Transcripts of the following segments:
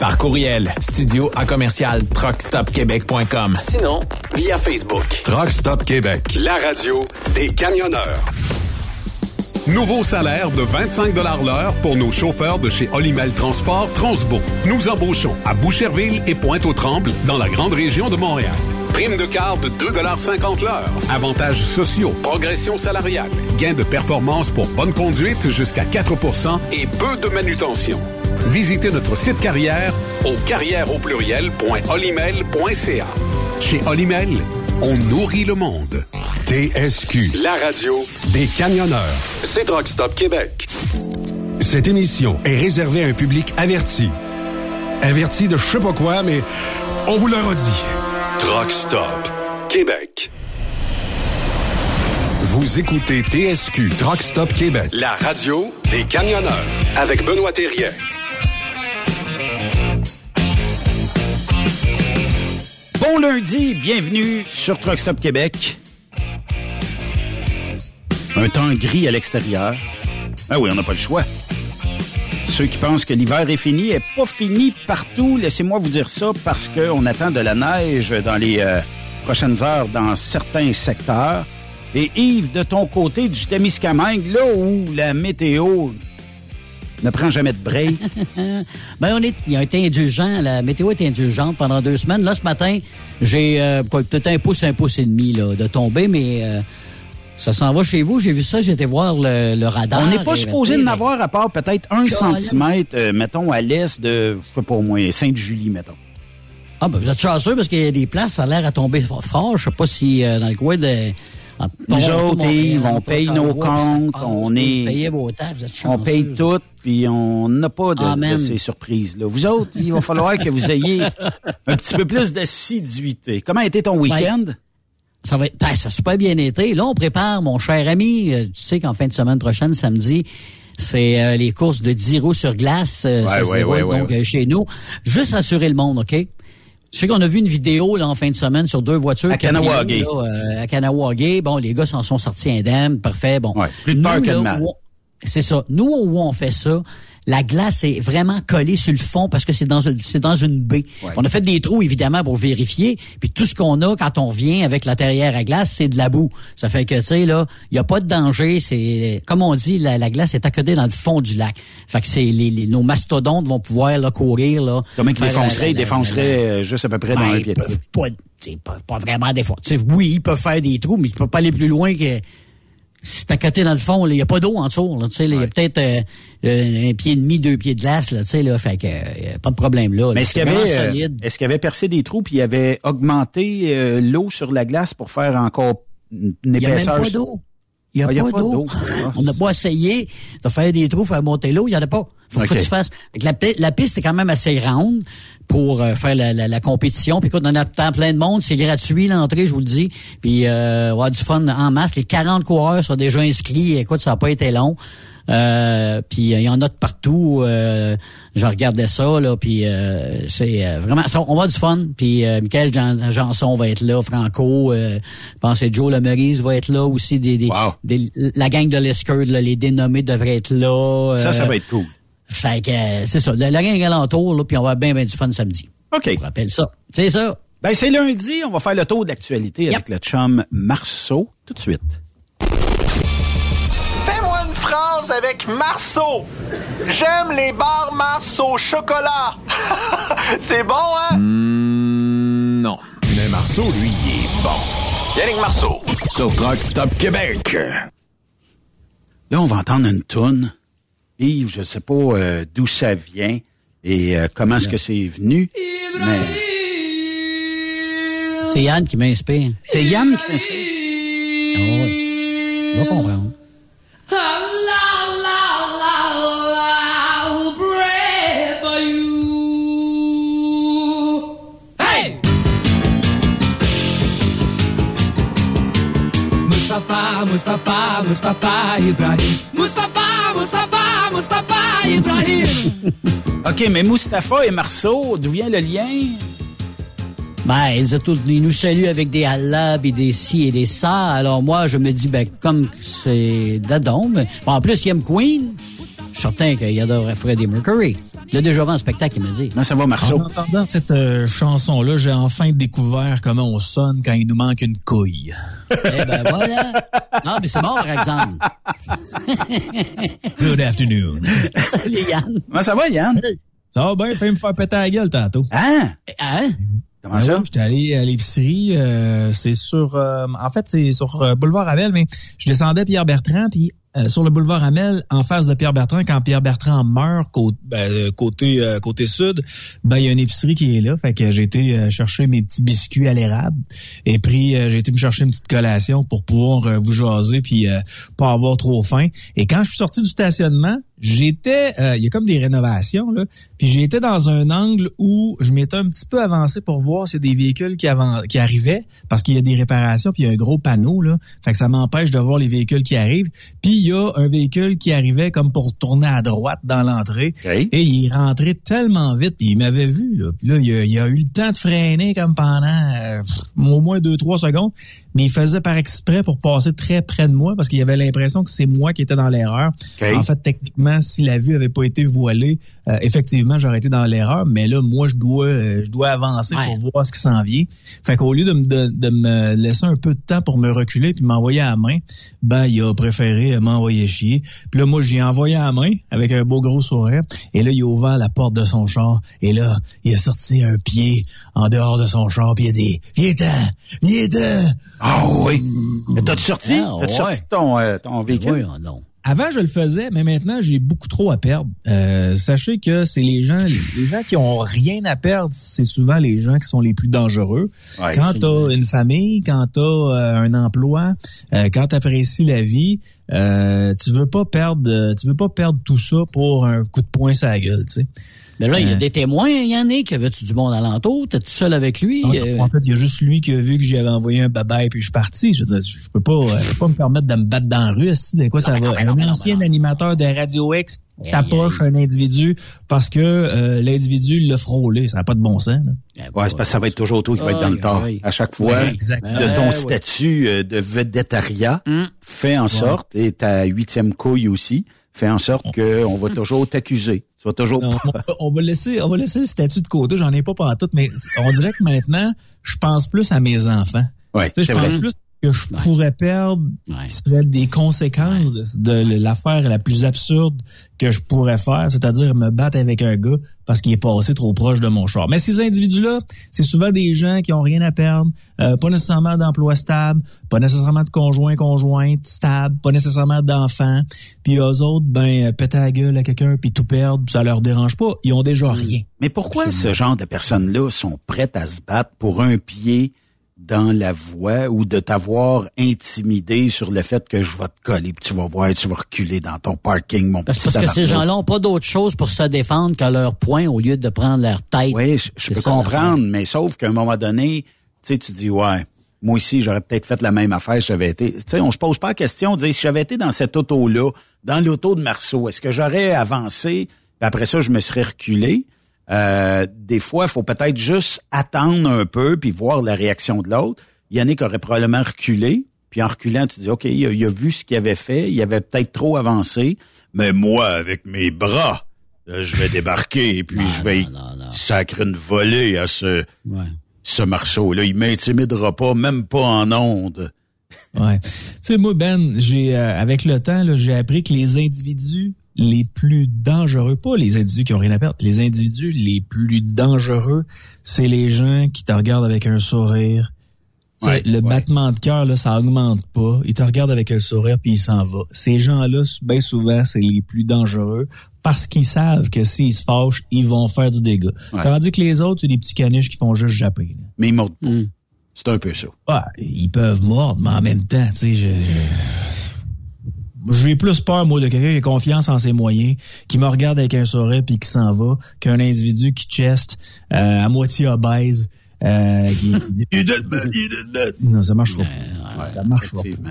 Par courriel, studio à commercial truckstopquebec.com. Sinon, via Facebook. Truck Stop Québec, la radio des camionneurs. Nouveau salaire de 25 l'heure pour nos chauffeurs de chez Olimel Transport Transbo. Nous embauchons à Boucherville et Pointe-aux-Trembles dans la grande région de Montréal. Prime de quart de 2,50 l'heure. Avantages sociaux, progression salariale, gains de performance pour bonne conduite jusqu'à 4% et peu de manutention. Visitez notre site carrière au carrière au pluriel.olimel.ca. Chez Olimel, on nourrit le monde. TSQ, la radio des camionneurs. C'est Truck Stop Québec. Cette émission est réservée à un public averti. Averti de je sais pas quoi, mais on vous le redit. Truck Stop Québec. Vous écoutez TSQ Truck Stop Québec, la radio des camionneurs avec Benoît Thérien. Bon lundi, bienvenue sur Truck Stop Québec. Un temps gris à l'extérieur. Ah oui, on n'a pas le choix. Ceux qui pensent que l'hiver est fini, est pas fini partout. Laissez-moi vous dire ça parce qu'on attend de la neige dans les euh, prochaines heures dans certains secteurs. Et Yves, de ton côté du Témiscamingue, là où la météo ne prend jamais de break. ben, on est, il a été indulgent. La météo est indulgente pendant deux semaines. Là, ce matin, j'ai euh, peut-être un pouce, un pouce et demi là, de tomber, mais euh, ça s'en va chez vous. J'ai vu ça, j'ai été voir le, le radar. On n'est pas supposé ben, en avoir à part peut-être un centimètre, euh, mettons, à l'est de, je sais pas, au moins Sainte-Julie, mettons. Ah, ben, vous êtes chanceux parce qu'il y a des places, ça a l'air à tomber fort. Je sais pas si dans le coin de. En Nous autres, Yves, on paye nos ça comptes, on Vous est- payez vos taxes, vous êtes On paye tout, puis on n'a pas de, de ces surprises-là. Vous autres, il va falloir que vous ayez un petit peu plus d'assiduité. Comment a été ton week-end? Ça va être, ben, ça a super bien été. Là, on prépare, mon cher ami, euh, tu sais qu'en fin de semaine prochaine, samedi, c'est euh, les courses de 10 roues sur glace. euh, ça Ouais, se ouais, déroule ouais, ouais, donc ouais. euh, chez nous. Juste rassurer le monde, OK? Je sais qu'on a vu une vidéo là, en fin de semaine sur deux voitures. À Kanawagé. euh, à Kanawagé. Bon, les gars s'en sont sortis indemnes. Parfait. Bon. Ouais, plus de peur que de mal. C'est ça. Nous, où on fait ça, la glace est vraiment collée sur le fond parce que c'est dans, une- c'est dans une baie. Ouais. On a fait des trous, évidemment, pour vérifier. Puis tout ce qu'on a quand on vient avec la terrière à glace, c'est de la boue. Ça fait que, tu sais, là, il n'y a pas de danger. C'est, comme on dit, la, la glace est accoudée dans le fond du lac. Fait que c'est les, les- nos mastodontes vont pouvoir là, courir. Là, Comment ils défonceraient? Ils défonceraient euh, juste à peu près dans ben, ils pied pas, pas, pas vraiment des fois. Tu sais, oui, ils peuvent faire des trous, mais ils peuvent pas aller plus loin que si t'as côté dans le fond, il y a pas d'eau en dessous. Tu sais, il y a peut-être euh, euh, un pied et demi, deux pieds de glace. Là, tu sais, là, fait que euh, pas de problème là. Mais là. est-ce qu'il y C'est avait, euh, est-ce qu'il y avait percé des trous puis il y avait augmenté euh, l'eau sur la glace pour faire encore une Il y a même épaisseur? pas d'eau. Il n'y a, Ah, a pas d'eau. Ah, On n'a pas essayé de faire des trous, faire monter l'eau. Il n'y en a pas. Faut, que tu fasses. La, la piste est quand même assez grande pour euh, faire la, la- la compétition. Puis écoute, on a tant plein de monde. C'est gratuit l'entrée, je vous le dis. Puis euh, on va avoir du fun en masse. Les 40 coureurs sont déjà inscrits. Écoute, ça n'a pas été long. Euh, puis euh, il y en a de partout. Euh, je regardais ça là, puis euh, c'est euh, vraiment ça, on va du fun. Puis euh, Michael Jan- Janson va être là, Franco, euh, je pense que Joe Lemerise va être là aussi. Des, des, Wow. des- la gang de l'Escurde, les dénommés devraient être là. Ça, ça va être cool. Fait que euh, c'est ça, la, la gang alentour, là, puis on va avoir bien bien du fun samedi. OK. On rappelle ça. C'est ça. Ben, c'est lundi. On va faire le tour de l'actualité avec le chum Marceau tout de suite. Fais-moi une phrase avec Marceau. J'aime les bars Mars au chocolat. C'est bon, hein? non. Mais Marceau, lui, il est bon. Yannick Marceau. Sur Truck Stop Québec. Là, on va entendre une toune. Yves, je sais pas euh, d'où ça vient et euh, comment est-ce que c'est venu. Mais C'est Yann qui m'inspire. c'est Yann qui t'inspire? Ah oui. On va comprendre. Mustafa, Mustafa, Mustafa Ibrahim. Mustafa, Mustafa, Mustafa Ibrahim. OK, mais Mustapha et Marceau, d'où vient le lien? Ben, ils, ont tous- ils nous saluent avec des Allah et des si et des ça. Alors moi, je me dis, ben, comme c'est d'Adam, ben, en plus, il aime Queen. Je suis certain qu'il adorerait Freddie Mercury. Il a déjà vu un spectacle, il me dit. Ça va, En Marceau? entendant cette euh, chanson-là, j'ai enfin découvert comment on sonne quand il nous manque une couille. Eh ben voilà. Non, mais c'est bon, par exemple. Good afternoon. Salut, Yann. Comment ça va, Yann? Ça va bien, fais me faire péter la gueule tantôt. Hein? Hein? Comment Ben ça? J'étais allé à l'épicerie, euh, c'est sur, euh, en fait, c'est sur euh, boulevard Amel, mais je descendais Pierre Bertrand, puis euh, sur le boulevard Amel, en face de Pierre Bertrand, quand Pierre Bertrand meurt côté ben, euh, côté euh, côté sud, ben il y a une épicerie qui est là, fait que j'ai été euh, chercher mes petits biscuits à l'érable et puis euh, j'ai été me chercher une petite collation pour pouvoir vous jaser puis euh, pas avoir trop faim. Et quand je suis sorti du stationnement, j'étais euh, il y a comme des rénovations là, puis j'étais dans un angle où je m'étais un petit peu avancé pour voir s'il y a des véhicules qui qui arrivaient parce qu'il y a des réparations puis il y a un gros panneau là, fait que ça m'empêche de voir les véhicules qui arrivent. Puis il y a un véhicule qui arrivait comme pour tourner à droite dans l'entrée et il rentré tellement vite puis il m'avait vu là. Puis là il a, il a eu le temps de freiner comme pendant euh, au moins deux trois secondes, mais il faisait par exprès pour passer très près de moi parce qu'il avait l'impression que c'est moi qui étais dans l'erreur. En fait techniquement si la vue avait pas été voilée, euh, effectivement j'aurais été dans l'erreur, mais là moi je dois euh, je dois avancer pour voir ce qui s'en vient. Fait qu'au lieu de me, de, de me laisser un peu de temps pour me reculer puis m'envoyer à la main, ben il a préféré euh, m'envoyer chier. Puis là moi j'ai envoyé à la main avec un beau gros sourire et là il a ouvert la porte de son char et là il a sorti un pied en dehors de son char puis il a dit viens-t'en, viens-t'en. Ah oui. Mais T'as-tu sorti? Ah, T'as-tu ouais. sorti ton, euh, ton véhicule? non. Avant, je le faisais, mais maintenant, j'ai beaucoup trop à perdre. Euh, sachez que c'est les gens, les gens qui ont rien à perdre, c'est souvent les gens qui sont les plus dangereux. Ouais, quand c'est t'as une famille, quand t'as euh, un emploi, euh, quand t'apprécies la vie, euh, tu veux pas perdre, euh, tu veux pas perdre tout ça pour un coup de poing sur la gueule, tu sais. Mais là, il y a Euh, des témoins, Yannick. Avais-tu du monde alentour? T'es-tu seul avec lui? Non, En fait, il y a juste lui qui a vu que j'avais envoyé un babaye puis je suis parti. Je veux dire, je peux pas, je peux pas me permettre de me battre dans la rue. De quoi ça va? Un ancien animateur de Radio X t'approche un individu parce que euh, l'individu l'a frôlé. Ça n'a pas de bon sens. là. Ouais, c'est parce que ça va être toujours toi qui va être dans le tort. À chaque fois, exactement. de ton statut euh, de vedettariat, fait en sorte, et ta huitième couille aussi, fait en sorte qu'on va toujours t'accuser. Tu vas toujours... Non, on, va- laisser, on va laisser le statut de côté. J'en ai pas pendant tout, mais on dirait que maintenant, je pense plus à mes enfants. Ouais, Tu sais, je pense vrai. plus que je pourrais perdre c'est des conséquences de, de l'affaire la plus absurde que je pourrais faire, c'est-à-dire me battre avec un gars parce qu'il est passé trop proche de mon char. Mais ces individus-là, c'est souvent des gens qui ont rien à perdre, euh, pas nécessairement d'emploi stable, pas nécessairement de conjoint conjointe stable, pas nécessairement d'enfants. Puis eux autres, ben euh, péter la gueule à quelqu'un puis tout perdre, ça leur dérange pas. Ils ont déjà rien. Mais pourquoi ce genre de personnes-là sont prêtes à se battre pour un pied dans la voie ou de t'avoir intimidé sur le fait que je vais te coller puis tu vas voir, tu vas reculer dans ton parking, mon Parce, petit parce que ces gens-là n'ont pas d'autre chose pour se défendre que leur poing au lieu de prendre leur tête. Oui, je, peux ça, comprendre, mais sauf qu'à un moment donné, tu sais, tu dis, ouais, moi aussi, j'aurais peut-être fait la même affaire si j'avais été. Tu sais, on se pose pas la question de dire, si j'avais été dans cette auto-là, dans l'auto de Marceau, est-ce que j'aurais avancé, puis après ça, je me serais reculé? Euh, des fois, il faut peut-être juste attendre un peu puis voir la réaction de l'autre. Yannick aurait probablement reculé, puis en reculant, tu dis, OK, il a, il a vu ce qu'il avait fait, il avait peut-être trop avancé, mais moi, avec mes bras, là, je vais débarquer et puis je vais sacrer une volée à ce, ce Marceau-là. Il m'intimidera pas, même pas en onde. Ouais. Tu sais, moi, Ben, j'ai euh, avec le temps, j'ai appris que les individus les plus dangereux, pas les individus qui ont rien à perdre, les individus les plus dangereux, c'est les gens qui te regardent avec un sourire, Ouais, le ouais. battement de cœur, là, ça augmente pas. Il te regarde avec un sourire puis il s'en va. Ces gens-là, bien souvent, c'est les plus dangereux parce qu'ils savent que s'ils se fâchent, ils vont faire du dégât. Ouais. Tandis que les autres, c'est des petits caniches qui font juste japper. là. Mais ils mordent pas. Hmm. C'est un peu ça. Ouais, ils peuvent mordre, mais en même temps, tu sais, je... J'ai plus peur, moi, de quelqu'un qui a confiance en ses moyens, qui me regarde avec un sourire puis qui s'en va, qu'un individu qui cheste, euh, à moitié obèse, euh, qui... Non, ça marchera pas. Ça marchera pas.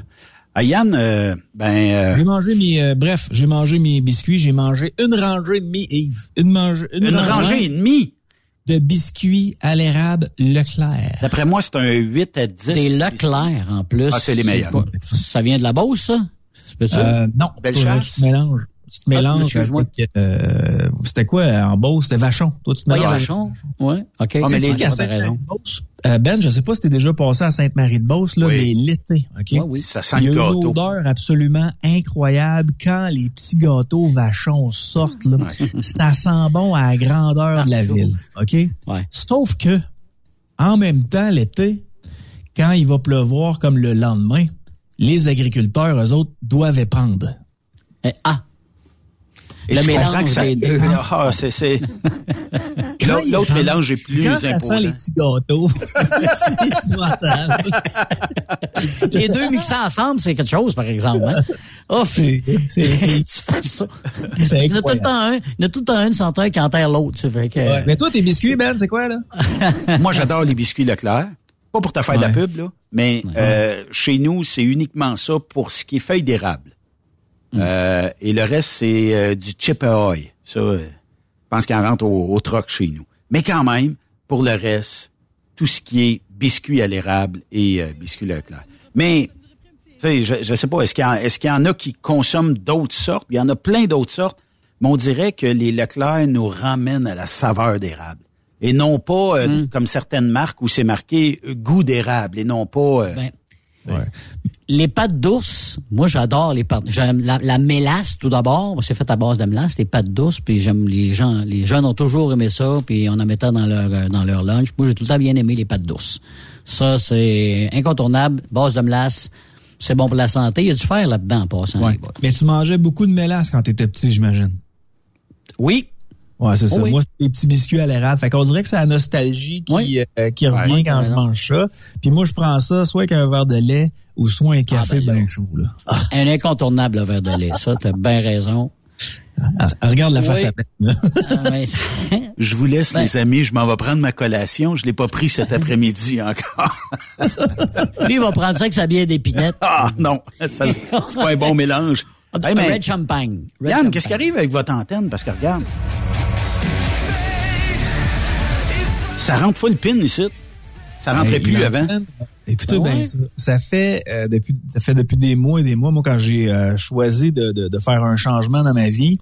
Ah, Yann, euh, ben, euh, J'ai mangé mes... euh, bref, j'ai mangé mes biscuits, j'ai mangé une rangée et demie, Yves. Une, mange, une rangée et demie? de biscuits à l'érable Leclerc. D'après moi, c'est un 8 à 10. Des Leclerc, en plus. Ah, c'est les meilleurs. pas- ça vient de la Beauce, ça? Euh, non, Belle toi, chasse. tu te mélanges. Tu te Ah, mélanges euh, c'était quoi en Beauce? C'était Vachon. Toi, tu te Ah, il y a mélanges. Vachon. Ouais, OK. Ah, mais les. Sainte-Marie-de-Beauce, euh, Ben, je sais pas si t'es déjà passé à Sainte-Marie-de-Beauce, là, Oui. mais l'été, OK? Ouais, oui. Ça sent Il y a une gâteau. odeur absolument incroyable quand les petits gâteaux vachons sortent. Là. Ça sent bon à la grandeur de la ville. OK? Ouais. Sauf que, en même temps, l'été, quand il va pleuvoir comme le lendemain, les agriculteurs, eux autres, doivent épandre. Eh, ah, Et Le mélange ça- des deux. Ah, c'est, L'autre mélange est plus Quand ça imposant. sent les petits gâteaux, c'est les deux mixés ensemble, c'est quelque chose, par exemple. Hein? Oh, C'est, c'est, c'est, tu fais ça. c'est Il y en a tout le temps un, il y en a tout le temps un senteur qui enterre l'autre. que- Ouais. Mais toi, tes biscuits, Ben, c'est quoi, là? Moi, j'adore les biscuits Leclerc. Pas pour te faire de la pub, là, mais euh, chez nous, c'est uniquement ça pour ce qui est feuilles d'érable. Euh, et le reste, c'est euh, du chip ahoy. Ça, euh, je pense qu'il en rentre au, au troc chez nous. Mais quand même, pour le reste, tout ce qui est biscuits à l'érable et euh, biscuits Leclerc. Mais, tu sais, je, je sais pas, est-ce qu'il y, qu'il y en a qui consomment d'autres sortes? Il y en a plein d'autres sortes, mais on dirait que les Leclerc nous ramènent à la saveur d'érable. Et non pas euh, comme certaines marques où c'est marqué euh, goût d'érable et non pas... euh, Ben, Les pâtes d'ours, moi j'adore les pâtes. J'aime la, la mélasse tout d'abord. C'est fait à base de mélasse, les pâtes d'ours. Puis j'aime les gens, les jeunes ont toujours aimé ça. Puis on en mettait dans leur euh, dans leur lunch. Moi j'ai tout le temps bien aimé les pâtes d'ours. Ça c'est incontournable. Base de mélasse, c'est bon pour la santé. Il y a du fer là-dedans en passant. Ouais. Mais tu mangeais beaucoup de mélasse quand t'étais petit, j'imagine. Oui, Ouais, c'est ça. Oh oui. Moi, c'est des petits biscuits à l'érable. Fait qu'on dirait que c'est la nostalgie qui, Oui. euh, qui revient Ouais, quand je mange ça. Puis moi, je prends ça soit avec un verre de lait ou soit un café ben là. bien chaud. Là. un incontournable le verre de lait. Ça, t'as bien raison. Ah, regarde la face Oui. à Ben, là. Ah, mais- Je vous laisse, Ben- les amis, je m'en vais prendre ma collation. Je l'ai pas pris cet après-midi encore. Lui, il va prendre ça avec sa bière d'épinette. Ah non, ça, c'est pas un bon mélange. Hey, mais- Red champagne. Red Yann, qu'est-ce qui arrive avec votre antenne? Parce que regarde. Ça rentre full pin ici. Ça rentrait Hey, plus avant. Écoutez Ah ouais? bien ça. Ça fait euh, depuis ça fait depuis des mois et des mois. Moi, quand j'ai euh, choisi de, de, de faire un changement dans ma vie,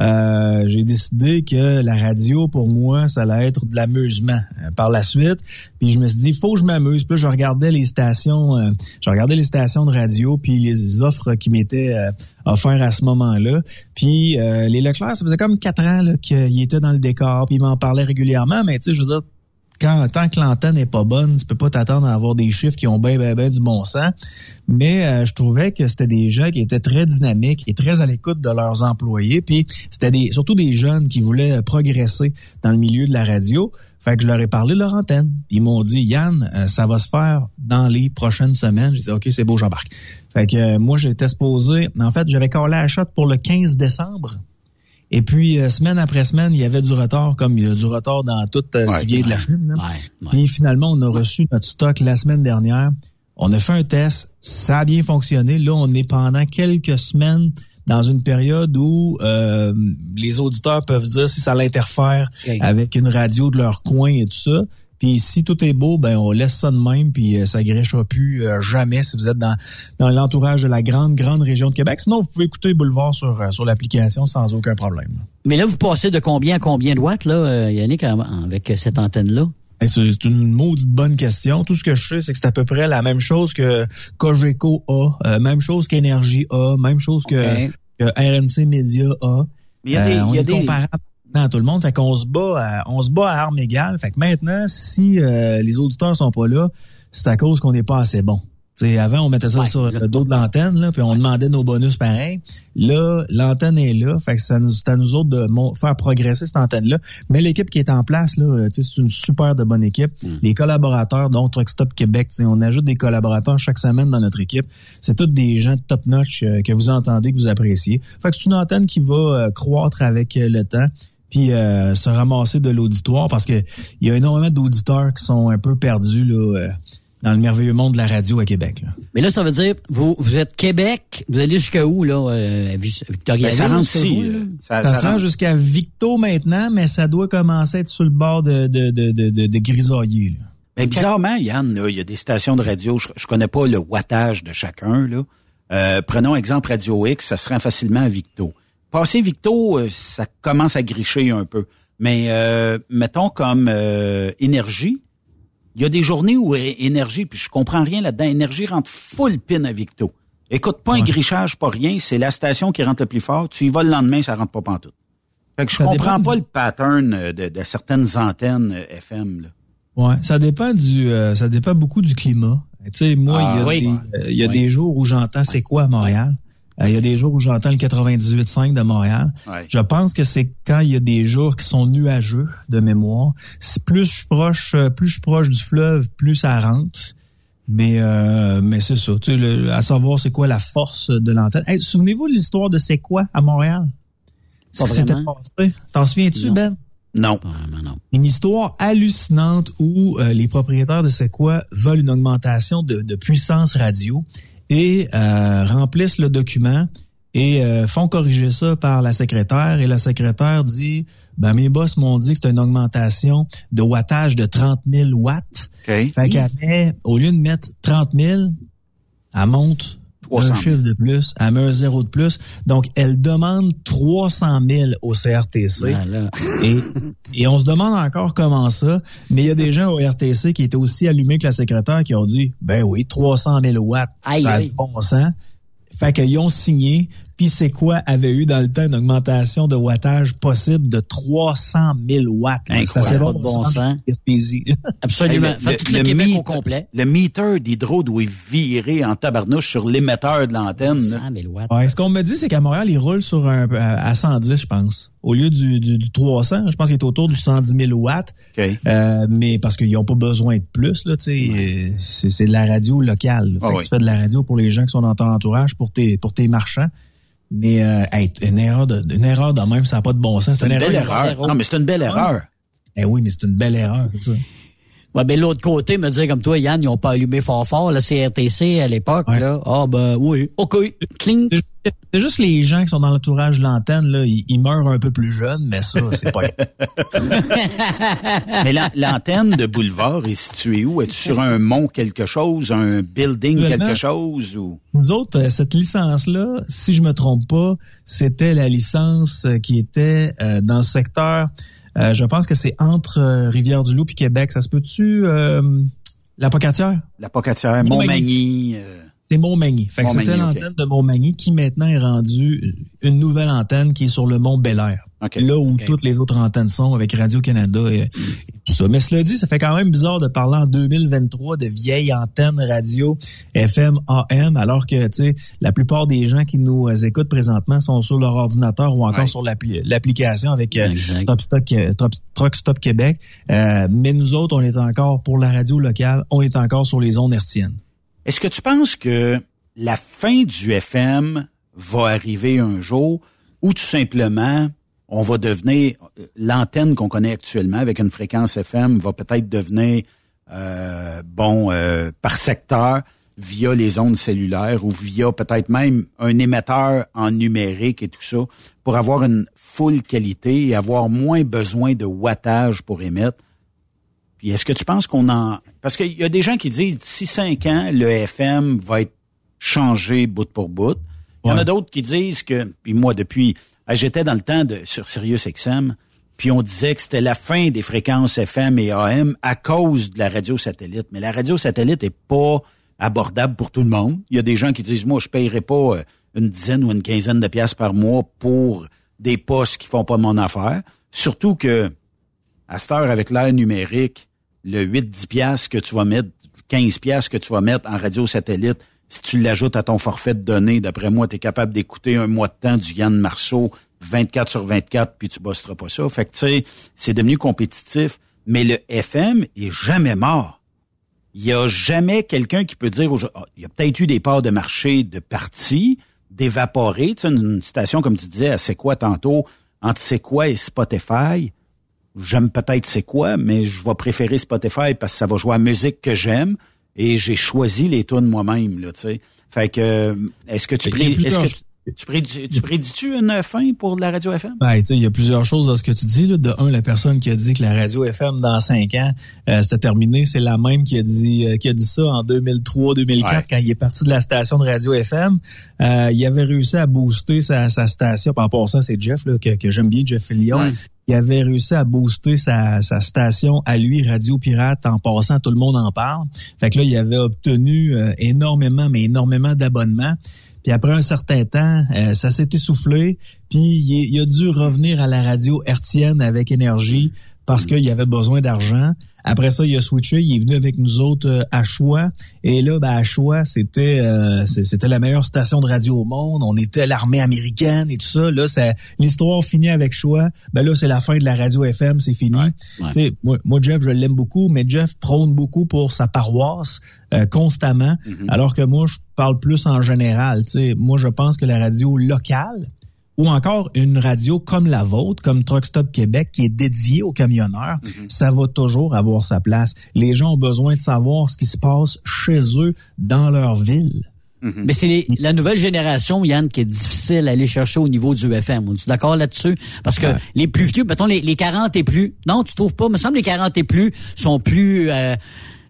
euh, j'ai décidé que la radio pour moi, ça allait être de l'amusement euh, par la suite. Puis je me suis dit, faut que je m'amuse. Puis là, je regardais les stations, euh, je regardais les stations de radio, puis les offres qui m'étaient euh, offertes à ce moment-là. Puis euh, les Leclerc, ça faisait comme quatre ans là, qu'ils étaient dans le décor, puis ils m'en parlaient régulièrement. Mais tu sais, je veux dire, quand tant que l'antenne n'est pas bonne, tu peux pas t'attendre à avoir des chiffres qui ont bien ben, ben du bon sens. Mais euh, je trouvais que c'était des gens qui étaient très dynamiques et très à l'écoute de leurs employés. Puis c'était des surtout des jeunes qui voulaient progresser dans le milieu de la radio. Fait que je leur ai parlé de leur antenne. Ils m'ont dit Yann, euh, ça va se faire dans les prochaines semaines. J'ai dit OK, c'est beau, j'embarque. Fait que euh, moi j'étais supposé. En fait, j'avais collé à la shot pour le 15 décembre. Et puis, euh, semaine après semaine, il y avait du retard, comme il y a du retard dans tout euh, ce Ouais, qui vient de la Chine. là. Ouais. Puis finalement, on a reçu notre stock la semaine dernière. On a fait un test, ça a bien fonctionné. Là, on est pendant quelques semaines dans une période où euh, les auditeurs peuvent dire si ça l'interfère avec une radio de leur coin et tout ça. Puis si tout est beau, ben on laisse ça de même, puis euh, ça grêchera plus euh, jamais si vous êtes dans, dans l'entourage de la grande, grande région de Québec. Sinon, vous pouvez écouter Boulevard sur, euh, sur l'application sans aucun problème. Mais là, vous passez de combien à combien de watts, là, Yannick, avec cette antenne-là? Hey, C'est une maudite bonne question. Tout ce que je sais, c'est que c'est à peu près la même chose que Cogeco a, même chose qu'Énergie a, même chose que, RNC Media a. Mais il y a des- Euh, on il y a est des- comparable dans tout le monde. Fait qu'on se bat à, on se bat à armes égales. Fait que maintenant, si euh, les auditeurs sont pas là, c'est à cause qu'on n'est pas assez bon. T'sais, avant, on mettait ça sur le dos de l'antenne, là, puis on demandait nos bonus pareil. Là, l'antenne est là, fait que ça nous, c'est à nous autres de faire progresser cette antenne-là. Mais l'équipe qui est en place, là, euh, c'est une super de bonne équipe. Les collaborateurs, dont Truck Stop Québec, on ajoute des collaborateurs chaque semaine dans notre équipe. C'est tous des gens top-notch euh, que vous entendez, que vous appréciez. Fait que c'est une antenne qui va euh, croître avec euh, le temps puis euh, se ramasser de l'auditoire parce que il y a énormément d'auditeurs qui sont un peu perdus là, euh, dans le merveilleux monde de la radio à Québec. là. Mais là, ça veut dire, vous, vous êtes Québec, vous allez jusqu'à où, là, euh, Victoria? Ben, ça rentre ici, là? Ça- Ça, rentre. jusqu'à Victo maintenant, mais ça doit commencer à être sur le bord de, de, de, de, de, de grisailler. là. Mais bizarrement, Yann, là, il y a des stations de radio, je, je connais pas le wattage de chacun. Là. Euh, prenons exemple Radio X, ça se rend facilement à Victo. Passer Victo, euh, ça commence à gricher un peu. Mais euh, mettons comme euh, Énergie, il y a des journées où Énergie, puis je comprends rien là-dedans, Énergie rentre full pin à Victo. Écoute, pas un grichage, pas rien, c'est la station qui rentre le plus fort. Tu y vas le lendemain, ça rentre pas pantoute. Fait que je Ça comprends pas du- le pattern euh, de, de certaines antennes FM. Là. Ouais, ça dépend du, euh, ça dépend beaucoup du climat. Tu sais, moi, Ah, il y a, oui. des, euh, il y a Oui. des jours où j'entends c'est quoi à Montréal. Euh, Il y a des jours où j'entends le 98.5 de Montréal. Ouais. Je pense que c'est quand il y a des jours qui sont nuageux de mémoire. Plus je suis proche, euh, plus je suis proche du fleuve, plus ça rentre. Mais euh, mais c'est ça. Tu sais, le- à savoir c'est quoi la force de l'antenne. Hey, Souvenez-vous de l'histoire de c'est quoi à Montréal? Ce qui s'était passé. T'en souviens-tu, Non. Ben? Non. Une histoire hallucinante où euh, les propriétaires de C'est quoi veulent une augmentation de, de puissance radio et euh, remplissent le document et euh, font corriger ça par la secrétaire et la secrétaire dit ben mes boss m'ont dit que c'est une augmentation de wattage de 30 000 watts. OK. Fait qu'elle met, au lieu de mettre 30 000, elle monte 300 un 000. chiffre de plus, elle met un zéro de plus. Donc, elle demande 300 000 au CRTC. Là. Et, et on se demande encore comment ça, mais il y a des gens au RTC qui étaient aussi allumés que la secrétaire qui ont dit, ben oui, 300 000 watts, Aïe, ça a aïe. bon sens. Fait qu'ils ont signé, puis c'est quoi avait eu dans le temps une augmentation de wattage possible de 300 000 watts? C'est assez bon, bon sens. Gaspésie. Absolument. Hey, Fait tout le, Québec meter- au complet. Le meter d'hydro doit virer en tabarnouche sur l'émetteur de l'antenne. là. 100 000 watts. Ouais, ce qu'on me dit, c'est qu'à Montréal, il roule sur un, à à 110, je pense. Au lieu du, du, du 300, je pense qu'il est autour du 110 000 watts. OK. Euh, mais parce qu'ils n'ont pas besoin de plus, là, euh, c'est, c'est de la radio locale. Ah Fait que oui. Tu fais de la radio pour les gens qui sont dans ton entourage, pour tes, pour tes marchands. Mais euh, hey, une erreur de, une erreur de même, ça n'a pas de bon sens. C'est une belle erreur. zéro. Non, mais c'est une belle erreur. Eh oui, mais c'est une belle erreur, ça. Ouais, ben l'autre côté, me dire comme toi, Yann, ils ont pas allumé fort fort, le CRTC à l'époque, Ouais. là. Ah, ben oui. OK. Cling. C'est ju- c'est juste les gens qui sont dans l'entourage de l'antenne, là, ils, ils meurent un peu plus jeunes, mais ça, c'est pas Mais la- l'antenne de boulevard est située où? Est-ce sur un mont quelque chose, un building quelque chose? ou? Nous autres, euh, cette licence-là, si je me trompe pas, c'était la licence euh, qui était euh, dans le secteur, euh, je pense que c'est entre euh, Rivière-du-Loup et Québec. Ça se peut-tu, euh, la Pocatière? La Pocatière, Montmagny. Montmagny. C'est Montmagny. Fait que c'était l'antenne de Montmagny qui maintenant est rendue une nouvelle antenne qui est sur le mont Bel-Air. OK. Là où toutes les autres antennes sont avec Radio-Canada et, et tout ça. Mais cela dit, ça fait quand même bizarre de parler en 2023 de vieilles antennes radio FM, AM, alors que, tu sais, la plupart des gens qui nous écoutent présentement sont sur leur ordinateur ou encore Ouais. sur l'appli- l'application avec euh. Top Stop, euh, Top- Truck Stop Québec. Euh, mais nous autres, on est encore, pour la radio locale, on est encore sur les ondes hertziennes. Est-ce que tu penses que la fin du FM va arriver un jour ou tout simplement on va devenir l'antenne qu'on connaît actuellement avec une fréquence FM va peut-être devenir euh, bon euh, par secteur via les ondes cellulaires ou via peut-être même un émetteur en numérique et tout ça pour avoir une full qualité et avoir moins besoin de wattage pour émettre. Puis est-ce que tu penses qu'on en... Parce qu'il y a des gens qui disent d'ici cinq ans, le FM va être changé bout pour bout. Il y en a d'autres qui disent que... Puis moi, depuis... ah, J'étais dans le temps de sur Sirius XM, puis on disait que c'était la fin des fréquences FM et AM à cause de la radio satellite. Mais la radio satellite est pas abordable pour tout le monde. Il y a des gens qui disent, moi, je paierai pas euh, une dizaine ou une quinzaine de piastres par mois pour des postes qui font pas mon affaire. Surtout que à cette heure, avec l'ère numérique, le 8-10 piastres que tu vas mettre 15 pièces que tu vas mettre en radio satellite, si tu l'ajoutes à ton forfait de données, d'après moi, tu es capable d'écouter un mois de temps du Yann Marceau 24 sur 24, puis tu bosseras pas ça. Fait que, tu sais, c'est devenu compétitif. Mais le FM est jamais mort. Il y a jamais quelqu'un qui peut dire, ah, il y a peut-être eu des parts de marché de partis, d'évaporer. Tu une station, comme tu disais, à C'est quoi tantôt, entre C'est quoi et Spotify. J'aime peut-être C'est quoi, mais je vais préférer Spotify parce que ça va jouer à la musique que j'aime et j'ai choisi les tunes moi-même, là, tu sais. Fait que, euh, est-ce que tu, est-ce que tu, prédis, tu prédis-tu une fin pour la radio FM? Ben, tu sais, il y a plusieurs choses dans ce que tu dis. Là. De un, la personne qui a dit que la radio FM dans cinq ans, euh, c'était terminé, c'est la même qui a dit euh, qui a dit ça en 2003-2004 quand il est parti de la station de radio FM. Euh, il avait réussi à booster sa, sa station. Par rapport à ça, c'est Jeff là, que, que j'aime bien, Jeff Fillion. Il avait réussi à booster sa, station à lui, Radio Pirate, en passant, tout le monde en parle. Fait que là, il avait obtenu euh, énormément, mais énormément d'abonnements. Puis après un certain temps, euh, ça s'est essoufflé. Puis il, il, a dû revenir à la radio hertzienne avec énergie parce qu'il avait besoin d'argent. Après ça, il a switché, il est venu avec nous autres euh, à Choix. Et là, ben, à Choix, c'était euh, c'était la meilleure station de radio au monde. On était l'armée américaine et tout ça. Là, ça, l'histoire finit avec Choix. Ben là, c'est la fin de la radio FM, c'est fini. Moi, moi, Jeff, je l'aime beaucoup, mais Jeff prône beaucoup pour sa paroisse euh, constamment, Mm-hmm. alors que moi, je parle plus en général. sais Moi, je pense que la radio locale, ou encore une radio comme la vôtre, comme Truck Stop Québec, qui est dédiée aux camionneurs, ça va toujours avoir sa place. Les gens ont besoin de savoir ce qui se passe chez eux, dans leur ville. Mais c'est les- la nouvelle génération, Yann, qui est difficile à aller chercher au niveau du FM. On est d'accord là-dessus? Parce que les plus vieux, mettons les, les 40 et plus, non, tu trouves pas? Me semble les 40 et plus sont plus euh,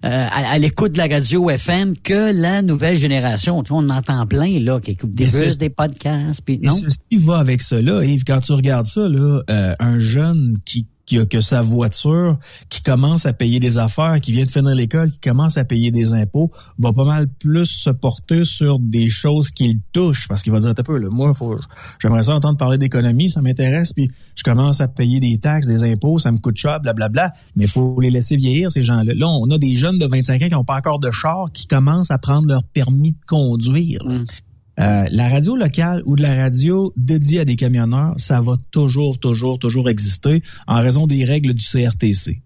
euh, à, à l'écoute de la radio FM que la nouvelle génération. Tu on entend plein là qui écoutent des bus, des podcasts, puis Et non? ceci va avec cela, Yves. Quand tu regardes ça, là, euh, un jeune qui, qui a que sa voiture, qui commence à payer des affaires, qui vient de finir l'école, qui commence à payer des impôts, va pas mal plus se porter sur des choses qu'il touche, parce qu'il va dire, un peu, là, moi, j'aimerais ça entendre parler d'économie, ça m'intéresse, puis je commence à payer des taxes, des impôts, ça me coûte cher, blablabla, mais faut les laisser vieillir, ces gens-là. Là, on a des jeunes de 25 ans qui n'ont pas encore de char, qui commencent à prendre leur permis de conduire. Euh, la radio locale ou de la radio dédiée à des camionneurs, ça va toujours, toujours, toujours exister en raison des règles du CRTC.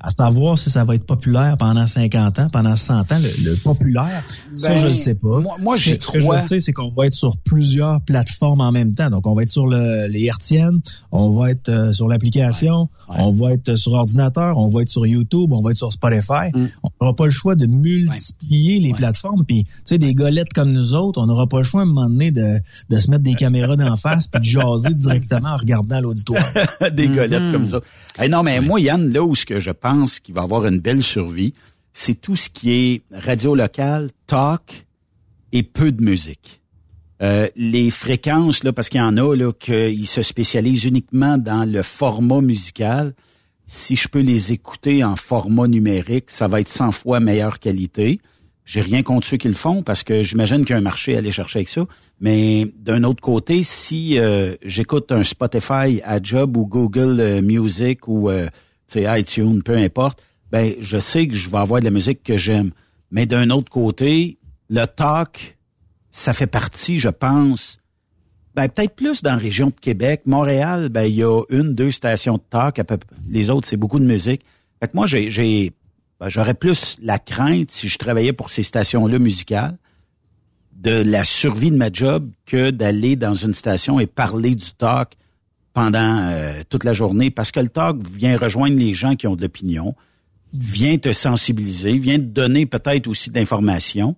À savoir si ça va être populaire pendant 50 ans, pendant 100 ans, le, le populaire, ça, Ben, je ne sais pas. moi- moi, Ce que- ce que crois. je sais, c'est qu'on va être sur plusieurs plateformes en même temps. Donc, on va être sur le, les hertziennes, on va être euh, sur l'application, on va être sur ordinateur, on va être sur YouTube, on va être sur Spotify. Mm. On n'aura pas le choix de multiplier les plateformes. Puis, tu sais, des golettes comme nous autres, on n'aura pas le choix à un moment donné de, de se mettre des caméras d'en face puis de jaser directement en regardant l'auditoire. des Mhm. golettes comme ça. Non, mais moi, Yann, là où ce que je pense qu'il va avoir une belle survie, c'est tout ce qui est radio locale, talk et peu de musique. Euh, les fréquences, là, parce qu'il y en a là, qui se spécialisent uniquement dans le format musical. Si je peux les écouter en format numérique, ça va être 100 fois meilleure qualité. J'ai rien contre ceux qui le font parce que j'imagine qu'il y a un marché à aller chercher avec ça. Mais d'un autre côté, si euh, j'écoute un Spotify à job ou Google euh, Music ou euh, iTunes, peu importe, ben je sais que je vais avoir de la musique que j'aime. Mais d'un autre côté, le talk, ça fait partie, je pense, ben, peut-être plus dans la région de Québec. Montréal, ben, il y a une, deux stations de talk. Les autres, c'est beaucoup de musique. Fait que moi, j'ai, ben, j'aurais plus la crainte, si je travaillais pour ces stations-là musicales, de la survie de ma job que d'aller dans une station et parler du talk pendant euh, toute la journée. Parce que le talk vient rejoindre les gens qui ont de l'opinion, vient te sensibiliser, vient te donner peut-être aussi d'informations.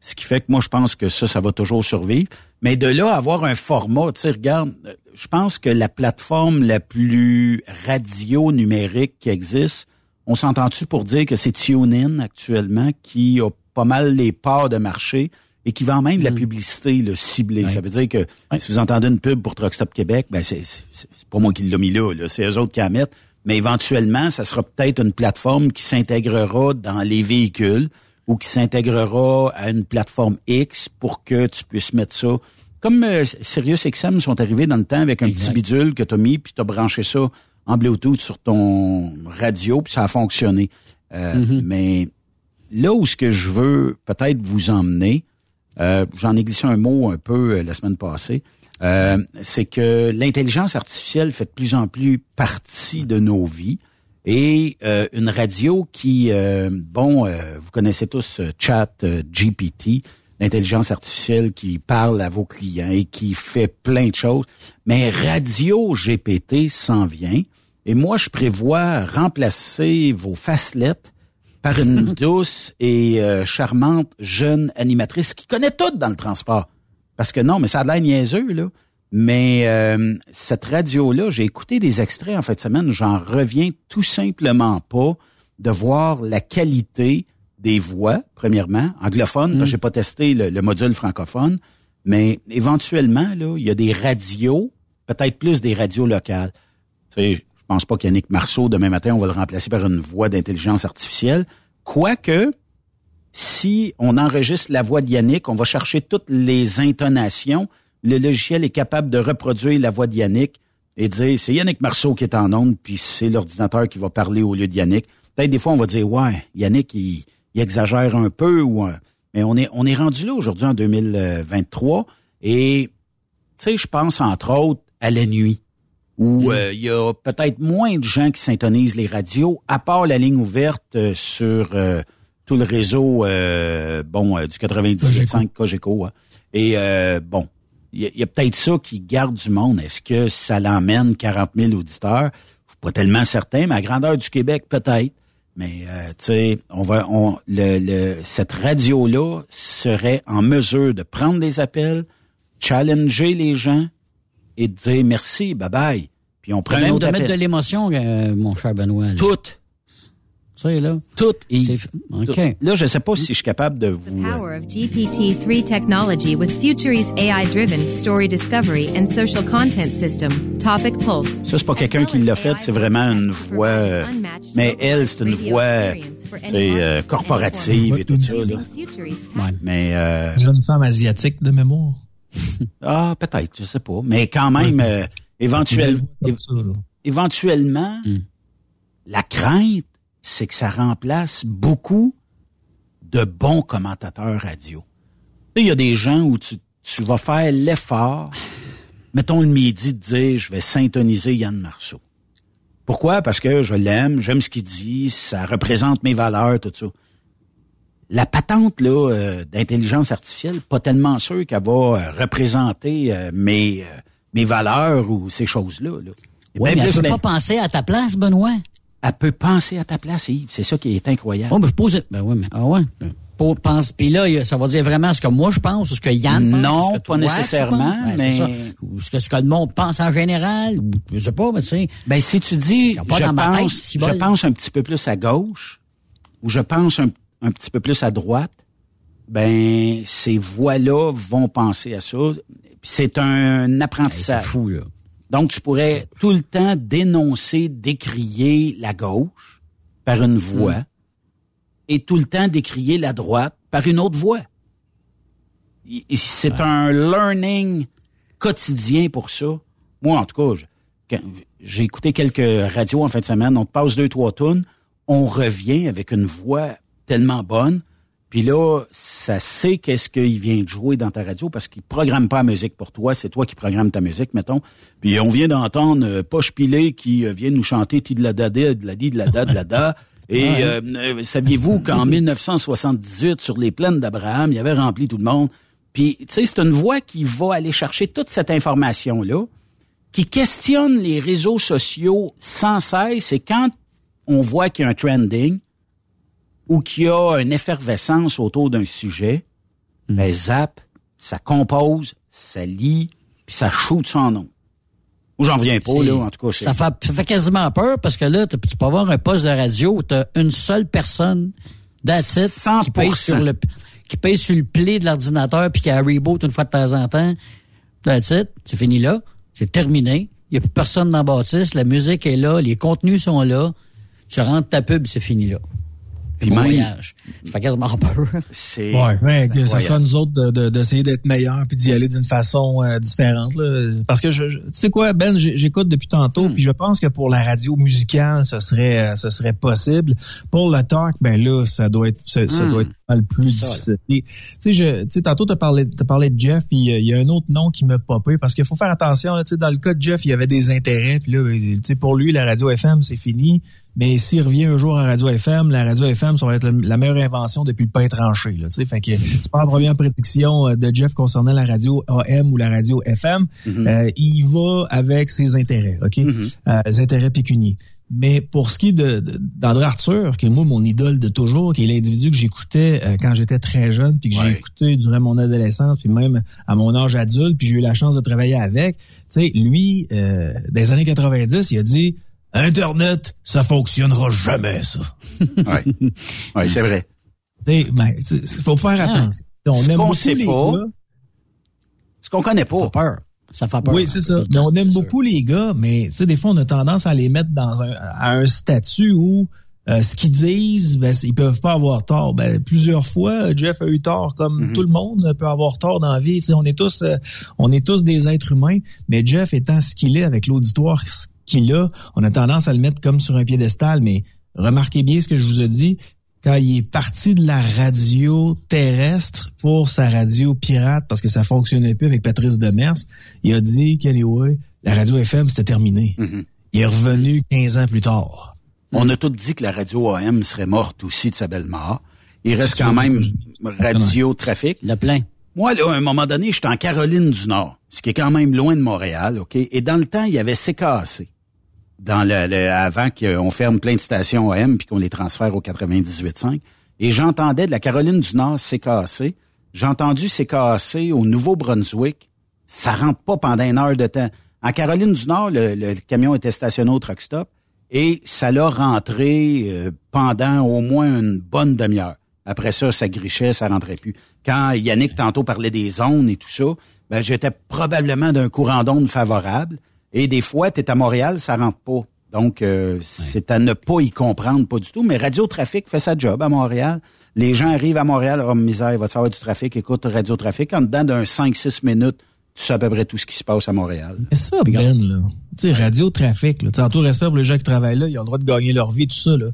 Ce qui fait que moi, je pense que ça, ça va toujours survivre. Mais de là, avoir un format, tu sais, regarde, euh, je pense que la plateforme la plus radio numérique qui existe, on s'entend-tu pour dire que c'est TuneIn actuellement qui a pas mal les parts de marché et qui vend même de la publicité là, ciblée. Ça veut dire que si vous entendez une pub pour Truck Stop Québec, ben c'est pas moi qui l'ai mis là, là c'est eux autres qui la mettent. Mais éventuellement, ça sera peut-être une plateforme qui s'intégrera dans les véhicules ou qui s'intégrera à une plateforme X pour que tu puisses mettre ça. Comme euh, SiriusXM sont arrivés dans le temps avec un petit bidule que tu as mis, puis tu as branché ça en Bluetooth sur ton radio, puis ça a fonctionné. Euh, Mais là où ce que je veux peut-être vous emmener, euh, j'en ai glissé un mot un peu euh, la semaine passée, euh, c'est que l'intelligence artificielle fait de plus en plus partie de nos vies. Et euh, une radio qui, euh, bon, euh, vous connaissez tous Chat GPT, l'intelligence artificielle qui parle à vos clients et qui fait plein de choses. Mais Radio GPT s'en vient. Et moi, je prévois remplacer vos facelettes par une douce et euh, charmante jeune animatrice qui connaît tout dans le transport. Parce que non, mais ça a l'air niaiseux, là. Mais euh, cette radio-là, j'ai écouté des extraits en fin de semaine, j'en reviens tout simplement pas de voir la qualité des voix, premièrement, anglophones, que j'ai pas testé le, le module francophone, mais éventuellement, là, il y a des radios, peut-être plus des radios locales. Tu sais, je pense pas qu'Yannick Marceau, demain matin, on va le remplacer par une voix d'intelligence artificielle. Quoique, si on enregistre la voix de Yannick, on va chercher toutes les intonations. Le logiciel est capable de reproduire la voix de Yannick et dire c'est Yannick Marceau qui est en onde, puis c'est l'ordinateur qui va parler au lieu de Yannick. Peut-être des fois on va dire ouais, Yannick il, il exagère un peu ou un- mais on est on est rendu là aujourd'hui en 2023 et tu sais je pense entre autres à la nuit où euh, il y a peut-être moins de gens qui syntonisent les radios, à part la ligne ouverte euh, sur euh, tout le réseau euh, bon du 98.5 Cogeco. hein. Et bon, il y a, il y a peut-être ça qui garde du monde. Est-ce que ça l'emmène 40 000 auditeurs? Je suis pas tellement certain, mais à grandeur du Québec, peut-être. Mais euh, tu sais, on va, on, le, le, cette radio-là serait en mesure de prendre des appels, challenger les gens et de dire merci, bye bye. Puis on prend un autre de mettre de l'émotion, euh, mon cher Benoît. là. Tout. Tu sais, là. Tout. Et, OK. Là, je sais pas si je suis capable de vous. euh, Power of GPT-3 technology with Futury's AI-driven story discovery and social content system. Topic Pulse. Ça, c'est pas quelqu'un qui l'a fait, c'est vraiment une voix. euh, mais elle, c'est une voix euh, tu sais, euh, corporative et tout ça. Là. Mais euh, Jeune femme asiatique de mémoire. ah, peut-être, je sais pas. Mais quand même, euh, éventuel- Comme ça, là. éventuellement, la crainte, c'est que ça remplace beaucoup de bons commentateurs radio. Il y a des gens où tu, tu vas faire l'effort, mettons le midi, de dire je vais syntoniser Yann Marceau. Pourquoi? Parce que je l'aime, j'aime ce qu'il dit, ça représente mes valeurs, tout ça. La patente là euh, d'intelligence artificielle, pas tellement sûr qu'elle va euh, représenter euh, mes, euh, mes valeurs ou ces choses-là. là. Ouais, mais elle peut pas penser à ta place, Benoît. Elle peut penser à ta place, Yves. C'est ça qui est incroyable. Oh, mais je pose. Ben ouais, mais ah ouais? Pour, pense, puis là, ça va dire vraiment ce que moi je pense, ou ce que Yann pense. Non, ce que toi, nécessairement. Ben, mais- ça. Ou ce que, ce que le monde pense en général, ou je sais pas, mais tu sais. Ben, si tu dis, pas je, dans ma tête, pense, si je pense un petit peu plus à gauche, ou je pense un, un petit peu plus à droite, ben, ces voix-là vont penser à ça. C'est un apprentissage. c'est fou, là. Donc, tu pourrais tout le temps dénoncer, décrier la gauche par une voix, Hmm. et tout le temps décrier la droite par une autre voix. C'est un learning quotidien pour ça. Moi, en tout cas, j'ai écouté quelques radios en fin de semaine. On te passe deux, trois tunes. On revient avec une voix tellement bonne. Puis là, ça sait qu'est-ce qu'il vient de jouer dans ta radio parce qu'il programme pas la musique pour toi. C'est toi qui programmes ta musique, mettons. Puis on vient d'entendre euh, Poche Pilé qui euh, vient nous chanter Ti de la da de la di de la da de la da. Et euh, euh, saviez-vous qu'en 1978, sur les plaines d'Abraham, il avait rempli tout le monde? Puis, tu sais, c'est une voix qui va aller chercher toute cette information-là, qui questionne les réseaux sociaux sans cesse. Et quand on voit qu'il y a un trending ou qu'il y a une effervescence autour d'un sujet, ben zap, ça compose, ça lit, puis ça shoot son nom. Ou j'en reviens pas, là, en tout cas. Ça fait, ça fait quasiment peur parce que là, tu peux avoir un poste de radio où tu as une seule personne, that's it, qui paye sur le qui paye sur le play de l'ordinateur puis qui a un reboot une fois de temps en temps. That's it, c'est fini là, c'est terminé. Il n'y a plus personne dans la bâtisse, la musique est là, les contenus sont là. Tu rentres ta pub, c'est fini là. Puis Bon même- voyage. Ça fait quasiment peur. C'est Ouais, mais que ce sera nous autres de- de- d'essayer d'être meilleurs puis d'y aller d'une façon euh, différente. Là. Parce que je, je- tu sais quoi, Ben, j'écoute depuis tantôt, puis je pense que pour la radio musicale, ce serait euh, ce serait possible. Pour le talk, ben là, ça doit être ça, ça Hmm. doit être le plus Ça, difficile. Tu sais, je, tu sais, tantôt t'as parlé t'as parlé de Jeff, puis euh, il y a un autre nom qui m'a popé parce qu'il faut faire attention. Là, tu sais, dans le cas de Jeff, il y avait des intérêts, puis là, tu sais, pour lui, la radio FM, c'est fini. Mais s'il revient un jour à Radio FM, la Radio FM, ça va être la meilleure invention depuis le pain tranché. Là, tu sais. fait que c'est pas la première prédiction euh, de Jeff concernant la radio AM ou la radio FM. Mhm. Euh, il va avec ses intérêts, ok, Euh, les intérêts pécuniers. Mais pour ce qui est de- de- d'André Arthur, qui est moi mon idole de toujours, qui est l'individu que j'écoutais euh, quand j'étais très jeune, puis que j'ai écouté durant mon adolescence, puis même à mon âge adulte, puis j'ai eu la chance de travailler avec. Tu sais, lui, euh, des années 90, il a dit Internet, ça fonctionnera jamais, ça. Ouais. Ouais, c'est vrai. Il ben, faut faire Ah. attention. On Ce aime qu'on beaucoup sait les pas, gars. Ce qu'on connaît Ça pas. fait peur. Ça fait peur. Oui, c'est ça. Mais on aime beaucoup les gars, mais tu sais, des fois, on a tendance à les mettre dans un, à un statut où euh, ce qu'ils disent, ben, ils peuvent pas avoir tort. Ben, plusieurs fois, Jeff a eu tort, comme Mhm. tout le monde peut avoir tort dans la vie. Tu sais, on est tous, euh, on est tous des êtres humains, mais Jeff étant ce qu'il est avec l'auditoire qu'il a, on a tendance à le mettre comme sur un piédestal. Mais remarquez bien ce que je vous ai dit. Quand il est parti de la radio terrestre pour sa radio pirate parce que ça fonctionnait plus avec Patrice Demers, il a dit qu'anyway, la radio FM c'était terminé. Mhm. Il est revenu 15 ans plus tard. On a tous dit que la radio AM serait morte aussi de sa belle mort. Il reste quand même radio trafic. Le plein. Moi, là, à un moment donné, j'étais en Caroline du Nord, ce qui est quand même loin de Montréal, OK? Et dans le temps, il y avait CKAC. Dans le, le- avant qu'on ferme plein de stations AM puis qu'on les transfère au 98.5. Et j'entendais de la Caroline du Nord CKAC. J'ai entendu au Nouveau-Brunswick. Ça rentre pas pendant une heure de temps. En Caroline du Nord, le, le camion était stationné au truck stop et ça l'a rentré euh, pendant au moins une bonne demi-heure. Après ça, ça grichait, ça rentrait plus. Quand Yannick tantôt parlait des zones et tout ça, ben, j'étais probablement d'un courant d'onde favorable. Et des fois, tu es à Montréal, ça rentre pas. Donc, euh, c'est à ne pas y comprendre, pas du tout. Mais Radio Trafic fait sa job à Montréal. Les gens arrivent à Montréal, oh misère, il va te savoir du trafic, écoute Radio Trafic. En dedans d'un 5-6 minutes, tu sais à peu près tout ce qui se passe à Montréal. Mais ça, Ben, là. Tu sais, radio trafic, là. En tout respect pour les gens qui travaillent là, ils ont le droit de gagner leur vie, tout ça, là.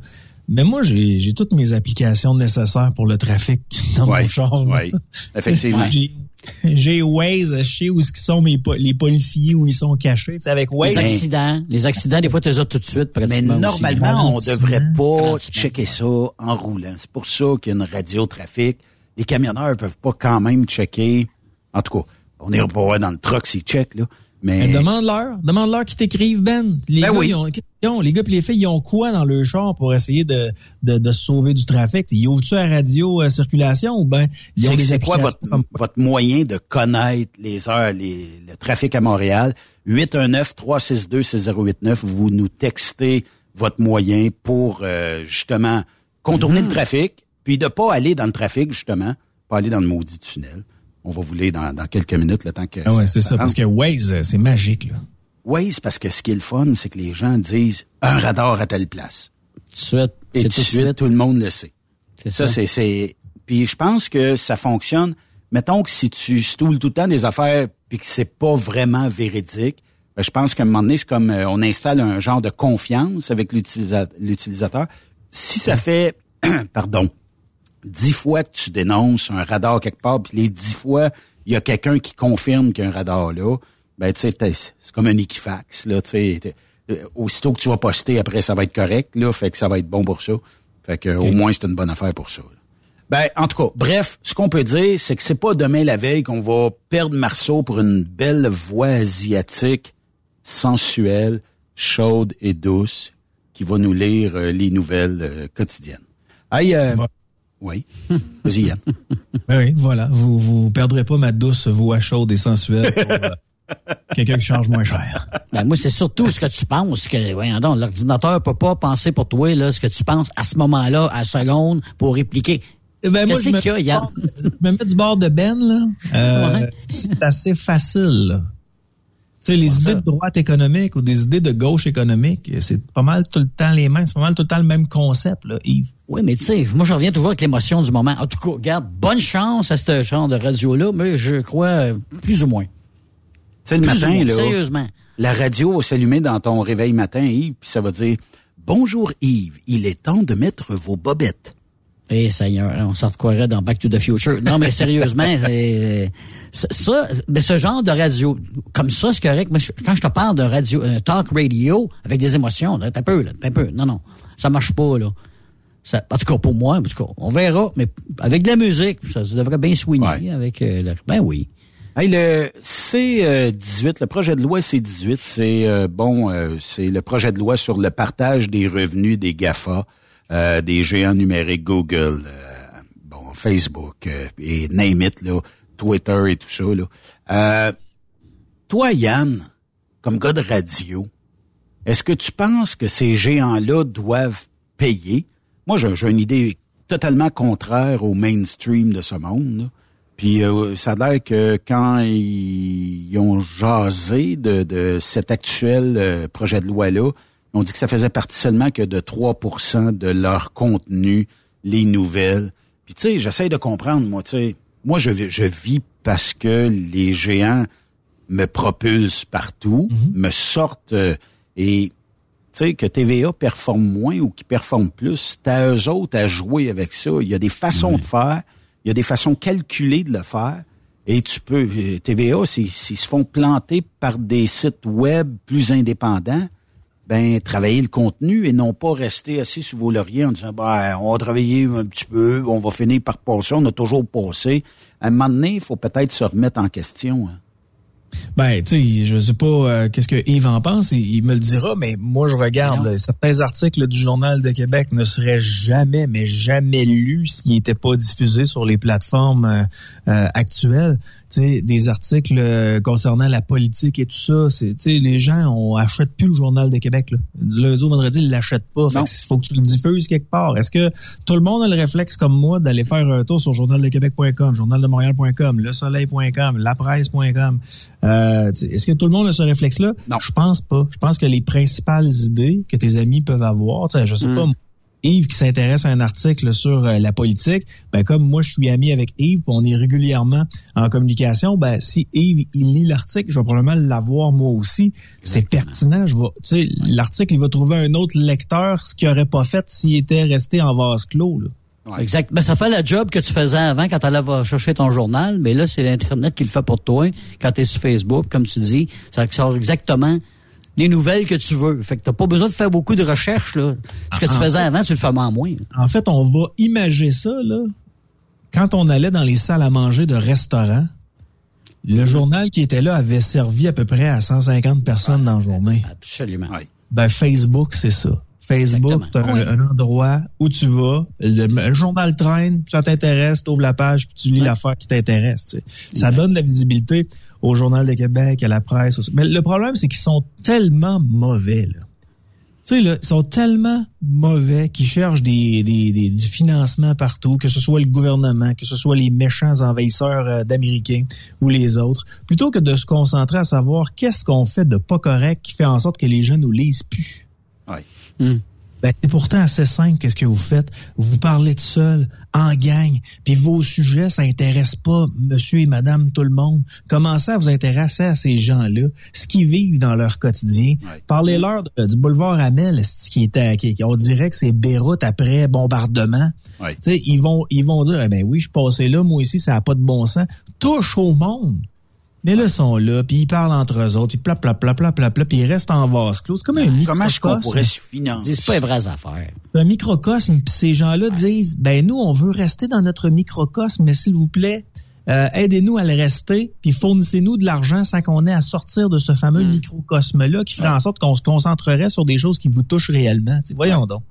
Mais moi, j'ai j'ai toutes mes applications nécessaires pour le trafic dans Ouais, mon char. ouais, effectivement. J'ai- Waze, je sais où ce qui sont mes po- les policiers, où ils sont cachés. Tu sais, avec Waze. Les accidents. Les accidents, des fois, tu les as tout de suite, Mais pratiquement. aussi. normalement, on Ralentissement. devrait pas checker ça en roulant. C'est pour ça qu'il y a une radio trafic. Les camionneurs peuvent pas quand même checker. En tout cas, on n'ira pas voir dans le truck s'ils checkent, là. Mais, Mais demande-leur, demande-leur qu'ils t'écrivent, Ben. Les Ben gars, oui. ils ont, ils ont- les gars et les filles, ils ont quoi dans le char pour essayer de, de, de se sauver du trafic? Ils ouvrent-tu la radio euh, circulation ou ben ils ont c'est des c'est quoi votre, votre moyen de connaître les heures, les, le trafic à Montréal? 819-362-6089. Vous nous textez votre moyen pour euh, justement contourner le trafic, puis de pas aller dans le trafic, justement, pas aller dans le maudit tunnel. On va vous lire dans, dans quelques minutes le temps que Ah ouais, c'est ça, parce que Waze, euh, c'est magique, là. Oui, c'est parce que ce qui est le fun, c'est que les gens disent un radar à telle place. Tout de suite. Et C'est tout tout de suite, suite. tout le monde le sait. C'est Ça, ça. c'est, c'est. Puis je pense que ça fonctionne. Mettons que si tu stoules tout le temps des affaires puis que c'est pas vraiment véridique, ben, je pense qu'à un moment donné, c'est comme euh, on installe un genre de confiance avec l'utilisa- l'utilisateur. Si ça fait, pardon, dix fois que tu dénonces un radar quelque part, puis les dix fois, il y a quelqu'un qui confirme qu'il y a un radar là, ben tu sais, c'est comme un Equifax, là, tu sais. euh, Aussitôt que tu vas poster, après, ça va être correct, là, fait que ça va être bon pour ça. Fait que au moins, c'est une bonne affaire pour ça. là. Ben, en tout cas, bref, ce qu'on peut dire, c'est que c'est pas demain la veille qu'on va perdre Marceau pour une belle voix asiatique, sensuelle, chaude et douce, qui va nous lire euh, les nouvelles euh, quotidiennes. Hey, euh, oui. Vas-y, Yann. Ben oui, voilà. Vous vous perdrez pas ma douce voix chaude et sensuelle pour euh, quelqu'un qui charge moins cher. Ben, moi, c'est surtout ce que tu penses que, voyons donc, l'ordinateur peut pas penser pour toi, là, ce que tu penses à ce moment-là, à la seconde, pour répliquer. Ben, moi, je me- qu'il y a, Yann? Je me mets du bord de Ben, là. Euh, Ouais. C'est assez facile, là. Sais, les idées de droite économique ou des idées de gauche économique, c'est pas mal tout le temps les mêmes, c'est pas mal tout le temps le même concept, là, Yves. Oui, mais tu sais, moi, je reviens toujours avec l'émotion du moment. En tout cas, regarde, bonne chance à ce genre de radio-là, mais je crois plus ou moins. Tu sais, le Plus matin, moins, là. Sérieusement. La radio va s'allumer dans ton réveil matin, Yves, puis ça va dire Bonjour Yves, il est temps de mettre vos bobettes. Eh, Seigneur, on s'en croirait dans Back to the Future? Non, mais sérieusement, c'est- ça, mais ce genre de radio, comme ça, c'est correct. Mais quand je te parle de radio, un talk radio avec des émotions, là, t'as peu, là, t'as peu. Non, non, ça marche pas, là. Ça, en tout cas, pour moi, en tout cas, on verra, mais avec de la musique, ça, ça devrait bien swinger avec, euh, le- ben oui. Hey, le C18, le projet de loi C18, c'est euh, bon, euh, c'est le projet de loi sur le partage des revenus des GAFA, euh, des géants numériques Google, euh, bon, Facebook euh, et name it, là, Twitter et tout ça. Là. Euh, toi, Yann, comme gars de radio, est-ce que tu penses que ces géants-là doivent payer? Moi, j'ai une idée totalement contraire au mainstream de ce monde. là. Puis euh, ça a l'air que quand ils, ont jasé de, de cet actuel projet de loi-là, ont dit que ça faisait partie seulement que de 3% de leur contenu, les nouvelles. Puis tu sais, j'essaie de comprendre, moi, tu sais, moi je, vis- je vis parce que les géants me propulsent partout, me sortent euh, et tu sais, que TVA performe moins ou qui performe plus, c'est à eux autres à jouer avec ça. Il y a des façons de faire, il y a des façons calculées de le faire. Et tu peux, euh, TVA, s'ils se font planter par des sites web plus indépendants, ben travailler le contenu et non pas rester assis sur vos lauriers en disant ben, on va travailler un petit peu, on va finir par passer, on a toujours passé. À un moment donné, il faut peut-être se remettre en question. hein. Ben, tu sais, je sais pas euh, qu'est-ce que Yves en pense, il, il me le dira, mais moi je regarde là, certains articles du Journal de Québec ne seraient jamais, mais jamais lus s'ils n'étaient pas diffusés sur les plateformes euh, euh, actuelles. Sais, des articles euh, concernant la politique et tout ça, c'est, les gens on achète plus le Journal de Québec là. Du lundi au vendredi, ils l'achètent pas. Fait que faut que tu le diffuses quelque part. Est-ce que tout le monde a le réflexe comme moi d'aller faire un tour sur journaldequebec.com, journaldemontréal.com, lesoleil.com, lapresse.com? Euh, Est-ce que tout le monde a ce réflexe-là? Non. Je pense pas. Je pense que les principales idées que tes amis peuvent avoir, tu sais, je sais pas, Yves qui s'intéresse à un article sur euh, la politique, ben comme moi je suis ami avec Yves, puis on est régulièrement en communication, ben si Yves il lit l'article, je vais probablement l'avoir moi aussi. C'est pertinent, je vais, tu sais, l'article il va trouver un autre lecteur, ce qu'il aurait pas fait s'il était resté en vase clos. Là. Exact. Ben, ça fait la job que tu faisais avant quand tu allais chercher ton journal, mais là, c'est l'Internet qui le fait pour toi. Quand tu es sur Facebook, comme tu dis, ça sort exactement les nouvelles que tu veux. Fait que t'as pas besoin de faire beaucoup de recherches, là. Ce que tu Ah, faisais avant, tu le fais en moins. En fait, on va imager ça, là. Quand on allait dans les salles à manger de restaurants, le journal qui était là avait servi à peu près à 150 personnes dans la journée. Absolument. Ben, Facebook, c'est ça. Facebook, c'est un, Oui. un endroit où tu vas, le, le journal traîne, ça t'intéresse, tu ouvres la page, puis tu lis l'affaire qui t'intéresse. tu sais. Ça donne de la visibilité au Journal de Québec, à la presse. au- Mais le problème, c'est qu'ils sont tellement mauvais. Là. Tu sais, là, ils sont tellement mauvais qu'ils cherchent des, des, des- du financement partout, que ce soit le gouvernement, que ce soit les méchants envahisseurs euh, d'Américains ou les autres, plutôt que de se concentrer à savoir qu'est-ce qu'on fait de pas correct qui fait en sorte que les gens nous lisent plus. Ben, c'est pourtant assez simple, qu'est-ce que vous faites? Vous parlez de seul, en gang, puis vos sujets, ça intéresse pas monsieur et madame tout le monde. Commencez à vous intéresser à ces gens-là, ce qu'ils vivent dans leur quotidien. Parlez-leur du boulevard Amel, ce qui était, qui, on dirait que c'est Beyrouth après bombardement. Tu sais, ils vont, ils vont dire, eh ben oui, je suis passé là, moi aussi, ça a pas de bon sens. Touche au monde. Mais là, ils sont là, puis ils parlent entre eux autres, puis pla, pla, pla, pla, pla, pla, puis ils restent en vase clos. C'est comme un Comment est-ce qu'on microcosme. pourrait se financer? Dis pas les vraies affaires. C'est un microcosme, puis ces gens-là disent, ben nous, on veut rester dans notre microcosme, mais s'il vous plaît, euh, aidez-nous à le rester, puis fournissez-nous de l'argent sans qu'on ait à sortir de ce fameux microcosme-là qui ferait en sorte qu'on se concentrerait sur des choses qui vous touchent réellement. Voyons donc.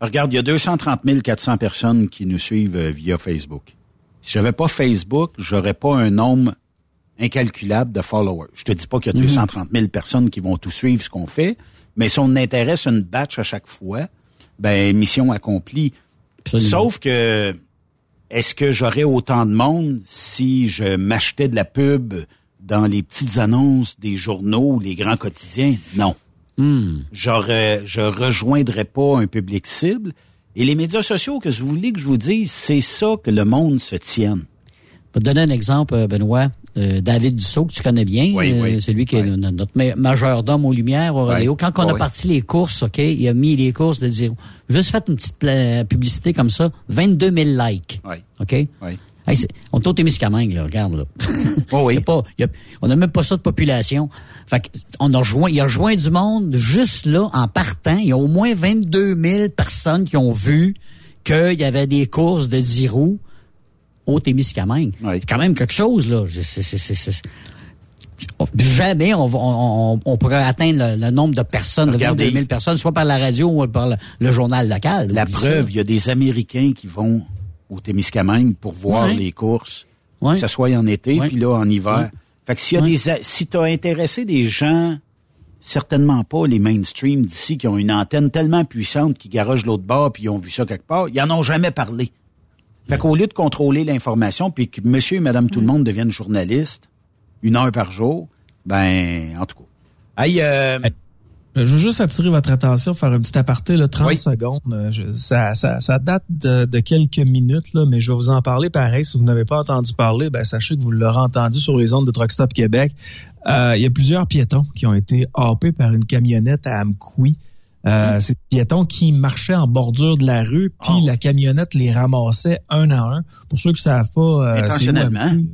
Regarde, il y a 230 400 personnes qui nous suivent euh, via Facebook. Si j'avais pas Facebook, j'aurais pas un nombre incalculable de followers. Je te dis pas qu'il y a Mhm. 230 000 personnes qui vont tout suivre ce qu'on fait, mais si on intéresse une batch à chaque fois, ben mission accomplie. Sauf que est-ce que j'aurais autant de monde si je m'achetais de la pub dans les petites annonces des journaux, les grands quotidiens, non. Hmm. J'aurais, je rejoindrais pas un public cible. Et les médias sociaux, que vous voulez que je vous dise, c'est ça que le monde se tienne. Je vais te donner un exemple, euh, Benoît. Euh, David Dussault, que tu connais bien, Oui, euh, oui. celui qui est no- notre majordome aux Lumières au Oui. rodéo. Quand on a Oui. parti les courses, OK, il a mis les courses de zéro. Juste fait une petite publicité comme ça, 22 000 likes. Oui. OK? Oui. Hey, on est au Témiscamingue, là, regarde, là. oui. Il y a pas, on n'a même pas ça de population. Fait on a rejoint, il a rejoint du monde juste là, en partant. Il y a au moins 22 000 personnes qui ont vu qu'il y avait des courses de 10 roues au Témiscamingue. C'est quand même quelque chose, là. C'est- c'est- c'est- c'est- Jamais on, pourrait atteindre le, le nombre de personnes, Regardez. de 22 000 personnes, soit par la radio ou par le, le journal local. La preuve, il y a des Américains qui vont au Témiscamingue pour voir les courses, que ce soit en été, puis là, en hiver. Fait que s'il y a des, si t'as intéressé des gens, certainement pas les mainstream d'ici qui ont une antenne tellement puissante qui garagent l'autre bord puis ils ont vu ça quelque part, ils en ont jamais parlé. Fait qu'au lieu de contrôler l'information puis que monsieur et madame tout le monde deviennent journalistes, une heure par jour, ben, en tout cas. Hey, euh, Je veux juste attirer votre attention, faire un petit aparté, là, 30 secondes. Euh, je- ça, ça, ça date de, de quelques minutes, là, mais je vais vous en parler pareil. Si vous n'avez pas entendu parler, ben, sachez que vous l'aurez entendu sur les ondes de Truck Stop Québec. Euh, Il y a plusieurs piétons qui ont été happés par une camionnette à Amqui. Euh, C'est des piétons qui marchaient en bordure de la rue, puis la camionnette les ramassait un à un. Pour ceux qui savent pas, euh, Intentionnellement. Amqui,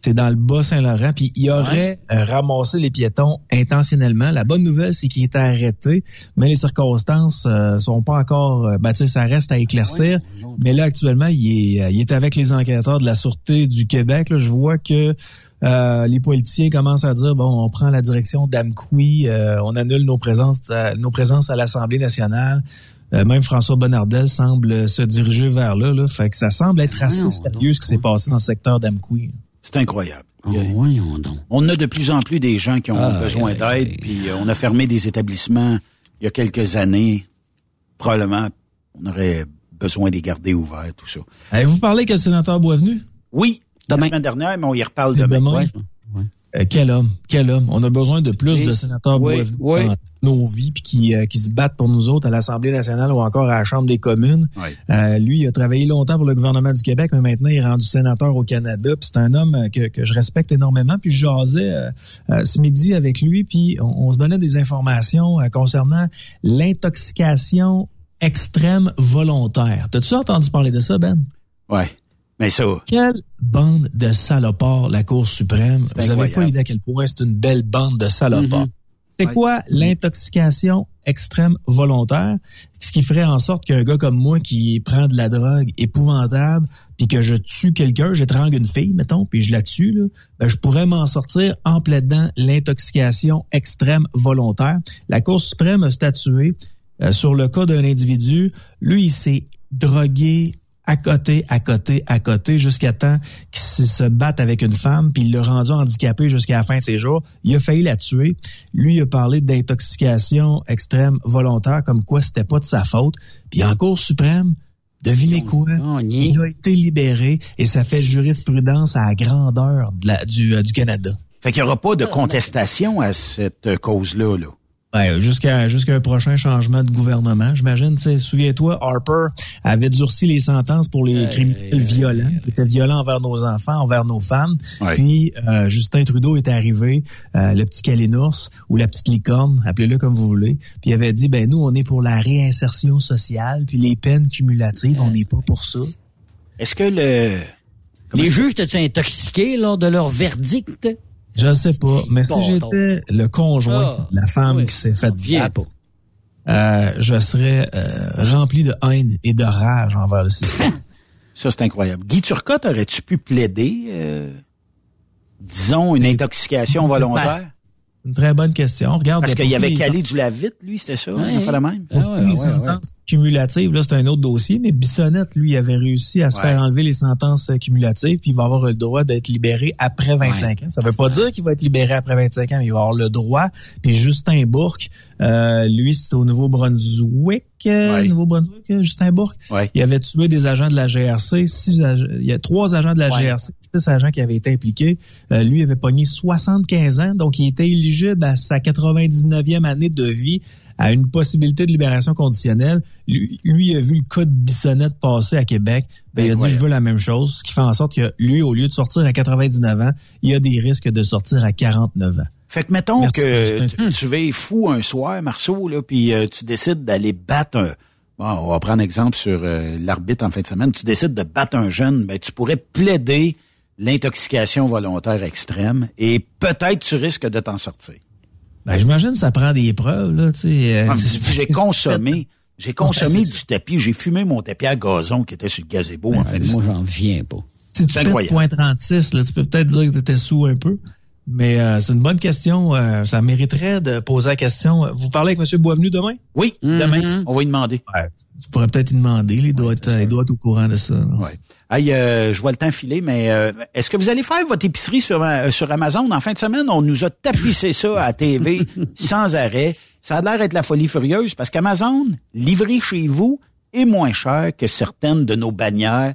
c'est dans le Bas-Saint-Laurent, puis il aurait euh, ramassé les piétons intentionnellement. La bonne nouvelle, c'est qu'il était arrêté, mais les circonstances euh, sont pas encore... euh, ben, tu sais, ça reste à éclaircir. mais là, actuellement, il est, il est avec les enquêteurs de la Sûreté du Québec. Là, je vois que euh, les politiciens commencent à dire, bon, on prend la direction d'Amqui, euh, on annule nos présences, à, nos présences à l'Assemblée nationale. Euh, même François Bonnardel semble se diriger vers là, là. Fait que ça semble être assez sérieux ce qui s'est passé dans le secteur d'Amqui. C'est incroyable. Ah, On a de plus en plus des gens qui ont Ah, besoin d'aide, puis euh, on a fermé des établissements il y a quelques années. Probablement, on aurait besoin de les garder ouverts, tout ça. Avez-vous parlé que le sénateur Boisvenu? Oui, la semaine dernière, mais on y reparle demain. demain? Euh, quel homme, quel homme. On a besoin de plus Oui. de sénateurs Oui, oui. dans nos vies puis qui, euh, qui se battent pour nous autres à l'Assemblée nationale ou encore à la Chambre des communes. Euh, lui, il a travaillé longtemps pour le gouvernement du Québec, mais maintenant, il est rendu sénateur au Canada. Puis c'est un homme euh, que, que je respecte énormément. Puis je jasais ce midi avec lui, puis on, on se donnait des informations euh, concernant l'intoxication extrême volontaire. T'as-tu entendu parler de ça, Ben? Ouais. Mais ça, Quelle bande de salopards, la Cour suprême? Vous avez incroyable. pas idée à quel point c'est une belle bande de salopards. Mhm. C'est quoi l'intoxication extrême volontaire? Ce qui ferait en sorte qu'un gars comme moi qui prend de la drogue épouvantable, puis que je tue quelqu'un, j'étrangle une fille, mettons, puis je la tue, là, ben, je pourrais m'en sortir en plaidant l'intoxication extrême volontaire. La Cour suprême a statué euh, sur le cas d'un individu. Lui, il s'est drogué à côté, à côté, à côté, jusqu'à temps qu'il se batte avec une femme, puis il l'a rendu handicapé jusqu'à la fin de ses jours. Il a failli la tuer. Lui, il a parlé d'intoxication extrême volontaire, comme quoi c'était pas de sa faute. Puis en Cour suprême, devinez quoi? Il a été libéré et ça fait jurisprudence à la grandeur de la- du, euh, du Canada. fait qu'il n'y aura pas de contestation à cette cause-là. Là. Ouais, jusqu'à jusqu'à un prochain changement de gouvernement, j'imagine. tu sais, Souviens-toi, Harper avait durci les sentences pour les criminels violents, qui étaient violents envers nos enfants, envers nos femmes. Ouais. Puis euh, Justin Trudeau est arrivé, euh, le petit calinours ou la petite licorne, appelez-le comme vous voulez. Puis il avait dit, ben nous, on est pour la réinsertion sociale, puis les peines cumulatives, on n'est pas pour ça. Est-ce que le... Les juges étaient intoxiqués lors de leur verdict? Je ne sais pas, mais si j'étais le conjoint de la femme qui s'est faite battre, euh, je serais euh, rempli de haine et de rage envers le système. Ça, c'est incroyable. Guy Turcotte, aurais-tu pu plaider, euh, disons, une intoxication volontaire? Une très bonne question. Regarde, Parce qu'il tous avait calé du lave-vite, lui, c'était ça? Ouais. Il a fait la même? Tous les sentences cumulatives, là, c'est un autre dossier, mais Bissonnette, lui, avait réussi à se faire enlever les sentences euh, cumulatives, puis il va avoir le droit d'être libéré après 25 ans. Ça veut pas dire qu'il va être libéré après 25 ans, mais il va avoir le droit. Puis Justin Bourque, euh, lui, c'est au Nouveau-Brunswick, euh, Nouveau-Brunswick, Justin Bourque. Ouais. Il avait tué des agents de la GRC, six ag- il y a trois agents de la GRC, six agents qui avaient été impliqués. Euh, lui avait pogné 75 ans, donc il était éligible à sa 99e année de vie à une possibilité de libération conditionnelle. Lui, lui a vu le cas de Bissonnette passer à Québec. Ben, il a dit, je veux la même chose, ce qui fait en sorte que lui, au lieu de sortir à 99 ans, il a des risques de sortir à 49 ans. Fait que mettons Merci, que Justin. tu vas fou un soir, Marceau, là, puis euh, tu décides d'aller battre un. Bon, on va prendre exemple sur euh, l'arbitre en fin de semaine. Tu décides de battre un jeune, ben tu pourrais plaider l'intoxication volontaire extrême et peut-être tu risques de t'en sortir. Ben, j'imagine que ça prend des preuves, là, tu sais. euh, Ah, J'ai consommé, j'ai consommé Ouais, du tapis, j'ai fumé mon tapis à gazon qui était sur le gazebo en fait. Moi, j'en viens pas. Si tu pètes incroyable. point 36, là, tu peux peut-être dire que tu étais sous un peu. Mais euh, c'est une bonne question. euh, ça mériterait de poser la question. Vous parlez avec M. Boisvenu demain? Oui, demain, on va y demander. Ouais, tu pourrais peut-être lui demander. Il doit, être, il doit être au courant de ça. Ouais. Hey, euh, je vois le temps filer, mais euh, est-ce que vous allez faire votre épicerie sur, euh, sur Amazon en fin de semaine? On nous a tapissé ça à TV sans arrêt. Ça a l'air d'être la folie furieuse parce qu'Amazon, livré chez vous, est moins cher que certaines de nos bannières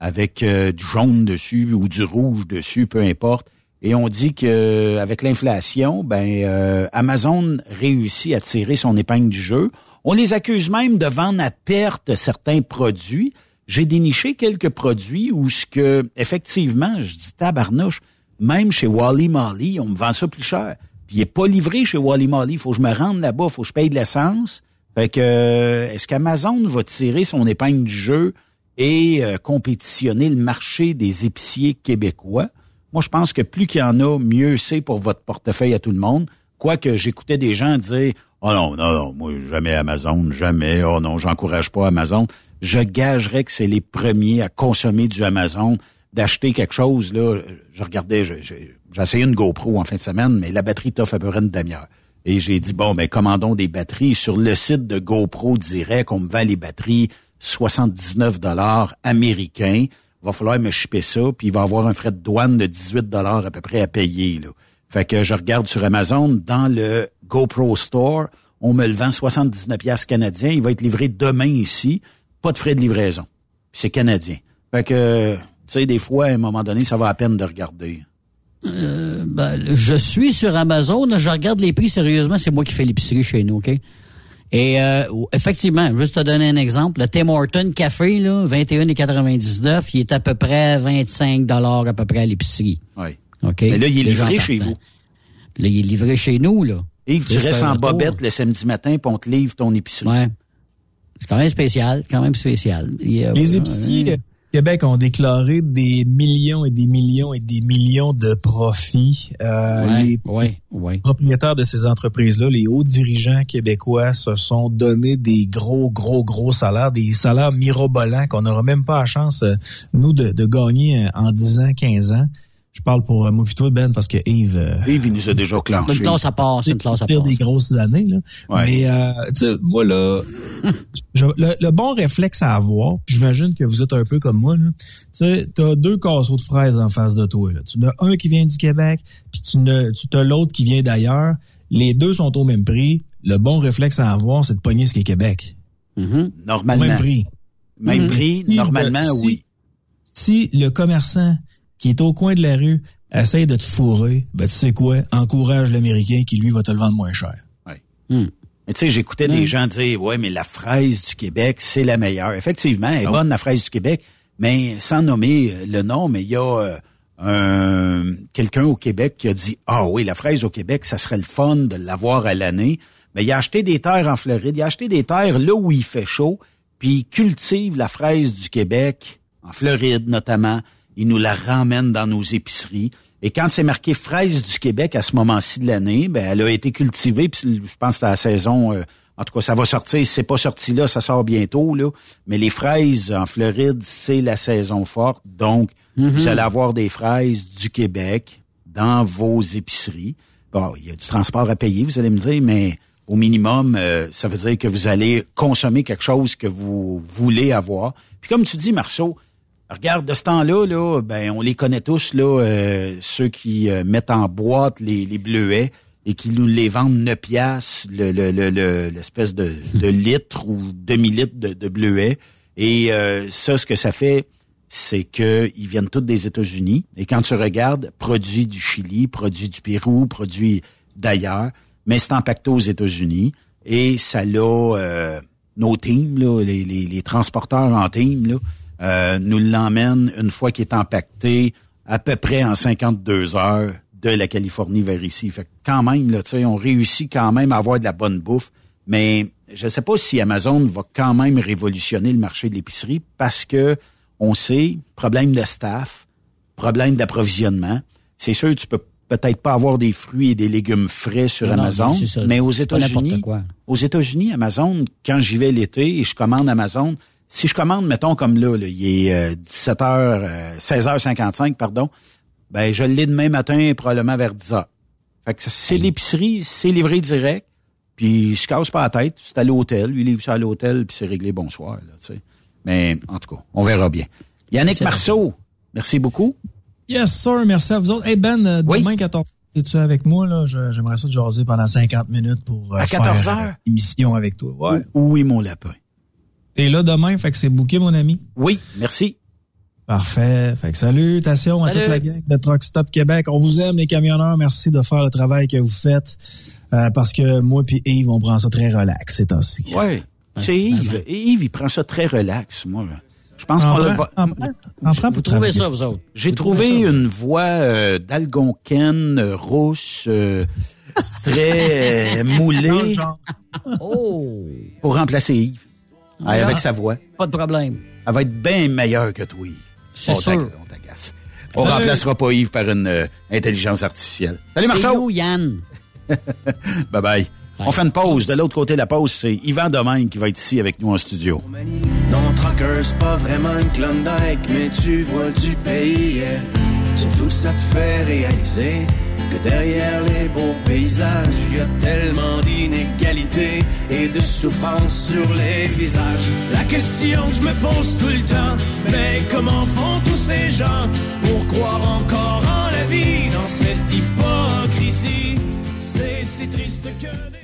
avec euh, du jaune dessus ou du rouge dessus, peu importe. Et on dit que avec l'inflation, ben euh, Amazon réussit à tirer son épingle du jeu. On les accuse même de vendre à perte certains produits. J'ai déniché quelques produits où ce que effectivement, je dis tabarnouche, même chez Wally Molly, on me vend ça plus cher. Puis il est pas livré chez Wally Molly, faut que je me rende là-bas, faut que je paye de l'essence. Fait que euh, est-ce qu'Amazon va tirer son épingle du jeu et euh, compétitionner le marché des épiciers québécois? Moi, je pense que plus qu'il y en a, mieux c'est pour votre portefeuille à tout le monde. Quoique j'écoutais des gens dire Oh non, non, non, moi, jamais Amazon, jamais, oh non, j'encourage pas Amazon. Je gagerais que c'est les premiers à consommer du Amazon, d'acheter quelque chose, là. Je regardais, j'ai essayé une GoPro en fin de semaine, mais la batterie t'offre à peu près une demi-heure. Et j'ai dit, bon, ben, commandons des batteries. Sur le site de GoPro direct, on me vend les batteries 79 dollars américains. Va falloir me shipper ça, puis il va avoir un frais de douane de 18 dollars à peu près à payer, là. Fait que je regarde sur Amazon, dans le GoPro Store, on me le vend 79 pièces canadiens. Il va être livré demain ici. Pas de frais de livraison. C'est canadien. Fait que, tu sais, des fois, à un moment donné, ça va à peine de regarder. Euh, ben, je suis sur Amazon, je regarde les prix sérieusement, c'est moi qui fais l'épicerie chez nous, OK? Et euh, effectivement, juste te donner un exemple, le Tim Horton Café, là, 21,99, il est à peu près 25 à peu près à l'épicerie. Oui. OK? Mais là, il est livré chez vous. Là, il est livré chez nous, là. Yves, tu restes en bobette le samedi matin, puis on te livre ton épicerie. Ouais. C'est quand même spécial, quand même spécial. Et, euh, Les euh, épiciers au Québec ont déclaré des millions et des millions et des millions de profits. Euh, Ouais, les ouais, ouais. propriétaires de ces entreprises-là, les hauts dirigeants québécois se sont donné des gros, gros, gros salaires, des salaires mirobolants qu'on n'aura même pas la chance, euh, nous, de, de gagner euh, en 10 ans, 15 ans. Je parle pour euh, moi puis toi, Ben, parce que Yves... euh, Yves, il nous a déjà C'est clenché. une classe à part, c'est une classe à part. des grosses années. Là. Ouais. Mais euh, tu sais, moi là, je- le, le bon réflexe à avoir, j'imagine que vous êtes un peu comme moi, là. Tu sais, t'as deux casseaux de fraises en face de toi. Là. Tu en as un qui vient du Québec, puis tu n'as- tu as l'autre qui vient d'ailleurs. Les deux sont au même prix. Le bon réflexe à avoir, c'est de pogner ce qui est Québec. Mhm. Au Normalement. même prix. Même Mhm. prix, normalement, si- oui. Si le commerçant qui est au coin de la rue essaye de te fourrer, ben tu sais quoi, encourage l'Américain qui lui va te le vendre moins cher. Hmm. Mais tu sais, j'écoutais des gens dire, ouais, mais la fraise du Québec, c'est la meilleure. Effectivement, elle est bonne, la fraise du Québec, mais sans nommer euh, le nom, mais il y a euh, un quelqu'un au Québec qui a dit, ah oui, la fraise au Québec, ça serait le fun de l'avoir à l'année. Mais il a acheté des terres en Floride, il a acheté des terres là où il fait chaud, puis il cultive la fraise du Québec, en Floride notamment. Il nous la ramène dans nos épiceries. Et quand c'est marqué fraise du Québec à ce moment-ci de l'année, ben elle a été cultivée. Puis je pense que c'est la saison. euh, en tout cas, ça va sortir. Si c'est pas sorti là, ça sort bientôt là. Mais les fraises en Floride, c'est la saison forte. Donc, vous allez avoir des fraises du Québec dans vos épiceries. Bon, il y a du transport à payer, vous allez me dire, mais au minimum, euh, ça veut dire que vous allez consommer quelque chose que vous voulez avoir. Puis comme tu dis, Marceau, regarde, de ce temps-là, là, ben, on les connaît tous, là, euh, ceux qui euh, mettent en boîte les, les bleuets et qui nous les vendent 9 piastres, le, le, le, l'espèce de, de litre ou demi-litre de, de bleuets. Et euh, ça, ce que ça fait, c'est qu'ils viennent tous des États-Unis. Et quand tu regardes, produits du Chili, produits du Pérou, produits d'ailleurs, mais c'est empaqueté aux États-Unis. Et ça l'a euh, nos teams, là, les, les, les transporteurs en team, là, euh, nous l'emmènent une fois qu'il est empaqueté à peu près en 52 heures de la Californie vers ici. Fait que quand même, là, on réussit quand même à avoir de la bonne bouffe. Mais je ne sais pas si Amazon va quand même révolutionner le marché de l'épicerie parce que on sait, problème de staff, problème d'approvisionnement. C'est sûr, tu peux peut-être pas avoir des fruits et des légumes frais sur Non, Amazon, mais aux États-Unis, aux États-Unis, Amazon, quand j'y vais l'été et je commande Amazon, si je commande, mettons comme là, là, il est euh, 17h, euh, 16h55, pardon, ben je l'ai demain matin probablement vers 10h. Fait que c'est l'épicerie, c'est livré direct, puis je casse pas la tête, c'est à l'hôtel, lui il livre ça à l'hôtel, puis c'est réglé bonsoir, là, tu sais. Mais en tout cas, on verra bien. Yannick Marceau, merci beaucoup. Yes, sir. Merci à vous autres. Hey, Ben, euh, demain, 14 es-tu avec moi? là? Je- J'aimerais ça te jaser pendant 50 minutes pour euh, À faire, 14 euh, heures? émission avec toi. Ouais. Oui, mon lapin. T'es là demain, fait que c'est bouqué, mon ami? Oui, merci. Parfait. Fait que salutations à toute la gang de Truck Stop Québec. On vous aime, les camionneurs. Merci de faire le travail que vous faites. euh, parce que moi puis Yves, on prend ça très relax ces temps-ci. Oui. C'est Yves. Yves, il prend ça très relax, moi. Je pense En qu'on va... en en Vous trouvez ça, vous autres? J'ai trouvé ça? une voix euh, d'algonquine, euh, rousse, euh, très euh, moulée Oh! pour remplacer Yves. Ah, Ah. avec sa voix. Pas de problème. Elle va être bien meilleure que toi, Yves. C'est sûr. On t'agace. On Euh. remplacera pas Yves par une euh, intelligence artificielle. Salut Marceau! you, Yann. Bye bye. On fait une pause. De l'autre côté de la pause, c'est Yvan Domingue qui va être ici avec nous en studio. Non, trucker, c'est pas vraiment une Klondike, mais tu vois du pays. yeah. Surtout, ça te fait réaliser que derrière les beaux il y a tellement d'inégalités et de souffrance sur les visages. La question que je me pose tout le temps, mais comment font tous ces gens pour croire encore en la vie dans cette hypocrisie? C'est si triste que...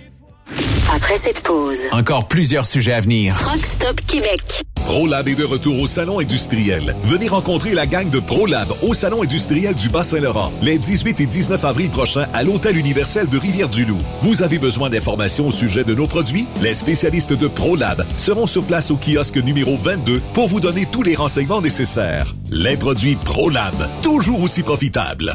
Après cette pause, Encore plusieurs sujets à venir. Truck Stop Québec. ProLab est de retour au Salon industriel. Venez rencontrer la gang de ProLab au Salon industriel du Bas-Saint-Laurent les 18 et 19 avril prochains à l'Hôtel universel de Rivière-du-Loup. Vous avez besoin d'informations au sujet de nos produits? Les spécialistes de ProLab seront sur place au kiosque numéro 22 pour vous donner tous les renseignements nécessaires. Les produits ProLab, toujours aussi profitables.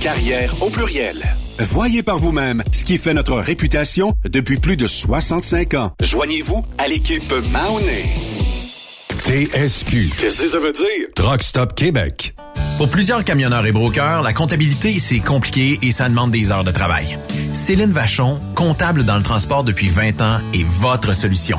carrière au pluriel. Voyez par vous-même ce qui fait notre réputation depuis plus de 65 ans. Joignez-vous à l'équipe Mahoney. TSQ. Qu'est-ce que ça veut dire? Truck Stop Québec. Pour plusieurs camionneurs et brokers, la comptabilité, c'est compliqué et ça demande des heures de travail. Céline Vachon, comptable dans le transport depuis 20 ans, est votre solution.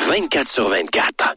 24 sur 24.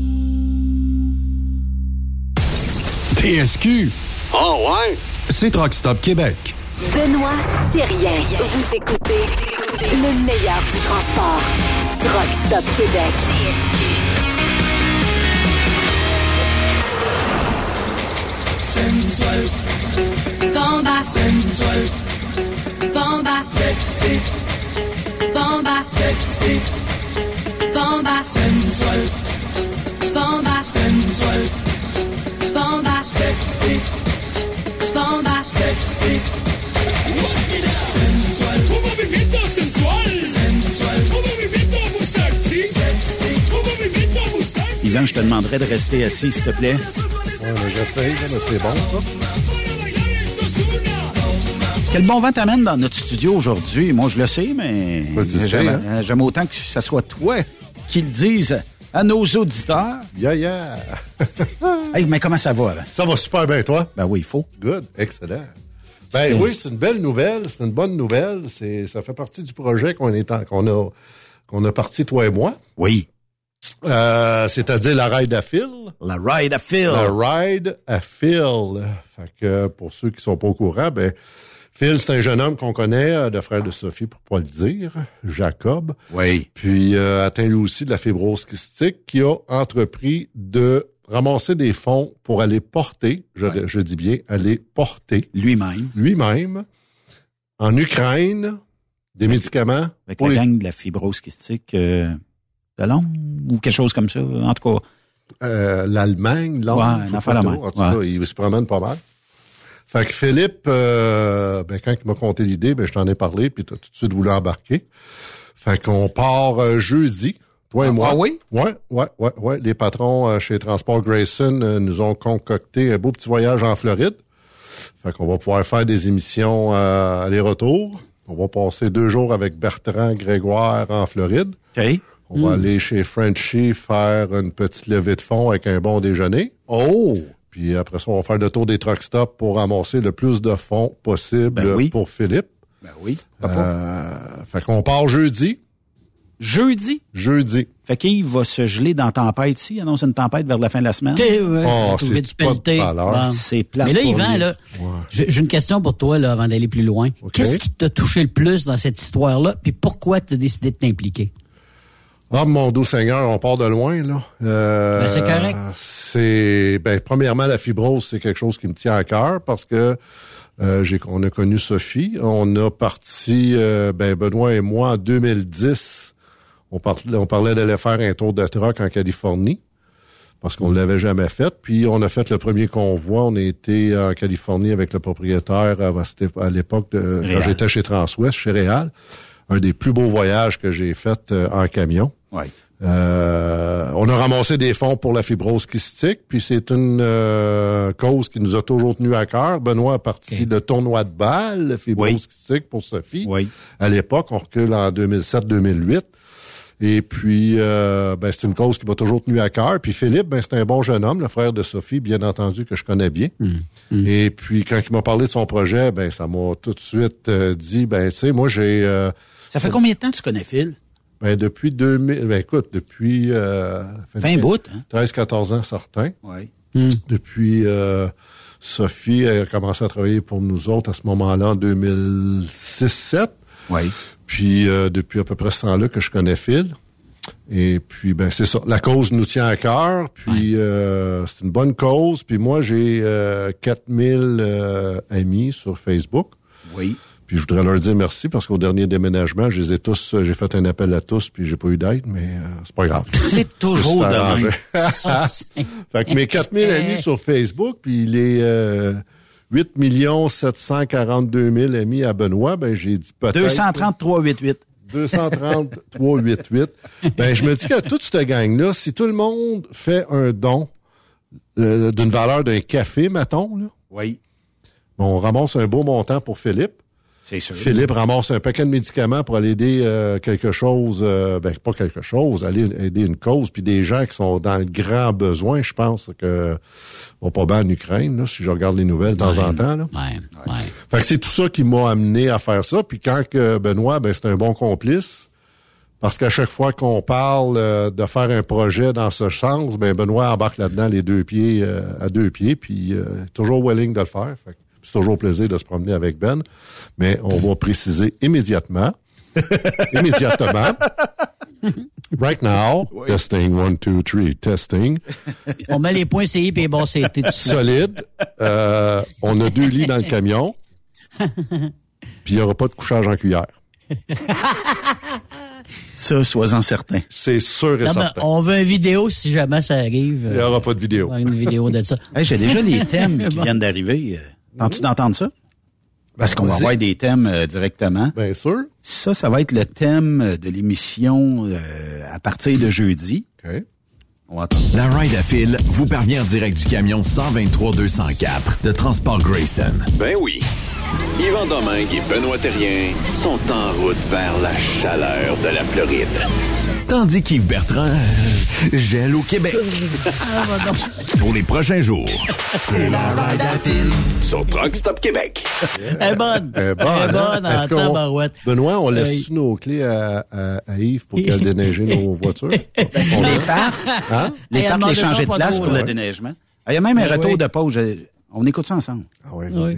TSQ. Oh ouais? C'est Truck Stop Québec. Benoît Thérien. Vous écoutez le meilleur du transport. Truck Stop Québec. Sensual. Bomba. Bomba. Sexy. Bomba. Sexy. Bomba. Bomba. Sensual. Je te demanderais de rester assis, s'il te plaît. Ouais, mais j'essaye, là, mais c'est bon, ça. Quel bon vent t'amène dans notre studio aujourd'hui? Moi, je le sais, mais tu le sais, j'aime hein? autant que ce soit toi qui le dise à nos auditeurs. Yeah, yeah. Hey, mais comment ça va? Avant? Ça va super bien, toi? Ben oui, il faut. Good, excellent. Ben oui, c'est une belle nouvelle, c'est une bonne nouvelle. C'est, ça fait partie du projet qu'on est en- qu'on a qu'on a parti toi et moi. Oui. Euh, c'est-à-dire la ride à fil. La ride à fil. La ride à fil. Fait que pour ceux qui sont pas au courant, ben Phil, c'est un jeune homme qu'on connaît, euh, le frère de Sophie, pour pas le dire, Jacob. Oui. Puis euh, atteint lui aussi de la fibrose kystique, qui a entrepris de ramasser des fonds pour aller porter, je, je dis bien, aller porter Lui-même. lui-même en Ukraine des médicaments Avec la les- gang de la fibrose kystique euh, de Londres ou quelque chose comme ça. En tout cas, euh, l'Allemagne, Londres, Ouais. En tout cas, Ouais. il se promène pas mal. Fait que Philippe, euh, ben, quand il m'a conté l'idée, ben, je t'en ai parlé, puis tu as tout de suite voulu embarquer. Fait qu'on part euh, jeudi, toi et Ah, moi. ah oui? Ouais, ouais, ouais, ouais. Les patrons euh, chez Transport Grayson euh, nous ont concocté un beau petit voyage en Floride. Fait qu'on va pouvoir faire des émissions euh, aller-retour. On va passer deux jours avec Bertrand Grégoire en Floride. OK. On va Hmm. aller chez Frenchy faire une petite levée de fonds avec un bon déjeuner. Oh! Puis après ça, on va faire le tour des truck stops pour ramasser le plus de fonds possible Ben oui. pour Philippe. Ben oui. Euh, fait qu'on part jeudi. Jeudi? Jeudi. Fait qu'il va se geler dans la tempête ici. Il annonce une tempête vers la fin de la semaine. Ouais, Oh, trouver c'est du pas de pelleté. valeur. Bon. C'est plat Mais là, Yvan, là, j'ai j'ai une question pour toi là, avant d'aller plus loin. Qu'est-ce qui t'a touché le plus dans cette histoire-là? Puis pourquoi tu as décidé de t'impliquer? Ah, mon doux Seigneur, on part de loin, là. Euh, Ben, c'est correct. C'est, ben, premièrement, la fibrose, c'est quelque chose qui me tient à cœur parce que euh, j'ai, on a connu Sophie. On a parti, euh, ben, Benoît et moi, en 2010. On, parlait, on parlait d'aller faire un tour de truck en Californie parce qu'on ne l'avait jamais fait. Puis on a fait le premier convoi. On a été en Californie avec le propriétaire à l'époque de quand j'étais chez Transwest, chez Réal. Un des plus beaux voyages que j'ai fait en camion. Ouais. Euh, on a ramassé des fonds pour la fibrose kystique, puis c'est une euh, cause qui nous a toujours tenu à cœur. Benoît a parti de tournoi de balle, la fibrose Oui. kystique pour Sophie. Oui. À l'époque, on recule en 2007-2008. Et puis, euh, ben, c'est une cause qui m'a toujours tenu à cœur. Puis Philippe, ben, c'est un bon jeune homme, le frère de Sophie, bien entendu, que je connais bien. Et puis, quand il m'a parlé de son projet, ben, ça m'a tout de suite euh, dit, ben, tu sais, moi, j'ai... euh, Ça fait combien de temps que tu connais Phil? Ben, depuis 2000, ben, écoute, depuis... Euh, 20 bouts, hein? 13-14 ans, certains. Oui. Depuis, euh, Sophie a commencé à travailler pour nous autres à ce moment-là, en 2006-7. Oui. Puis, euh, depuis à peu près ce temps-là que je connais Phil. Et puis, ben, c'est ça. La cause nous tient à cœur. Puis, euh, c'est une bonne cause. Puis moi, j'ai euh, 4000 euh, amis sur Facebook. Oui. Puis je voudrais leur dire merci parce qu'au dernier déménagement, je les ai tous, euh, j'ai fait un appel à tous, puis j'ai pas eu d'aide, mais euh, c'est pas grave. C'est toujours de même. Fait que mes 4000 amis sur Facebook, puis les euh, 8 742 000 amis à Benoît, ben j'ai dit peut-être... 233 88. 233 88. Ben je me dis qu'à toute cette gang-là, si tout le monde fait un don euh, d'une valeur d'un café, mettons, là, Oui. on ramasse un beau montant pour Philippe. C'est sûr. Philippe ramasse un paquet de médicaments pour aller aider euh, quelque chose, euh, ben pas quelque chose, aller aider une cause, puis des gens qui sont dans le grand besoin, je pense que on va pas bien en Ukraine, là, si je regarde les nouvelles de temps en temps. Là. Ouais, ouais. Fait que c'est tout ça qui m'a amené à faire ça. Puis quand que Benoît, ben c'est un bon complice. Parce qu'à chaque fois qu'on parle euh, de faire un projet dans ce sens, ben Benoît embarque là-dedans les deux pieds euh, à deux pieds, puis euh, toujours willing de le faire. Fait que c'est toujours plaisir de se promener avec Ben. Mais on va préciser immédiatement, immédiatement, right now, testing one, two, three, testing, On met les points CI bons CT dessus. solide. Euh, on a deux lits dans le camion, puis il n'y aura pas de couchage en cuillère. Ça, sois-en certain. C'est sûr et Non, ben, certain. on veut une vidéo si jamais ça arrive. Il n'y aura pas de vidéo. Une vidéo de ça. Hey, J'ai déjà les thèmes qui viennent d'arriver. Tentes-tu d'entendre ça? Parce qu'on va avoir des thèmes euh, directement. Bien sûr. Ça, ça va être le thème euh, de l'émission euh, à partir de jeudi. OK. On va entendre. La Ride à Fil vous parvient en direct du camion 123 204 de Transport Grayson. Ben oui. Yvan Domingue et Benoît Thérien sont en route vers la chaleur de la Floride. Tandis qu'Yves Bertrand euh, gèle au Québec. Pour les prochains jours. C'est la ride à Phil. Sur Truck Stop Québec. Elle est bonne. Elle est bonne, Elle est hein? en tabarouette. Benoît, on laisse Euh, nos clés à, à, à Yves pour qu'elle déneige nos voitures? Les parcs, Hein? les parcs, les changer de place trop, pour le déneigement. Il y a même un Ben retour oui. de pause. Je- On écoute ça ensemble. Ah ouais, Oui.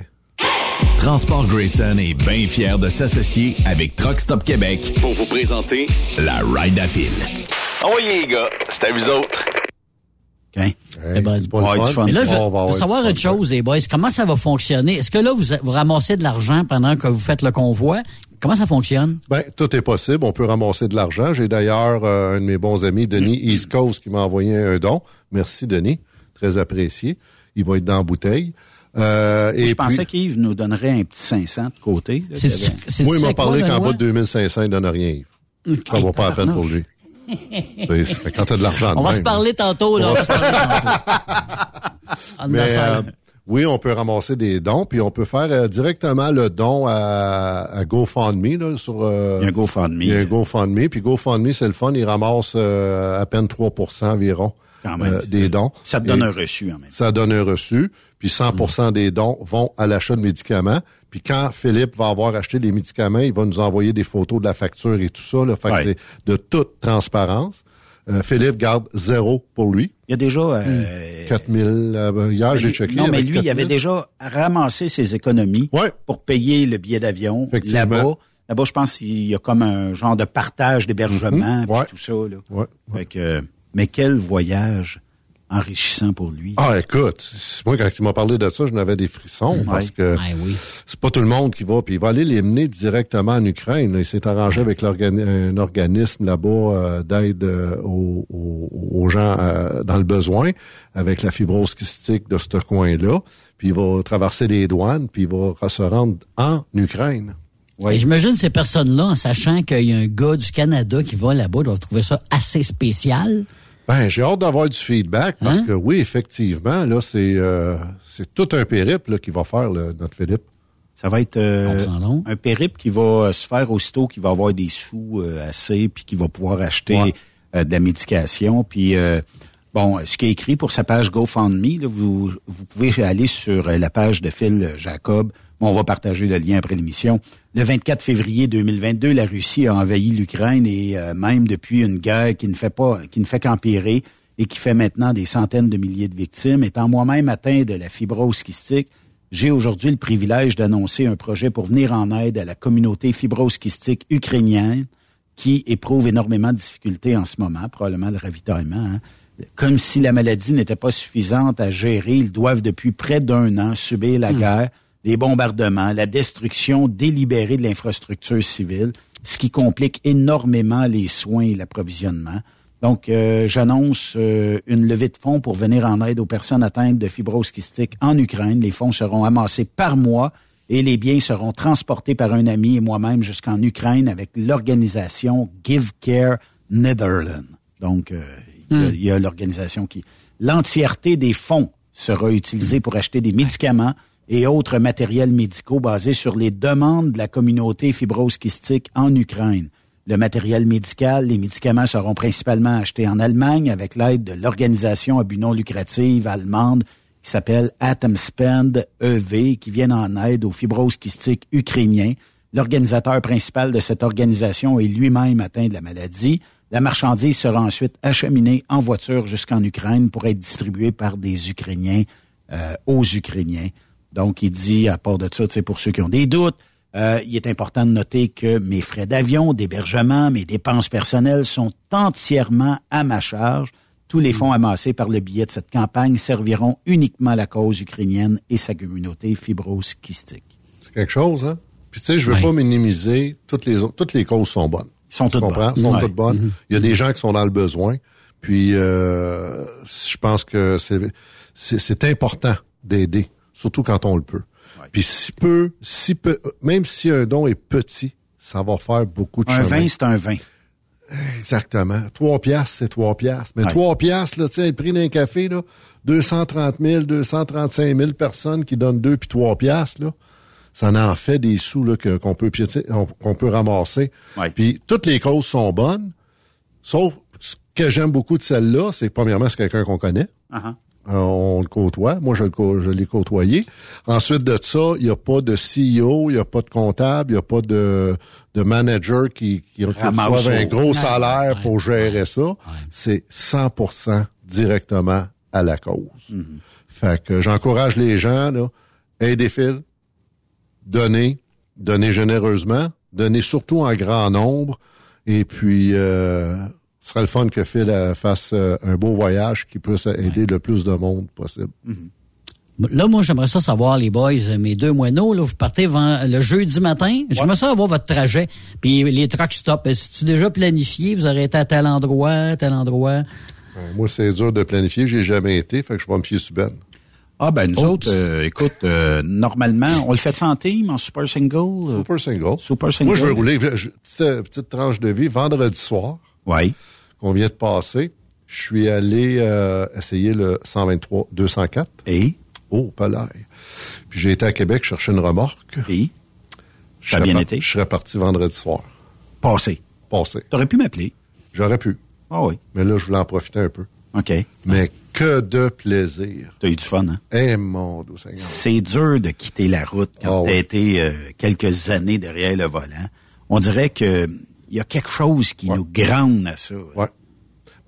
Transport Grayson est bien fier de s'associer avec Truck Stop Québec Pour vous présenter la Ride à fil. Envoyez les gars, c'est à vous autres. OK. Hey, ben, c'est pas le ouais, fun. du fun. Mais là, je veux avoir savoir une chose, les boys. Comment ça va fonctionner? Est-ce que là, vous, vous ramassez de l'argent pendant que vous faites le convoi? Comment ça fonctionne? Ben, tout est possible. On peut ramasser de l'argent. J'ai d'ailleurs euh, un de mes bons amis, Denis East Coast, qui m'a envoyé un don. Merci, Denis. Très apprécié. Il va être dans la bouteille. Euh, Moi, et je pensais qu'Yves nous donnerait un petit 500 de côté. là, avait- moi, il m'a parlé qu'en bas de 2500, il donne rien, Yves. Ça vaut pas la peine pour lui. Quand t'as de l'argent On va même, se parler tantôt, là. On va se parler tantôt. Mais euh, oui, on peut ramasser des dons, puis on peut faire euh, directement le don à, à GoFundMe là, sur. euh, Il y a un GoFundMe. Il y a un GoFundMe, puis GoFundMe, c'est le fun, il ramasse euh, à peine 3% environ Quand même. euh, des dons. Ça te donne Et un reçu en même temps. Ça donne un reçu, puis 100% des dons vont à l'achat de médicaments. Puis quand Philippe va avoir acheté les médicaments, il va nous envoyer des photos de la facture et tout ça. Là, fait que c'est de toute transparence. Euh, Philippe garde zéro pour lui. Il y a déjà... euh, 4000. euh, hier, j'ai checké. Non, mais lui, il avait 4000. déjà ramassé ses économies Ouais. pour payer le billet d'avion là-bas. Là-bas, je pense qu'il y a comme un genre de partage d'hébergement Mhm. puis Ouais. tout ça. Là. Ouais. Fait que, mais quel voyage enrichissant pour lui. Ah, écoute, moi, quand il m'a parlé de ça, je n'avais des frissons parce que Ah oui. c'est pas tout le monde qui va. Puis il va aller les mener directement en Ukraine. là. Il s'est arrangé avec un organisme là-bas euh, d'aide euh, aux, gens euh, dans le besoin avec la fibrose kystique de ce coin-là. Puis il va traverser les douanes, puis il va se rendre en Ukraine. Et J'imagine ces personnes-là, en sachant qu'il y a un gars du Canada qui va là-bas, doivent trouver ça assez spécial. Ben, j'ai hâte d'avoir du feedback parce Hein? que oui, effectivement, là, c'est euh, c'est tout un périple là, qu'il va faire là, notre Philippe. Ça va être euh, un périple qui va euh, se faire aussitôt qu'il va avoir des sous euh, assez, puis qu'il va pouvoir acheter Ouais. euh, de la médication. Puis, euh, bon, ce qui est écrit pour sa page GoFundMe, là, vous, vous pouvez aller sur la page de Phil Jacob. Bon, on va partager le lien après l'émission. Le 24 février 2022, la Russie a envahi l'Ukraine et euh, même depuis une guerre qui ne fait pas, qui ne fait qu'empirer et qui fait maintenant des centaines de milliers de victimes. Étant moi-même atteint de la fibrose kystique, j'ai aujourd'hui le privilège d'annoncer un projet pour venir en aide à la communauté fibrose kystique ukrainienne qui éprouve énormément de difficultés en ce moment, probablement le ravitaillement. hein. Comme si la maladie n'était pas suffisante à gérer, ils doivent depuis près d'un an subir la guerre, les bombardements, la destruction délibérée de l'infrastructure civile, ce qui complique énormément les soins et l'approvisionnement. Donc, euh, j'annonce euh, une levée de fonds pour venir en aide aux personnes atteintes de fibrose kystique en Ukraine. Les fonds seront amassés par mois et les biens seront transportés par un ami et moi-même jusqu'en Ukraine avec l'organisation Give Care Netherlands. Donc, euh, il y a- il y a, l'organisation qui... L'entièreté des fonds sera utilisée pour acheter des médicaments et autres matériels médicaux basés sur les demandes de la communauté fibrose kystique en Ukraine. Le matériel médical, les médicaments seront principalement achetés en Allemagne avec l'aide de l'organisation à but non lucrative allemande qui s'appelle Atom Spend EV, qui vient en aide aux fibroses ukrainiens. L'organisateur principal de cette organisation est lui-même atteint de la maladie. La marchandise sera ensuite acheminée en voiture jusqu'en Ukraine pour être distribuée par des Ukrainiens euh, aux Ukrainiens. Donc, il dit, à part de ça, tu sais, pour ceux qui ont des doutes, euh, il est important de noter que mes frais d'avion, d'hébergement, mes dépenses personnelles sont entièrement à ma charge. Tous les fonds amassés par le billet de cette campagne serviront uniquement à la cause ukrainienne et sa communauté fibrose kystique. C'est quelque chose, hein? Puis tu sais, je veux pas minimiser. Toutes les autres, toutes les causes sont bonnes. Sont Tu toutes bonnes. Sont toutes bonnes. Il y a des gens qui sont dans le besoin. Puis euh, je pense que c'est c'est c'est important d'aider, surtout quand on le peut. Puis si peu, si peu, même si un don est petit, ça va faire beaucoup de Un chemin. vin, c'est un vin. Exactement. Trois piastres, c'est trois piastres. Mais trois piastres, là, tu sais, le prix d'un café, là, 230 000, 235 000 personnes qui donnent deux puis trois piastres, là. ça en fait des sous là, que- qu'on peut qu'on ramasser. Puis toutes les causes sont bonnes, sauf ce que j'aime beaucoup de celle-là, c'est premièrement, c'est quelqu'un qu'on connaît. Uh-huh. On le côtoie. Moi, je, l'ai côtoyé. Ensuite de ça, il n'y a pas de CEO, il n'y a pas de comptable, il n'y a pas de, de manager qui, qui, reçoivent un gros salaire pour gérer ça. C'est 100% directement à la cause. Mm-hmm. Fait que j'encourage les gens, là, aidez Phil, donnez, donnez généreusement, donnez surtout en grand nombre, et puis euh, ce serait le fun que Phil euh, fasse euh, un beau voyage qui puisse aider le plus de monde possible. Là, moi, j'aimerais ça savoir, les boys, euh, mes deux moineaux, là, vous partez le jeudi matin. J'aimerais ça avoir votre trajet. Puis les truck stops, est-ce déjà planifié? Vous aurez été à tel endroit, tel endroit? Moi, c'est dur de planifier, j'ai jamais été, fait que je vais me fier sur Ben. Ah ben nous Oups. autres, euh, écoute, euh, normalement, on le fait en team, en super single. Super single. Super single. Moi, je veux rouler. je- petite, petite tranche de vie, vendredi soir. Oui. Qu'on vient de passer. Je suis allé euh, essayer le 123 204. Et? Oh, pas l'air. Puis j'ai été à Québec chercher une remorque. Et? Je Ça a bien été? Je serais parti vendredi soir. Passé? Passé. T'aurais pu m'appeler. J'aurais pu. Ah oui. Mais là, je voulais en profiter un peu. OK. Mais que de plaisir. T'as eu du fun, hein? Eh, mon Seigneur. C'est dur de quitter la route quand Ah t'as oui. été euh, quelques années derrière le volant. On dirait que il y a quelque chose qui nous grande à ça.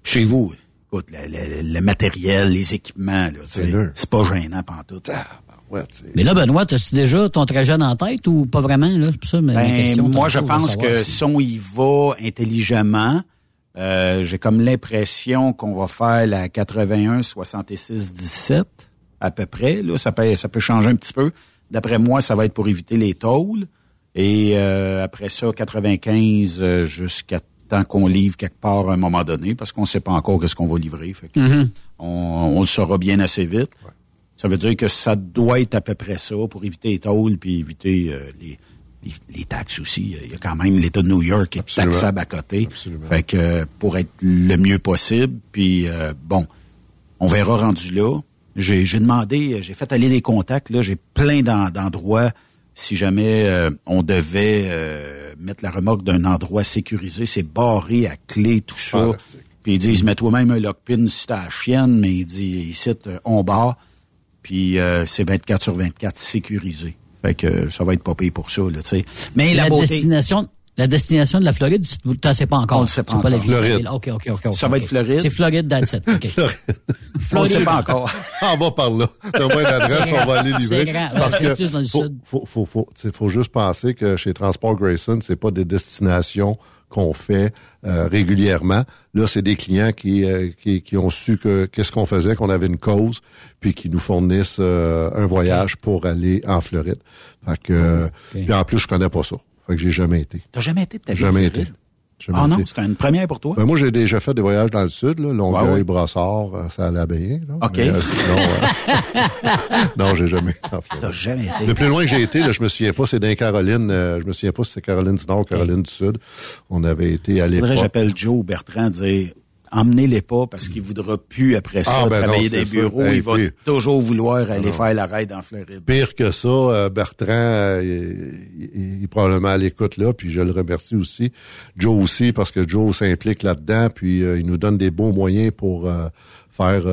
Chez vous, écoute, le, le- le matériel, les équipements, c'est pas gênant pantoute. Ouais, tu sais. Mais là, Benoît, as-tu déjà ton trajet dans la tête ou pas vraiment? Là? Pour ça Ben, question. moi, je pense que si- si on y va intelligemment, euh, j'ai comme l'impression qu'on va faire la 81 66 17 à peu près. Là, ça peut ça peut changer un petit peu. D'après moi, ça va être pour éviter les tôles. Et euh, après ça, 95 euh, jusqu'à temps qu'on livre quelque part à un moment donné, parce qu'on ne sait pas encore qu'est-ce qu'on va livrer. Fait que Mhm. on, on le saura bien assez vite. Ça veut dire que ça doit être à peu près ça pour éviter les tôles puis éviter euh, les, les, les taxes aussi. Il y a quand même l'État de New York qui est Absolument. taxable à côté. Fait que euh, pour être le mieux possible, puis euh, bon, on verra rendu là. J'ai j'ai demandé, j'ai fait aller les contacts, là, j'ai plein d'en- d'endroits. Si jamais euh, on devait euh, mettre la remorque d'un endroit sécurisé, c'est barré à clé, tout ça. Puis ils disent, mets toi-même un lockpin si t'as la chienne, mais ils disent, ici, euh, on barre. Puis euh, c'est 24 sur 24 sécurisé. Fait que ça va être pas payé pour ça, là, tu sais. Mais la, la beauté... destination, la destination de la Floride, tu ne sais pas encore. On sait pas la encore. ville. Floride. OK, OK, OK. Ça va être. Floride? C'est Floride, that's it. OK. On sait pas encore. on va par là. Donne-moi l'adresse, C'est on va aller livrer. c'est grand. Parce Ouais, que plus dans le faut, sud. faut, faut, faut, faut juste penser que chez Transport Grayson, c'est pas des destinations qu'on fait euh, régulièrement. Là, c'est des clients qui, euh, qui, qui ont su que qu'est-ce qu'on faisait, qu'on avait une cause, puis qui nous fournissent euh, un voyage pour aller en Floride. Fait que, puis en plus, je connais pas ça. Fait que j'ai jamais été. T'as jamais été de ta vie Jamais été. Jamais Ah non, c'était une première pour toi? Ben, moi, j'ai déjà fait des voyages dans le sud, là, Longueuil, Ouais, ouais. Brossard, euh, ça allait bien. Là. OK. Mais, euh, sinon, euh, non, j'ai jamais été en. T'as jamais été. Le plus loin que j'ai été, là, je me souviens pas, c'est dans les Carolines. euh, je me souviens pas si c'est Caroline du Nord ou Caroline du Sud. On avait été à Faudrait que l'époque. j'appelle Joe Bertrand dire emmenez-les pas parce qu'il voudra plus après ça Ah, ben non, travailler des ça. bureaux. Hey, il va toujours vouloir aller non. faire la raid en Floride. Pire que ça, euh, Bertrand, euh, il, il- il est probablement à l'écoute là, puis je le remercie aussi. Joe aussi, parce que Joe s'implique là-dedans, puis euh, il nous donne des beaux moyens pour faire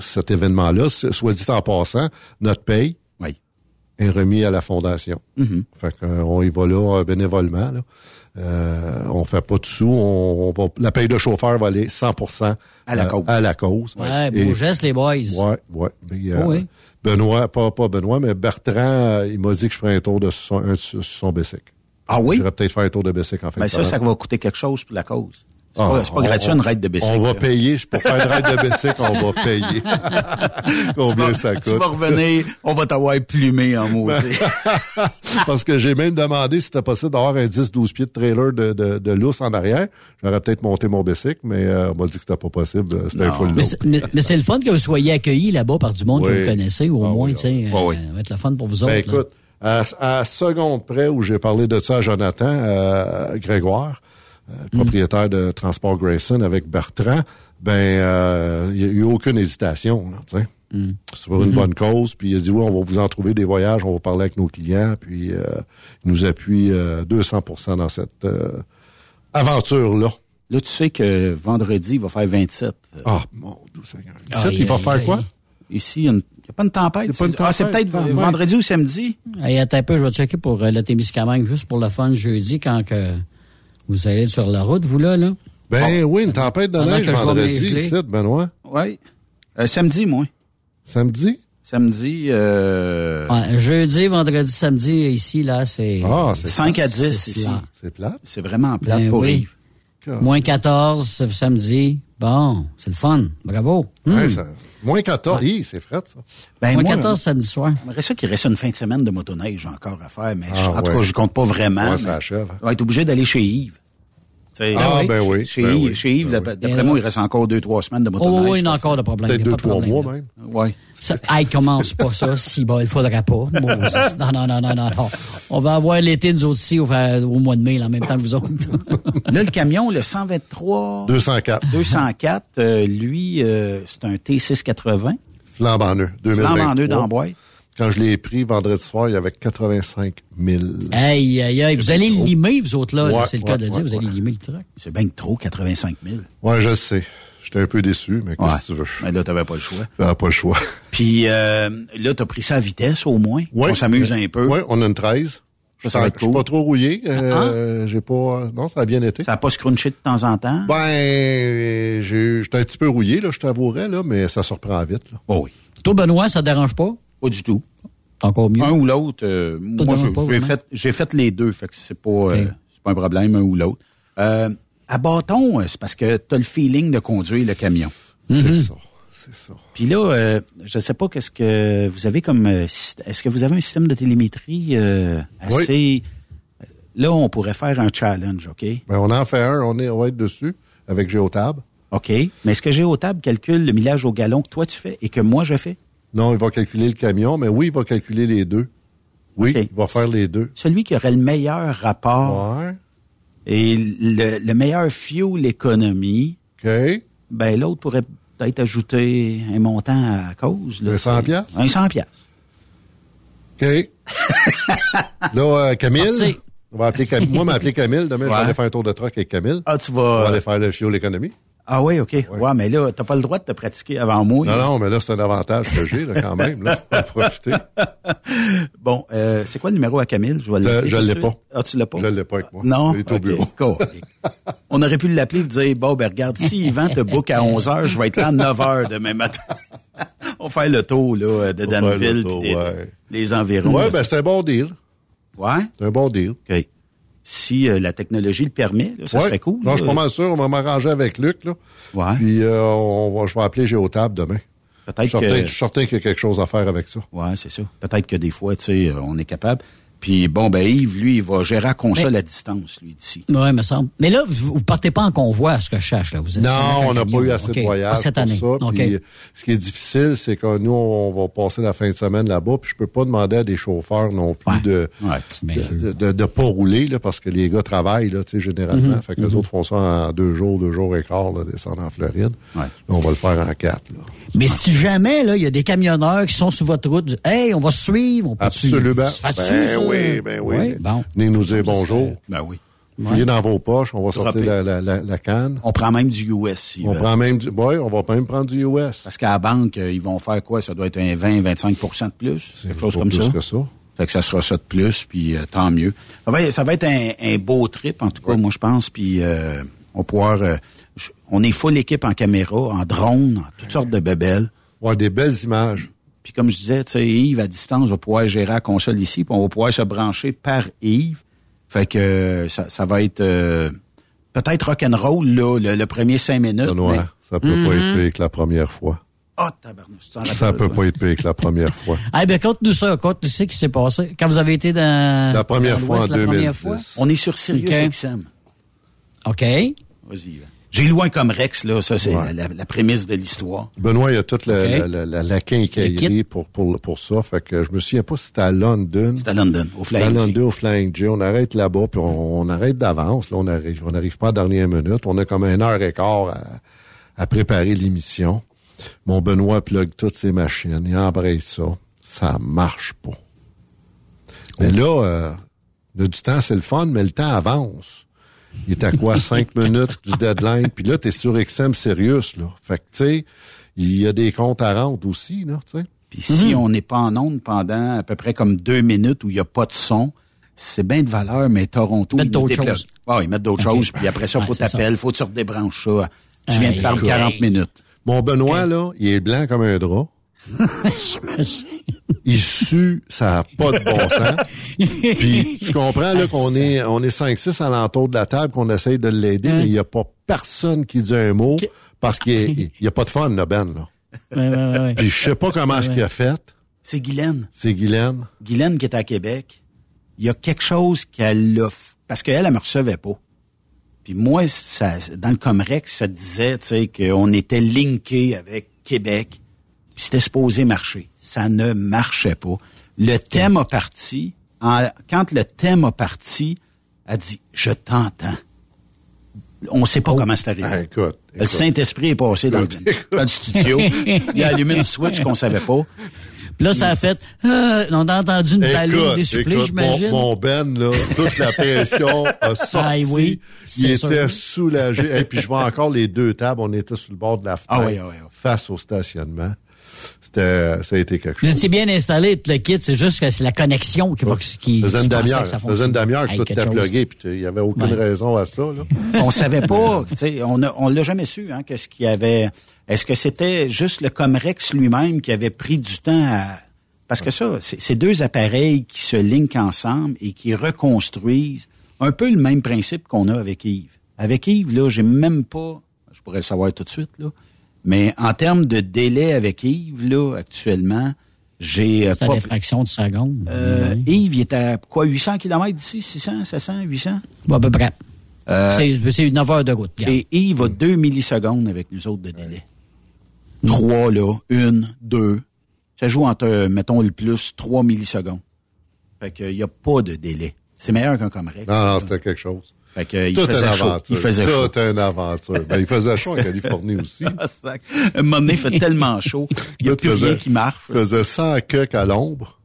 cet événement-là. Soit dit en passant, notre paye Oui. est remis à la fondation. Mhm. Fait qu'on y va là bénévolement. Là. Euh, on fait pas de sous. On, on va, la paye de chauffeur va aller 100% À la euh, cause. À la cause. Ouais, Et- beau geste, les boys. Ouais, ouais. Mais, euh, Oh oui. Benoît, pas, pas Benoît, mais Bertrand, euh, il m'a dit que je ferais un tour de son, un, son Bessic. Ah oui? J'irais peut-être faire un tour de Bessic en fait. Ben ça, ça va coûter quelque chose pour la cause. C'est Ah, pas, c'est pas gratuit une raid de Bessic. On va payer. Pour faire une raid de Bessic, on va payer. Combien vas- ça coûte? Tu vas revenir, on va t'avoir plumé en mots. Parce que j'ai même demandé si c'était possible d'avoir un 10-12 pieds de trailer de, de, de lousse en arrière. J'aurais peut-être monté mon Bessic, mais euh, on m'a dit que c'était pas possible. euh, C'était un full Mais c'est- c'est le fun que vous soyez accueillis là-bas par du monde que vous connaissez, au Ah moins, oui, tu sais. ah oui. euh, ça va être le fun pour vous Ben autres. là. écoute, à, à seconde près où j'ai parlé de ça à Jonathan euh, Grégoire. Propriétaire de Transport Grayson avec Bertrand, ben euh, il n'y a eu aucune hésitation. là, tu sais. C'est pour une Mhm. bonne cause. Puis il a dit, oui, on va vous en trouver des voyages, on va parler avec nos clients. Puis euh, il nous appuie euh, 200% dans cette euh, aventure-là. Là, tu sais que vendredi, il va faire 27. Ah, mon Dieu Seigneur. Ici, il va faire quoi? Ici, il n'y a, pas une tempête. Il y a pas une Ah, c'est peut-être tempête. vendredi ou samedi. Hey, attends un peu, je vais checker pour euh, le Témiscamingue, juste pour le fun, jeudi, quand que vous allez être sur la route, vous, là, là? Ben oui, une tempête de neige vendredi, ici, Benoît. Oui. Euh, samedi, moi. Samedi? Samedi, euh, Ouais, jeudi, vendredi, samedi, ici, là, c'est... Ah, c'est 5 à c'est 10 ici. C'est plat? C'est vraiment plate Ben pour oui. Moins 14 ce samedi. Bon, c'est le fun. Bravo. Ouais, Hmm. ça- moins 14. Hi, c'est fret, ça. Ben, Moins moi, 14 samedi soir. J'aimerais ça qu'il reste une fin de semaine de motoneige encore à faire, mais Ah, je- en tout ouais. cas, je compte pas vraiment. Ouais, ça mais achève. On va être obligé d'aller chez Yves. Ah, euh, ben oui, Chez ben Yves, oui, chez Yves, ben d'après oui. d'après moi, il reste encore deux, trois semaines de Oh, motoneige. oui, oui, il y a encore de problèmes. Peut-être deux, pas de trois problème. mois même. Ouais. Ça, hey, commence pas ça, si bon, il faudra pas. Moses. Non, non, non, non, non. On va avoir l'été, nous autres aussi, au, au mois de mai, là, en même temps que vous autres. Là, le camion, le 123 204. 204, euh, lui, euh, c'est un T680. Flambe en eux. 2023. Flambe en deux dans la boîte. Quand je l'ai pris vendredi soir, il y avait 85 000. Hey, aïe, aïe, vous allez trop. limer, vous autres, là. c'est le ouais, cas de ouais, dire, vous allez limer le truc. C'est bien que trop, 85 000. Ouais, je sais. J'étais un peu déçu, mais qu'est-ce Ouais. que tu veux? Mais là, t'avais pas le choix. J'avais pas le choix. Puis euh, là, t'as pris ça à vitesse au moins? Ouais. On s'amuse un peu. Oui, on a une 13. Ça, ça va être Je suis cool. pas trop rouillé. Euh, J'ai pas. Non, ça a bien été. Ça n'a pas scrunché de temps en temps? Ben, j'ai- j'étais un petit peu rouillé, là, je t'avouerais, là, mais ça surprend vite. Là. Oh oui. Toi, Benoît, ça te dérange pas? Pas du tout. Encore mieux. Un ou l'autre. euh, moi, j'ai- fait, j'ai fait les deux, fait que c'est pas, euh, c'est pas un problème, un ou l'autre. Euh, à bâton, c'est parce que tu as le feeling de conduire le camion. C'est Mhm. ça. C'est ça. Puis là, euh, je sais pas qu'est-ce que vous avez comme est-ce que vous avez un système de télémétrie euh, assez Là, on pourrait faire un challenge, OK? Ben, on en fait un, on, est, on va être dessus avec Géotab. OK. Mais est-ce que Géotable calcule le millage au gallon que toi tu fais et que moi je fais? Non, il va calculer le camion, mais oui, il va calculer les deux. Oui, il va faire les deux. Celui qui aurait le meilleur rapport Ouais. et le, le meilleur fuel économie, OK. ben l'autre pourrait peut-être ajouter un montant à cause. Là, Un 100 piastres? Un 100 piastres. OK. là, euh, Camille? Parti. On va appeler Camille. Moi, m'appeler Camille. Demain, je vais aller faire un tour de truck avec Camille. Ah, tu On va vas... aller faire le fuel économie. Ah oui, OK. Ouais, mais là, t'as pas le droit de te pratiquer avant moi. Non, non, mais là, c'est un avantage que j'ai, là, quand même. Là. Profiter. Bon, euh, c'est quoi le numéro à Camille? Je, vais Euh, je de l'ai pas. Ah, tu l'as pas? Je l'ai pas avec moi. Non? Il est au bureau. On aurait pu l'appeler et dire, bon, ben regarde, si Yvan te book à 11 h, je vais être là à 9 h demain matin. On va faire le tour là, de On va faire le Danville tour, les, ouais. les environs. Là, ben, c'est un bon deal. ouais? C'est un bon deal. OK. Si euh, la technologie le permet, là, ça Ouais. serait cool. Non, je suis pas mal sûr. On va m'arranger avec Luc, là. Ouais. Puis, euh, on va, je vais appeler Géotable demain. Je Peut-être suis certain, que... je suis certain qu'il y a quelque chose à faire avec ça. Ouais, c'est ça. Peut-être que des fois, tu sais, euh, on est capable. Puis bon, ben Yves, lui, il va gérer la console Mais- à distance, lui, d'ici. Oui, me semble. Mais là, vous, vous partez pas en convoi, à ce que je cherche, là. Vous êtes Non, on n'a pas eu assez de voyages Pas cette pour année. ça. OK. Puis, euh, ce qui est difficile, c'est que nous, on va passer la fin de semaine là-bas, puis je peux pas demander à des chauffeurs non plus Ouais. de, Ouais. de, de, de pas rouler, là, parce que les gars travaillent, là, tu sais, généralement. Mhm. Fait que les autres font ça en deux jours, deux jours et quart, là, descendre en Floride. Ouais. Là, on va le faire en quatre, là. Mais si jamais, là, il y a des camionneurs qui sont sur votre route, du- hey, on va se suivre, on peut Absolument. Ben ça? oui, ben oui. Bon. Venez nous dire bonjour. Ben oui. Fouillez dans vos poches, on va sortir la, la, la, la canne. On prend même du US. On prend même du, ouais, on va même prendre du US. Parce qu'à la banque, euh, ils vont faire quoi? Ça doit être un 20-25 de plus, quelque chose comme plus ça. que ça. Fait que ça sera ça de plus, puis euh, tant mieux. Ça va, ça va être un, un beau trip, en tout cas, moi, je pense. Puis euh, on va pouvoir... euh, je- on est full équipe en caméra, en drone, en toutes sortes de bebelles. Ouais, des belles images. Puis comme je disais, tu sais, Yves, à distance, va pouvoir gérer la console ici, puis on va pouvoir se brancher par Yves. Fait que euh, ça, ça va être euh, peut-être rock'n'roll, là, le, le premier cinq minutes. Benoît, mais- ça peut pas être pire que la première fois. Ah, tabarnouche, tu t'en Ça peut pas être pire que la première fois. Eh bien, conte-nous ça, conte-nous ce qui s'est passé. Quand vous avez été dans... La première dans fois en la 2010. première fois? On est sur Sirius Ok. XM. OK. Vas-y. J'ai loin comme Rex, là. Ça, c'est Ouais. la, la- la prémisse de l'histoire. Benoît, il y a toute la, Ok. la, la, la, quincaillerie pour, pour, pour ça. Fait que je me souviens pas si c'était à London. C'est à London, au À Flying J. London, au Flying J. On arrête là-bas, puis on, on arrête d'avance. Là, on arrive, on n'arrive pas à la dernière minute. On a comme une heure et quart à, à préparer l'émission. Mon Benoît plug toutes ses machines, il embraye ça. Ça marche pas. Mais là, euh, du temps, c'est le fun, mais le temps avance. Il est à quoi? Cinq minutes du deadline? Puis là, t'es sur XM Sirius, là. Fait que, tu sais, il y a des comptes à rendre aussi, là, tu sais. Puis si on n'est pas en onde pendant à peu près comme deux minutes où il n'y a pas de son, c'est bien de valeur, mais Toronto, Mettre ils d'autres choses. Ah oui, mettre d'autres Ok. choses. Puis après ça, Ouais, faut t'appeler, faut que tu redébranches ça. Tu viens de Hey, perdre écoute. 40 minutes. Mon Benoît, là, il est blanc comme un drap. il sue, ça n'a pas de bon sens. Puis tu comprends là qu'on est on est 5-6 à l'entour de la table, qu'on essaye de l'aider, mais il n'y a pas personne qui dit un mot parce qu'il n'y a pas de fun, là, Ben. Là. Ouais, ouais, ouais, ouais. Puis je sais pas comment ce qu'il a fait. C'est Guylaine. C'est Guylaine. Guylaine qui est à Québec. Il y a quelque chose qu'elle a... f- Parce qu'elle, elle me recevait pas. Puis moi, ça, dans le Comrex, ça disait, tu sais, qu'on était linké avec Québec. C'était supposé marcher. Ça ne marchait pas. Le thème a parti. En- quand le thème a parti, elle dit, je t'entends. On sait pas comment c'est arrivé. Ah, écoute, Le. Saint-Esprit est passé dans, le- dans le studio. Il a allumé une switch qu'on savait pas. Puis là, ça a fait. euh, on a entendu une baleine écoute, j'imagine. mon, mon Ben, là, toute la pression a sorti. Ah oui, il était sûr. soulagé. Et puis je vois encore les deux tables, on était sur le bord de la fenêtre, Ah oui, ah oui, ah oui. face au stationnement. C'était, ça a été quelque Vous chose. étiez bien installé, tout le kit, c'est juste que c'est la connexion qui va qui Ça faisait une demi-heure. que ça Ça faisait une fonctionnait. demi-heure que tout était plugué, puis il n'y avait aucune Ouais. raison à ça. Là. on savait pas, tu sais, on a, on l'a jamais su, hein, qu'est-ce qu'il y avait. Est-ce que c'était juste le Comrex lui-même qui avait pris du temps à. Parce que ça, c'est c'est deux appareils qui se linkent ensemble et qui reconstruisent un peu le même principe qu'on a avec Yves. Avec Yves, là, j'ai même pas. Je pourrais le savoir tout de suite, là. Mais en termes de délai avec Yves, là, actuellement, j'ai euh, C'est à pas. des fractions de seconde. Euh. Yves, il est à quoi, 800 km d'ici? 600, 700, 800? Bon, à peu près. Euh, C'est- C'est une 9 heures de route. regarde. Et Yves a 2 millisecondes avec nous autres de délai. Trois, là. Une, deux. Ça joue entre, mettons, le plus 3 millisecondes. Fait qu'il n'y a pas de délai. C'est meilleur qu'un Comrex. Non, non, c'était quelque chose. Fait que, il Toute faisait chaud. aventure. Il faisait chaud. Toute une aventure. Ben, il faisait chaud en Californie aussi. Ah. Un moment donné, il fait tellement chaud. Il n'y a plus rien qui marche. Il faisait 100 cucks à l'ombre.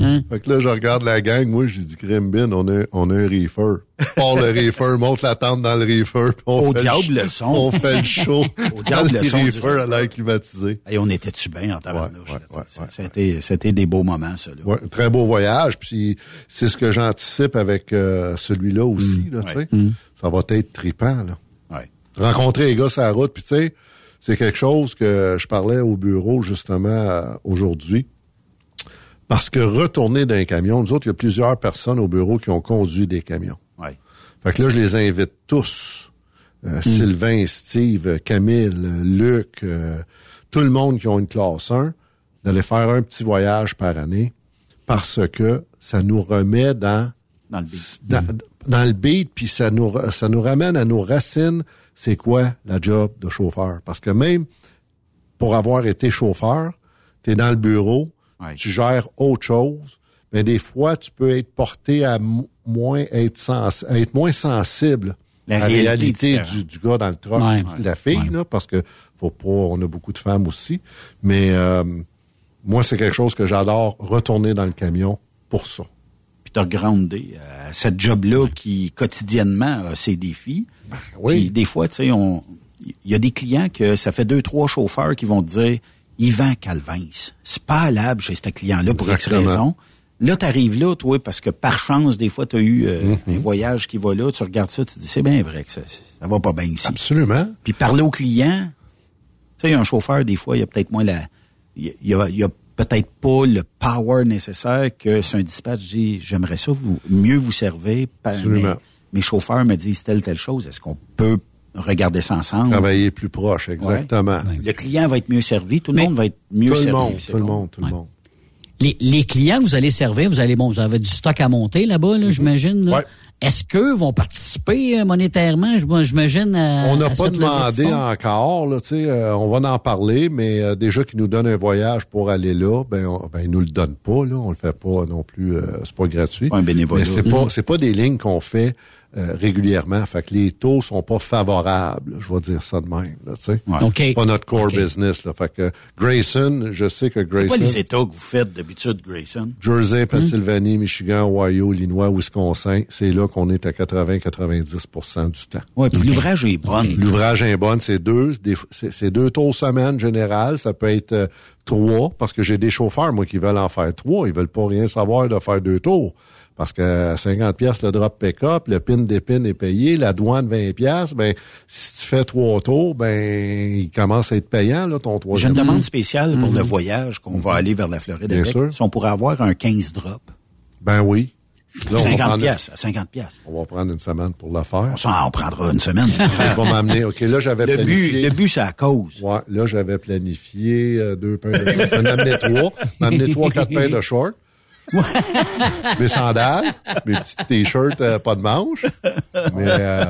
Hein? Fait que là, je regarde la gang. Moi, j'ai dit, Crimbin, on a, on a un reefer. Part le reefer, monte la tente dans le reefer. Au diable le son. On fait le show. Au diable le son reefer à l'air climatisé. Et on était-tu bien en tabarnouche? Ouais, ouais. C'était, c'était des beaux moments, ça. Là. Ouais, très beau voyage. Puis c'est ce que j'anticipe avec euh, celui-là aussi. là, tu sais. Ça va être tripant. Là. Ouais. Rencontrer les gars sur la route. Puis tu sais, c'est quelque chose que je parlais au bureau justement euh, aujourd'hui. Parce que retourner d'un camion, nous autres, il y a plusieurs personnes au bureau qui ont conduit des camions. Ouais. Fait que là, je les invite tous. Euh, Sylvain, Steve, Camille, Luc, euh, tout le monde qui ont une classe 1, d'aller faire un petit voyage par année parce que ça nous remet dans Dans le beat. dans, dans le beat, puis ça nous, ça nous ramène à nos racines. C'est quoi la job de chauffeur? Parce que même pour avoir été chauffeur, tu es dans le bureau, Ouais. tu gères autre chose, mais des fois, tu peux être porté à moins être, sens- à être moins sensible La à la réalité du, du gars dans le truck, Ouais. de la fille, là, parce que faut pas, on a beaucoup de femmes aussi. Mais euh, moi, c'est quelque chose que j'adore, retourner dans le camion pour ça. Puis te regrander à cette job-là qui, quotidiennement, a ses défis. oui. Puis des fois, tu sais, on... Il y a des clients que ça fait deux, trois chauffeurs qui vont te dire Yvan Calvins, c'est pas allable chez ce client-là pour X Exactement. raison. Là, tu arrives là, toi, parce que par chance, des fois, tu as eu euh, Mm-hmm. un voyage qui va là, tu regardes ça, tu te dis, c'est bien vrai que ça, ça va pas bien ici. Absolument. Puis parler au client, tu sais, un chauffeur, des fois, il y a peut-être moins la... Il y a, y peut-être pas le power nécessaire que sur un dispatch dit, j'aimerais ça vous, mieux vous servir. pa- Mais, Absolument. mes chauffeurs me disent telle, telle chose. Est-ce qu'on peut regarder ça ensemble? Travailler plus proche, exactement. Le client va être mieux servi, tout le monde va être mieux Tout le servi. monde, tout le monde, tout le monde. Les, les clients que vous allez servir, vous allez bon, vous avez du stock à monter là-bas, là, j'imagine. là. Mm-hmm. Ouais. Est-ce qu'eux vont participer euh, monétairement, j'imagine? On n'a pas de demandé encore, là, tu sais, euh, on va en parler, mais euh, déjà qu'ils nous donnent un voyage pour aller là, ben, on, ben ils nous le donnent pas, là, on le fait pas non plus, euh, c'est pas gratuit. Pas un bénévolat. Mais c'est pas, c'est pas des lignes qu'on fait euh, régulièrement. Fait que les taux sont pas favorables, je vais dire ça de même. Là, tu sais. OK. Pas notre core business. Là. Fait que Grayson, je sais que C'est quoi Grayson... les États que vous faites d'habitude, Grayson? Jersey, Pennsylvanie, Michigan, Ohio, Illinois, Wisconsin, c'est là qu'on est à 80-90% du temps. Oui, puis l'ouvrage est bonne. L'ouvrage est bonne, c'est deux, c'est deux tours semaine général, ça peut être euh, trois, parce que j'ai des chauffeurs, moi, qui veulent en faire trois, ils veulent pas rien savoir de faire deux tours. Parce que à 50 pièces le drop pick-up, le pin d'épine est payé, la douane 20 pièces, ben si tu fais trois tours, ben il commence à être payant là ton J'ai troisième. une demande spéciale pour Mhm. le voyage qu'on va aller vers la Floride Bien avec. sûr. Si on pourrait avoir un 15 drop. Ben oui. Là, on va 50 prendre- pièces, à 50 pièces. On va prendre une semaine pour le faire. On, on prendra une semaine. grave. vais m'amener. OK, là, j'avais Le but, planifié. le but, c'est à cause. Ouais, là, j'avais planifié euh, deux paires de amené trois. M'amener trois, quatre paires de shorts. Mes sandales, mes petits t-shirts euh, pas de manches. Mais, euh,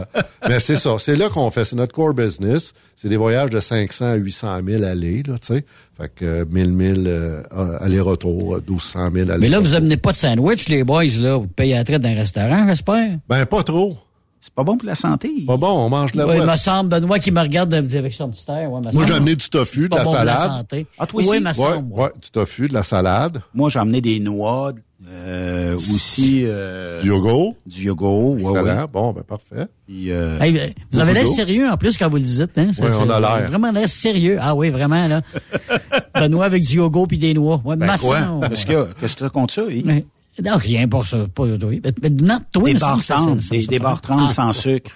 mais c'est ça. C'est là qu'on fait. C'est notre core business. C'est des voyages de 500 à 800 000 allées, là, tu sais. Fait que euh, 1000 000 euh, aller-retour, euh, 1200 000 allées. Mais là, vous amenez pas de sandwich, les boys, là. Vous payez la traite d'un restaurant, j'espère. Ben, pas trop. C'est pas bon pour la santé. Pas bon, on mange de la Oui, il me semble, Benoît qui me regarde avec son petit air. Ouais, me Moi, semble. j'ai amené du tofu, de la bon pour la salade. santé. Ah, toi oui, aussi? me Ouais, semble. ouais, du tofu, de la salade, Moi, j'ai amené des noix, euh, aussi... euh, du yogourt. Du yogourt, ouais, Excellent. ouais. Bon, ben parfait. Puis, euh, Hey, vous avez l'air d'eau. sérieux en plus quand vous le dites. Hein? Ça, Oui, on a l'air. Vraiment l'air sérieux. Ah oui, vraiment, là. Benoît avec du yogourt puis des noix. Ouais, ben semble. Qu'est-ce que tu as contre ça, Yves? Non, rien pour ça. Pas, oui. mais, non, toi, Des barres des, des trans sans sucre.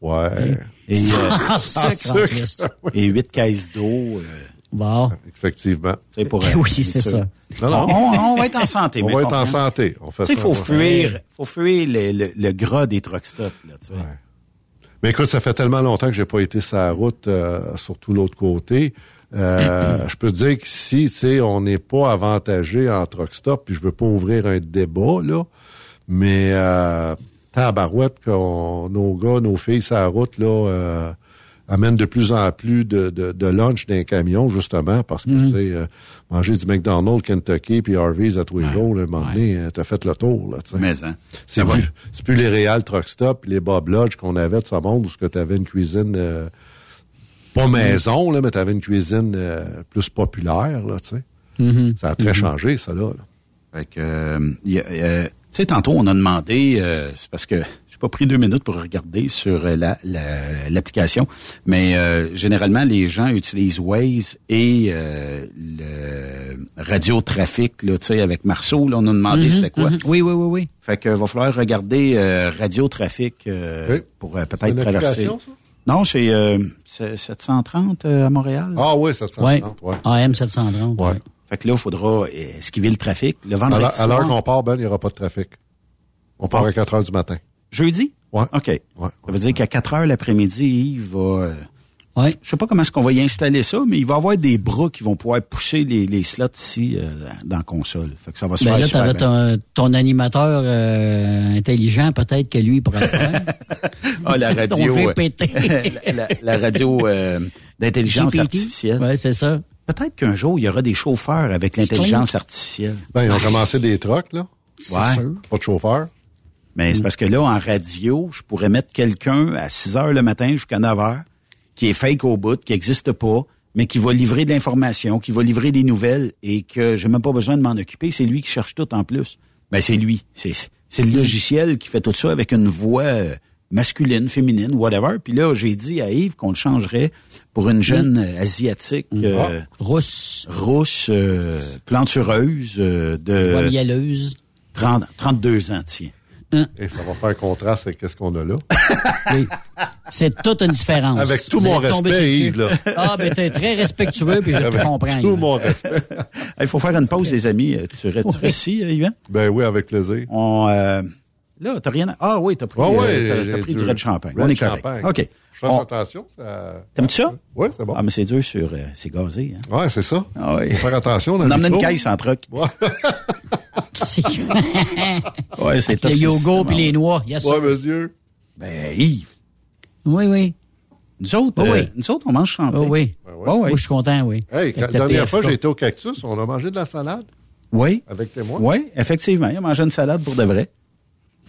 Ouais. Et, Sans euh, sucre, en plus. et huit caisses d'eau. euh, Bon. Effectivement. tu sais, pour, euh, Oui, c'est ça. Non, non. On, on va être en santé. On va être en santé. On fait Tu sais, ça. faut faire- fuir, faut fuir le, le, le gras des truck stops, là. Mais écoute, ça fait tellement longtemps que j'ai pas été sur la route, euh, surtout l'autre côté. Euh, je peux te dire qu'ici, tu sais, on n'est pas avantagé en truck stop, puis je veux pas ouvrir un débat, là, mais euh, tabarouette, qu'on, nos gars, nos filles sur la route, là, euh, amènent de plus en plus de, de, de lunch dans les camions, justement, parce que, tu sais, euh, manger du McDonald's, Kentucky, puis Harvey's à tous les jours, là, à un moment donné, euh, t'as fait le tour, là, tu sais. Mais, hein. C'est plus, c'est plus les Real Truck Stop, les Bob Lodge qu'on avait de ce monde où ce que tu avais une cuisine euh, pas maison, là, mais tu avais une cuisine euh, plus populaire, là, tu sais. Mhm. Ça a très changé, ça, là. là. Fait que, euh, euh, tu sais, tantôt, on a demandé, euh, c'est parce que j'ai pas pris deux minutes pour regarder sur euh, la- la- l'application, mais euh, généralement, les gens utilisent Waze et euh, le radio trafic, là, tu sais, avec Marceau, là, on a demandé Mhm, c'était quoi. Oui, oui, oui, oui. Fait que va falloir regarder euh, radio trafic euh, Oui. pour euh, peut-être traverser. ça? Non, c'est euh, c'est 730 euh, à Montréal. Ah oui, 730, ouais. AM 730. Ouais. Fait que là, il faudra euh, esquiver le trafic. Le À vendredi l'heure- à l'heure qu'on part, Ben, il n'y aura pas de trafic. On part à 4 heures du matin. Jeudi? Ouais. OK. Ouais. Ça veut dire qu'à 4 heures l'après-midi, il va... Ouais. Je sais pas comment est-ce qu'on va y installer ça, mais il va y avoir des bras qui vont pouvoir pousser les, les slots ici euh, dans la console. Fait que ça va se Ben faire là, super bien. ton, ton animateur euh, intelligent, peut-être que lui, il pourrait le faire. Ah, la radio... Ton euh, la, la- la radio euh, d'intelligence artificielle. Ouais, c'est ça. Peut-être qu'un jour, il y aura des chauffeurs avec l'intelligence artificielle. Ben, ils ont commencé des trucks, là. Ouais. sûr. Pas de chauffeur. Mais c'est parce que là, en radio, je pourrais mettre quelqu'un à 6 heures le matin jusqu'à 9 heures, qui est fake au bout, qui n'existe pas, mais qui va livrer de l'information, qui va livrer des nouvelles et que j'ai même pas besoin de m'en occuper. C'est lui qui cherche tout en plus. Ben, c'est lui. C'est, c'est le logiciel qui fait tout ça avec une voix euh, masculine, féminine, whatever. Puis là, j'ai dit à Yves qu'on le changerait pour une jeune euh, asiatique euh, Rousse. rousse, euh, plantureuse, euh, de Ouais, mielleuse. 30, 32 ans, tiens. Et ça va faire contraste avec ce qu'on a là. Oui. C'est toute une différence. Avec tout Vous mon respect. Yves, là. Ah, ben t'es très respectueux, puis je te Avec comprends. tout Yves. mon respect. Il faut faire une pause, les amis. Tu restes, tu Oui. restes ici, Yvan? Ben oui, avec plaisir. On, euh, là, t'as rien à... Ah oui, t'as pris, ouais, euh, t'as- j'ai t'as pris du red champagne. red On est correct. champagne. OK. Je On- attention. Ça... T'aimes-tu ça? Oui, c'est bon. Ah, mais c'est dur sur... euh, c'est gazé, hein? Ouais, c'est ça. Ah oui. Faut faire attention. On emmenait une caisse en truck. Ouais, C'est- Ouais, c'est le yogourt puis les noix. Yes, ouais monsieur. Ben, Yves, Oui, oui. nous autres, Oh euh, oui. nous autres, on mange. Oh, oui. Ben ouais. Moi, je suis content, oui. Hey, la dernière fois, j'ai été au cactus, on a mangé de la salade? Oui. avec témoin. Oui, effectivement. Il a mangé une salade pour de vrai.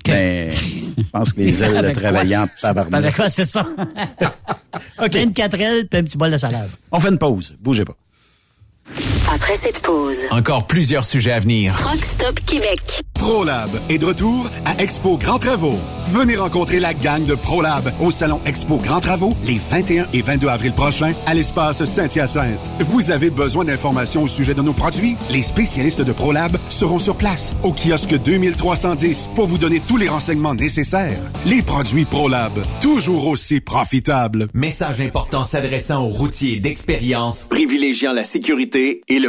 Mais Je pense que les ailes de travaillant tabarnak. Quoi, c'est ça? OK. Une quatrelle puis un petit bol de salade. On fait une pause. Bougez pas. Après cette pause, Encore plusieurs sujets à venir. Truck Stop Québec. ProLab est de retour à Expo Grand Travaux. Venez rencontrer la gang de ProLab au salon Expo Grand Travaux les 21 et 22 avril prochains à l'espace Saint-Hyacinthe. Vous avez besoin d'informations au sujet de nos produits? Les spécialistes de ProLab seront sur place au kiosque 2310 pour vous donner tous les renseignements nécessaires. Les produits ProLab, toujours aussi profitables. Message important s'adressant aux routiers d'expérience, privilégiant la sécurité et le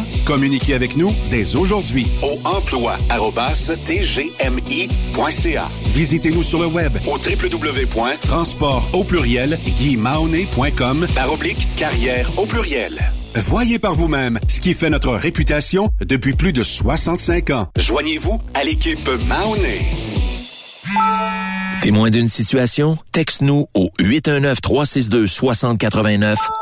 Communiquez avec nous dès aujourd'hui au emploi@tgmi.ca. Visitez-nous sur le web au www.transport au pluriel par oblique carrière au pluriel. Voyez par vous-même ce qui fait notre réputation depuis plus de 65 ans. Joignez-vous à l'équipe Mahoney. Témoin d'une situation? Texte-nous au 819-362-6089,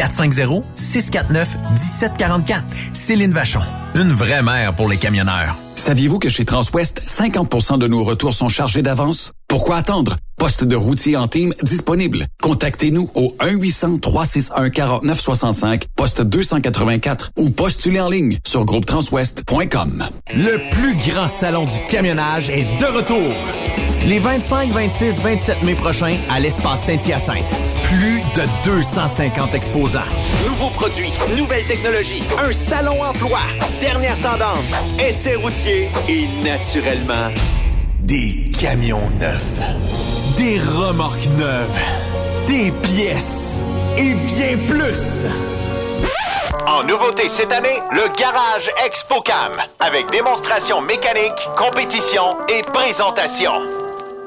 450-649-1744. Céline Vachon. Une vraie mère pour les camionneurs. Saviez-vous que chez Transwest, 50% de nos retours sont chargés d'avance? Pourquoi attendre? Poste de routier en team disponible. Contactez-nous au 1-800-361-4965, poste 284 ou postulez en ligne sur groupetranswest.com. Le plus grand salon du camionnage est de retour. Les 25, 26, 27 mai prochains à l'espace Saint-Hyacinthe. Plus de 250 exposants. Nouveaux produits, nouvelles technologies, un salon emploi, dernière tendance, essais routiers et naturellement des camions neufs, des remorques neuves, des pièces et bien plus. En nouveauté cette année, le Garage ExpoCam, avec démonstration mécanique, compétition et présentation.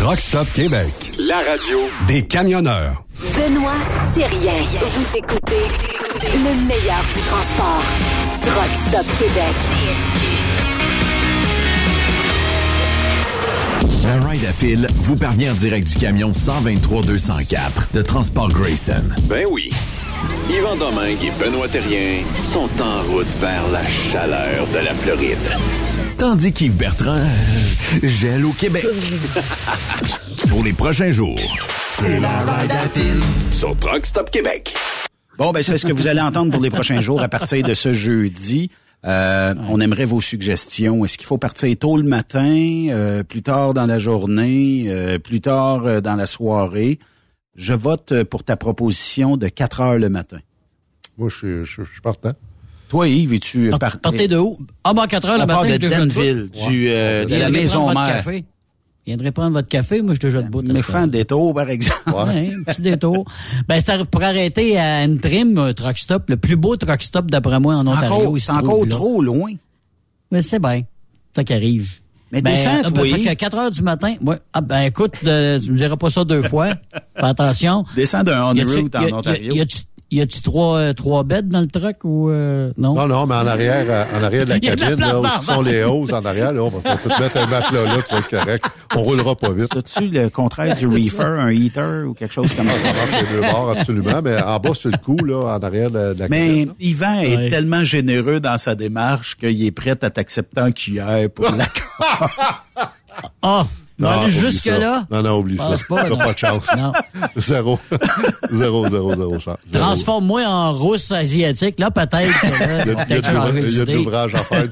Truck Stop Québec. La radio Des camionneurs. Benoît Thérien. Vous écoutez le meilleur du transport. Truck Stop Québec. La Ride à fil vous parvient en direct du camion 123 204 de Transport Grayson. Ben oui. Yvan Domingue et Benoît Thérien sont en route vers la chaleur de la Floride. Tandis qu'Yves Bertrand euh, gèle au Québec. Pour les prochains jours, C'est la ride à fil sur Truck Stop Québec. Bon, ben c'est ce que vous allez entendre pour les prochains jours à partir de ce jeudi. Euh, On aimerait vos suggestions. Est-ce qu'il faut partir tôt le matin, euh, plus tard dans la journée, euh, plus tard euh, dans la soirée? Je vote pour ta proposition de 4 heures le matin. Moi, je suis- je je suis partant. Toi, Yves, es-tu parti? Partez de où? Ah, ben, 4 heures part matin, de je debout. du, euh, de la maison mère. café. Viendrez prendre votre café, moi, je suis déjà debout. Méchant détour, par exemple. Ouais, un petit détour. Ben, c'est pour arrêter à Antrim, un truck stop, le plus beau truck stop d'après moi en Ontario. c'est encore trop loin. Mais c'est bien. Ça qui arrive. Mais ben, descends, ah, ben, fait qu'à 4 heures du matin, ouais. Ah, ben, écoute, euh, tu me diras pas ça deux fois. Fais attention. Descends d'un on Y a-tu- route en Ontario. Y a-tu y a-tu trois, euh, trois beds dans le truck ou euh, non? Non, non, mais en arrière, euh, en arrière de la de cabine, là, où sont le les hausses en arrière, là, on va peut te mettre un matelas là, tu vas être correct. On roulera pas vite. As-tu le contraire du reefer, un heater ou quelque chose comme ça? Ça les deux bords, absolument, mais en bas, sur le cou, là, en arrière de la, de la Mais cabine. là. Yvan est Ouais. tellement généreux dans sa démarche qu'il est prêt à t'accepter en cuillère pour la Ah! On va aller oublie jusque-là? ça. Non, non, oublie ça. Pense pas, T'as non. pas de chance. Non. Zéro. zéro, zéro, zéro chance. Transforme-moi en rousse asiatique. Là, peut-être. Il y a, de l'ouvrage- à faire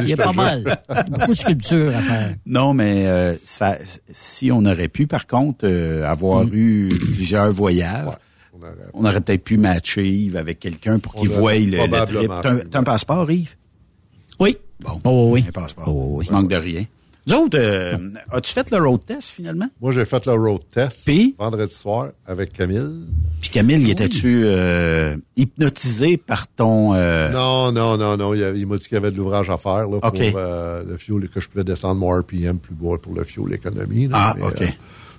Il y a pas mal. Il y a beaucoup de sculptures à faire. Non, mais euh, ça, si on aurait pu, par contre, euh, avoir eu plusieurs voyages, On aurait- peut-être pu matcher Yves avec quelqu'un pour qu'il voie le, le trip. probablement T'as un- passeport, Yves? Oui. Bon. Oh, oui. Un passeport. Oh, oui. Manque de rien. Nous autres, euh, as-tu fait le road test finalement? Moi, j'ai fait le road test Puis? vendredi soir avec Camille. Puis Camille, y étais-tu euh, hypnotisé par ton... euh, Non, non, non, non. Il, m'a dit qu'il y avait de l'ouvrage à faire là, pour euh, le fuel, que je pouvais descendre mon RPM plus bas pour le fuel économie. là. Ah, Mais, OK. euh,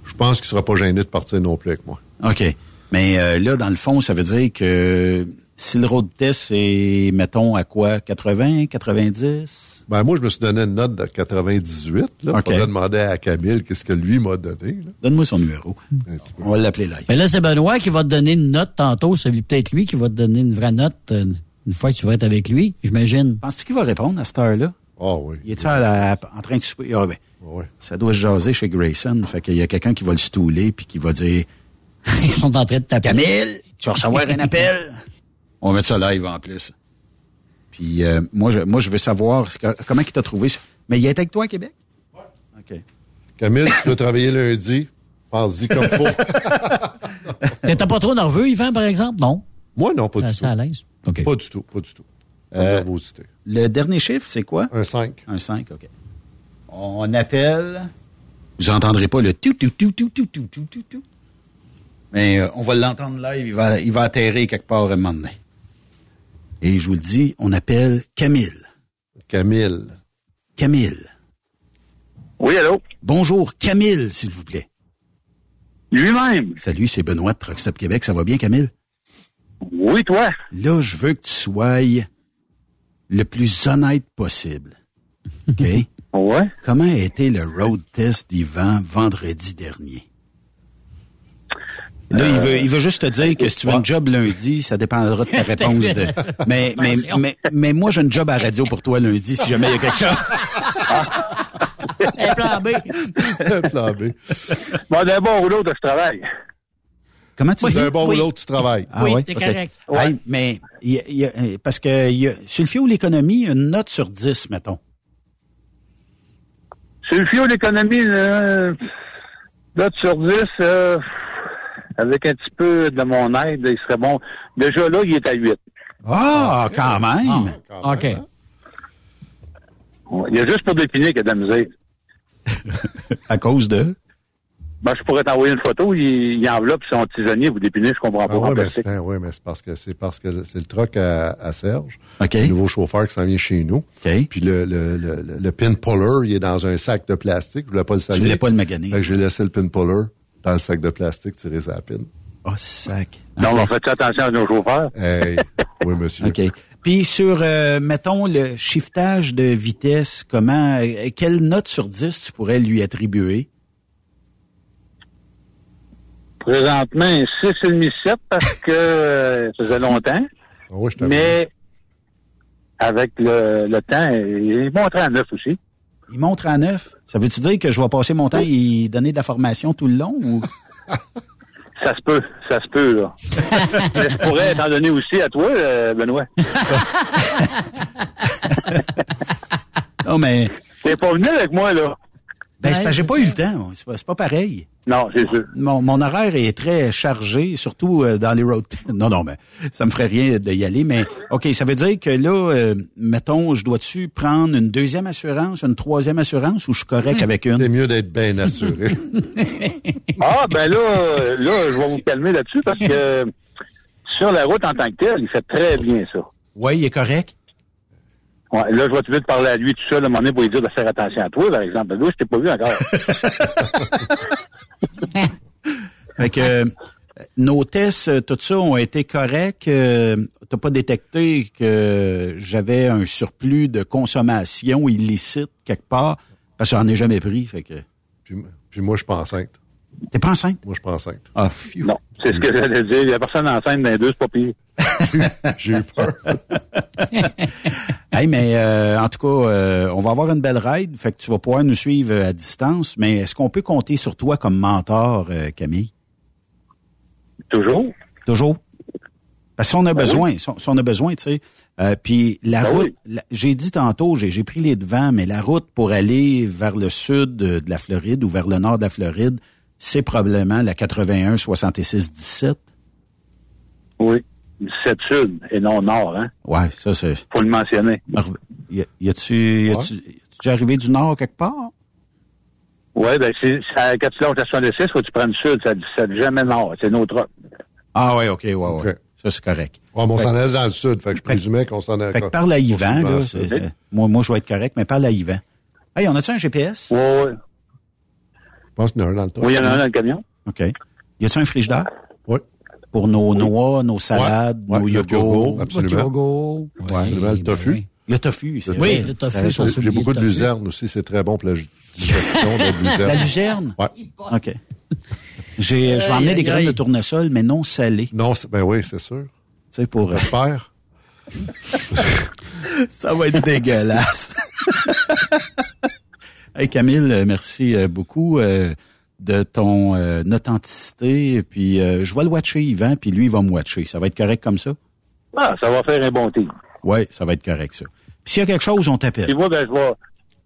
je pense qu'il sera pas gêné de partir non plus avec moi. OK. Mais euh, là, dans le fond, ça veut dire que si le road test est, mettons, à quoi? 80, 90? Ben, moi, je me suis donné une note de 98. Là, OK. pour demander à Camille qu'est-ce que lui m'a donné. là. Donne-moi son numéro. On va l'appeler live. Mais là, c'est Benoît qui va te donner une note tantôt. C'est peut-être lui qui va te donner une vraie note euh, une fois que tu vas être avec lui, j'imagine. Penses-tu qu'il va répondre à cette heure-là? Ah oui. Il est-tu en train de souper? Ah, ben, Ça doit se jaser chez Grayson. Fait qu'il y a quelqu'un qui va le stouler puis qui va dire Ils sont en train de taper. Camille, tu vas recevoir un appel. On va mettre ça live en plus. Puis euh, moi, je, moi, je veux savoir que- comment il t'a trouvé. Mais il est avec toi à Québec? OK. Camille, tu peux travailler lundi. Pense-y comme faut. T'étais pas trop nerveux, Yvan, par exemple? Non. Moi, non, pas du Assez tout. à l'aise. OK. Pas du tout, pas du tout. Euh, nervosité. Le dernier chiffre, c'est quoi? Un 5. Un 5, OK. On appelle. Vous n'entendrez pas le tout, tout, tout, tout, tout, tout, tout, tout, tout. Mais euh, on va l'entendre live. Il va, il va atterrir quelque part un moment donné. Et je vous le dis, on appelle Camille. Camille. Camille. Oui, allô? Bonjour, Camille, s'il vous plaît. Lui-même? Salut, c'est Benoît de Truck Stop Québec. Ça va bien, Camille? Oui, toi? Là, je veux que tu sois le plus honnête possible. OK? ouais. Comment a été le road test d'Yvan vendredi dernier? Là, il, veut, il veut juste te dire que si tu veux un job lundi, ça dépendra de ta réponse. De... Mais, mais, mais, mais moi, j'ai un job à radio pour toi lundi si jamais il y a quelque chose. Un plan B. Un plan B. Bon, d'un bon ou l'autre, je travaille. Comment tu dis? D'un bon ou l'autre, tu travailles. Ah ouais? Ok. Hey, mais il y a- il y a- euh, parce que il y a, sur le fio l'économie, une note sur 10, mettons. Sur le fio d'économie, là, note sur 10, euh, avec un petit peu de mon aide, il serait bon. Déjà là, il est à 8. Ah, quand même. OK. Ouais, Il y a juste pour dépiner qu'il y a de la misère. À cause de? Ben, je pourrais t'envoyer une photo, il, il enveloppe son tisonnier, vous dépinez, je comprends pas. Ah ouais, mais c'est mais c'est parce que c'est parce que c'est le truck à, à Serge. Le nouveau chauffeur qui s'en vient chez nous. Puis le, le, le, le- le pin puller, il est dans un sac de plastique. Je voulais pas le salir. voulais pas le maganer. Fait que j'ai laissé le pin puller dans le sac de plastique tirer sa pin. Oh, sac. Donc, on fait attention à nos chauffeurs? Hey, oui, monsieur. OK. Puis sur, euh, mettons, le shiftage de vitesse, comment, euh, quelle note sur 10 tu pourrais lui attribuer? Présentement, un 6,5-7 parce que euh, ça faisait longtemps. Ah mais avec le, le temps, il montre à 9 aussi. Il montre à 9. Ça veut-tu dire que je vais passer mon temps à y donner de la formation tout le long ou? Ça se peut, ça se peut, là. mais je pourrais t'en donner aussi à toi, euh, Benoît. non, mais. T'es pas venu avec moi, là. Ben, c'est que j'ai pas eu le temps. C'est pas, c'est pas pareil. Non, c'est sûr. Mon, mon horaire est très chargé, surtout euh, dans les road. Non, non, mais ça me ferait rien d'y aller. Mais OK, ça veut dire que là, euh, mettons, je dois-tu prendre une deuxième assurance, une troisième assurance ou je suis correct avec une? C'est mieux d'être bien assuré. Ah, ben là, là, je vais vous calmer là-dessus parce que sur la route en tant que tel, il fait très bien ça. Oui, il est correct. Ouais, là, je vais te vite parler à lui tout seul, à un moment donné, pour lui dire de faire attention à toi, par exemple. Là, je t'ai pas vu encore. Fait que euh, nos tests, euh, tout ça, ont été corrects. Euh, T'as pas détecté que j'avais un surplus de consommation illicite quelque part? Parce que j'en ai jamais pris. Fait que. Puis, puis moi, je suis pas enceinte. T'es pas enceinte? Moi, je suis pas enceinte. Ah, phew. Non, c'est ce que j'allais dire. Il y a personne enceinte dans les deux, c'est pas pire. J'ai eu peur. Hey, mais euh, en tout cas, euh, on va avoir une belle ride. Fait que tu vas pouvoir nous suivre euh, à distance. Mais est-ce qu'on peut compter sur toi comme mentor, euh, Camille? Toujours. Toujours. Parce qu'on a Ben besoin, oui. si on- a besoin, tu sais. Euh, puis la Ben route, oui. j'ai dit tantôt, j'ai j'ai pris les devants, mais la route pour aller vers le sud de, de la Floride ou vers le nord de la Floride, c'est probablement la 81 66 17. Oui. 17 sud et non nord, hein? Ouais, ça c'est. Faut le mentionner. Y, y a-tu y a-tu- y a-tu déjà arrivé du nord quelque part? Oui, ben, c'est, quand tu lâches la 66, faut que tu prennes le sud, ça 17, jamais nord. C'est notre route. Ah ouais, ok, ouais, ouais. Ça c'est correct. Ouais, mais on s'en allait dans le sud, fait que je présumais qu'on s'en allait. Fait que parle à Yvan, là. moi, je vais être correct, mais parle à Yvan. Hey, on a-tu un GPS? Oui, oui. Ouais, pense qu'il y en a un dans le truck. Oui, il y en a un dans le camion. OK. Y a-tu un frigidaire? Oui. Pour nos noix, nos salades, Ouais, nos ouais, le yogos. yogourt, absolument. Yogourt. Ouais, Absolument, le ben tofu. oui. Le tofu, c'est Le vrai. Oui, le tofu, J'ai- beaucoup le de luzerne aussi, c'est très bon pour la digestion de la luzerne. La luzerne? Ouais. OK. J'ai, je vais emmener des graines de tournesol, mais non salées. Non, c'est- ben oui, c'est sûr. Tu sais, pour... euh, J'espère. Ça va être dégueulasse. hey Camille, euh, merci euh, beaucoup euh, de ton euh, authenticité. Puis euh, je vais le watcher, Yvan, puis lui, il va me watcher. Ça va être correct comme ça? Ah, ça va faire un bon team. Oui, ça va être correct, ça. Puis s'il y a quelque chose, on Puis t'appelle. moi, ben, je vais.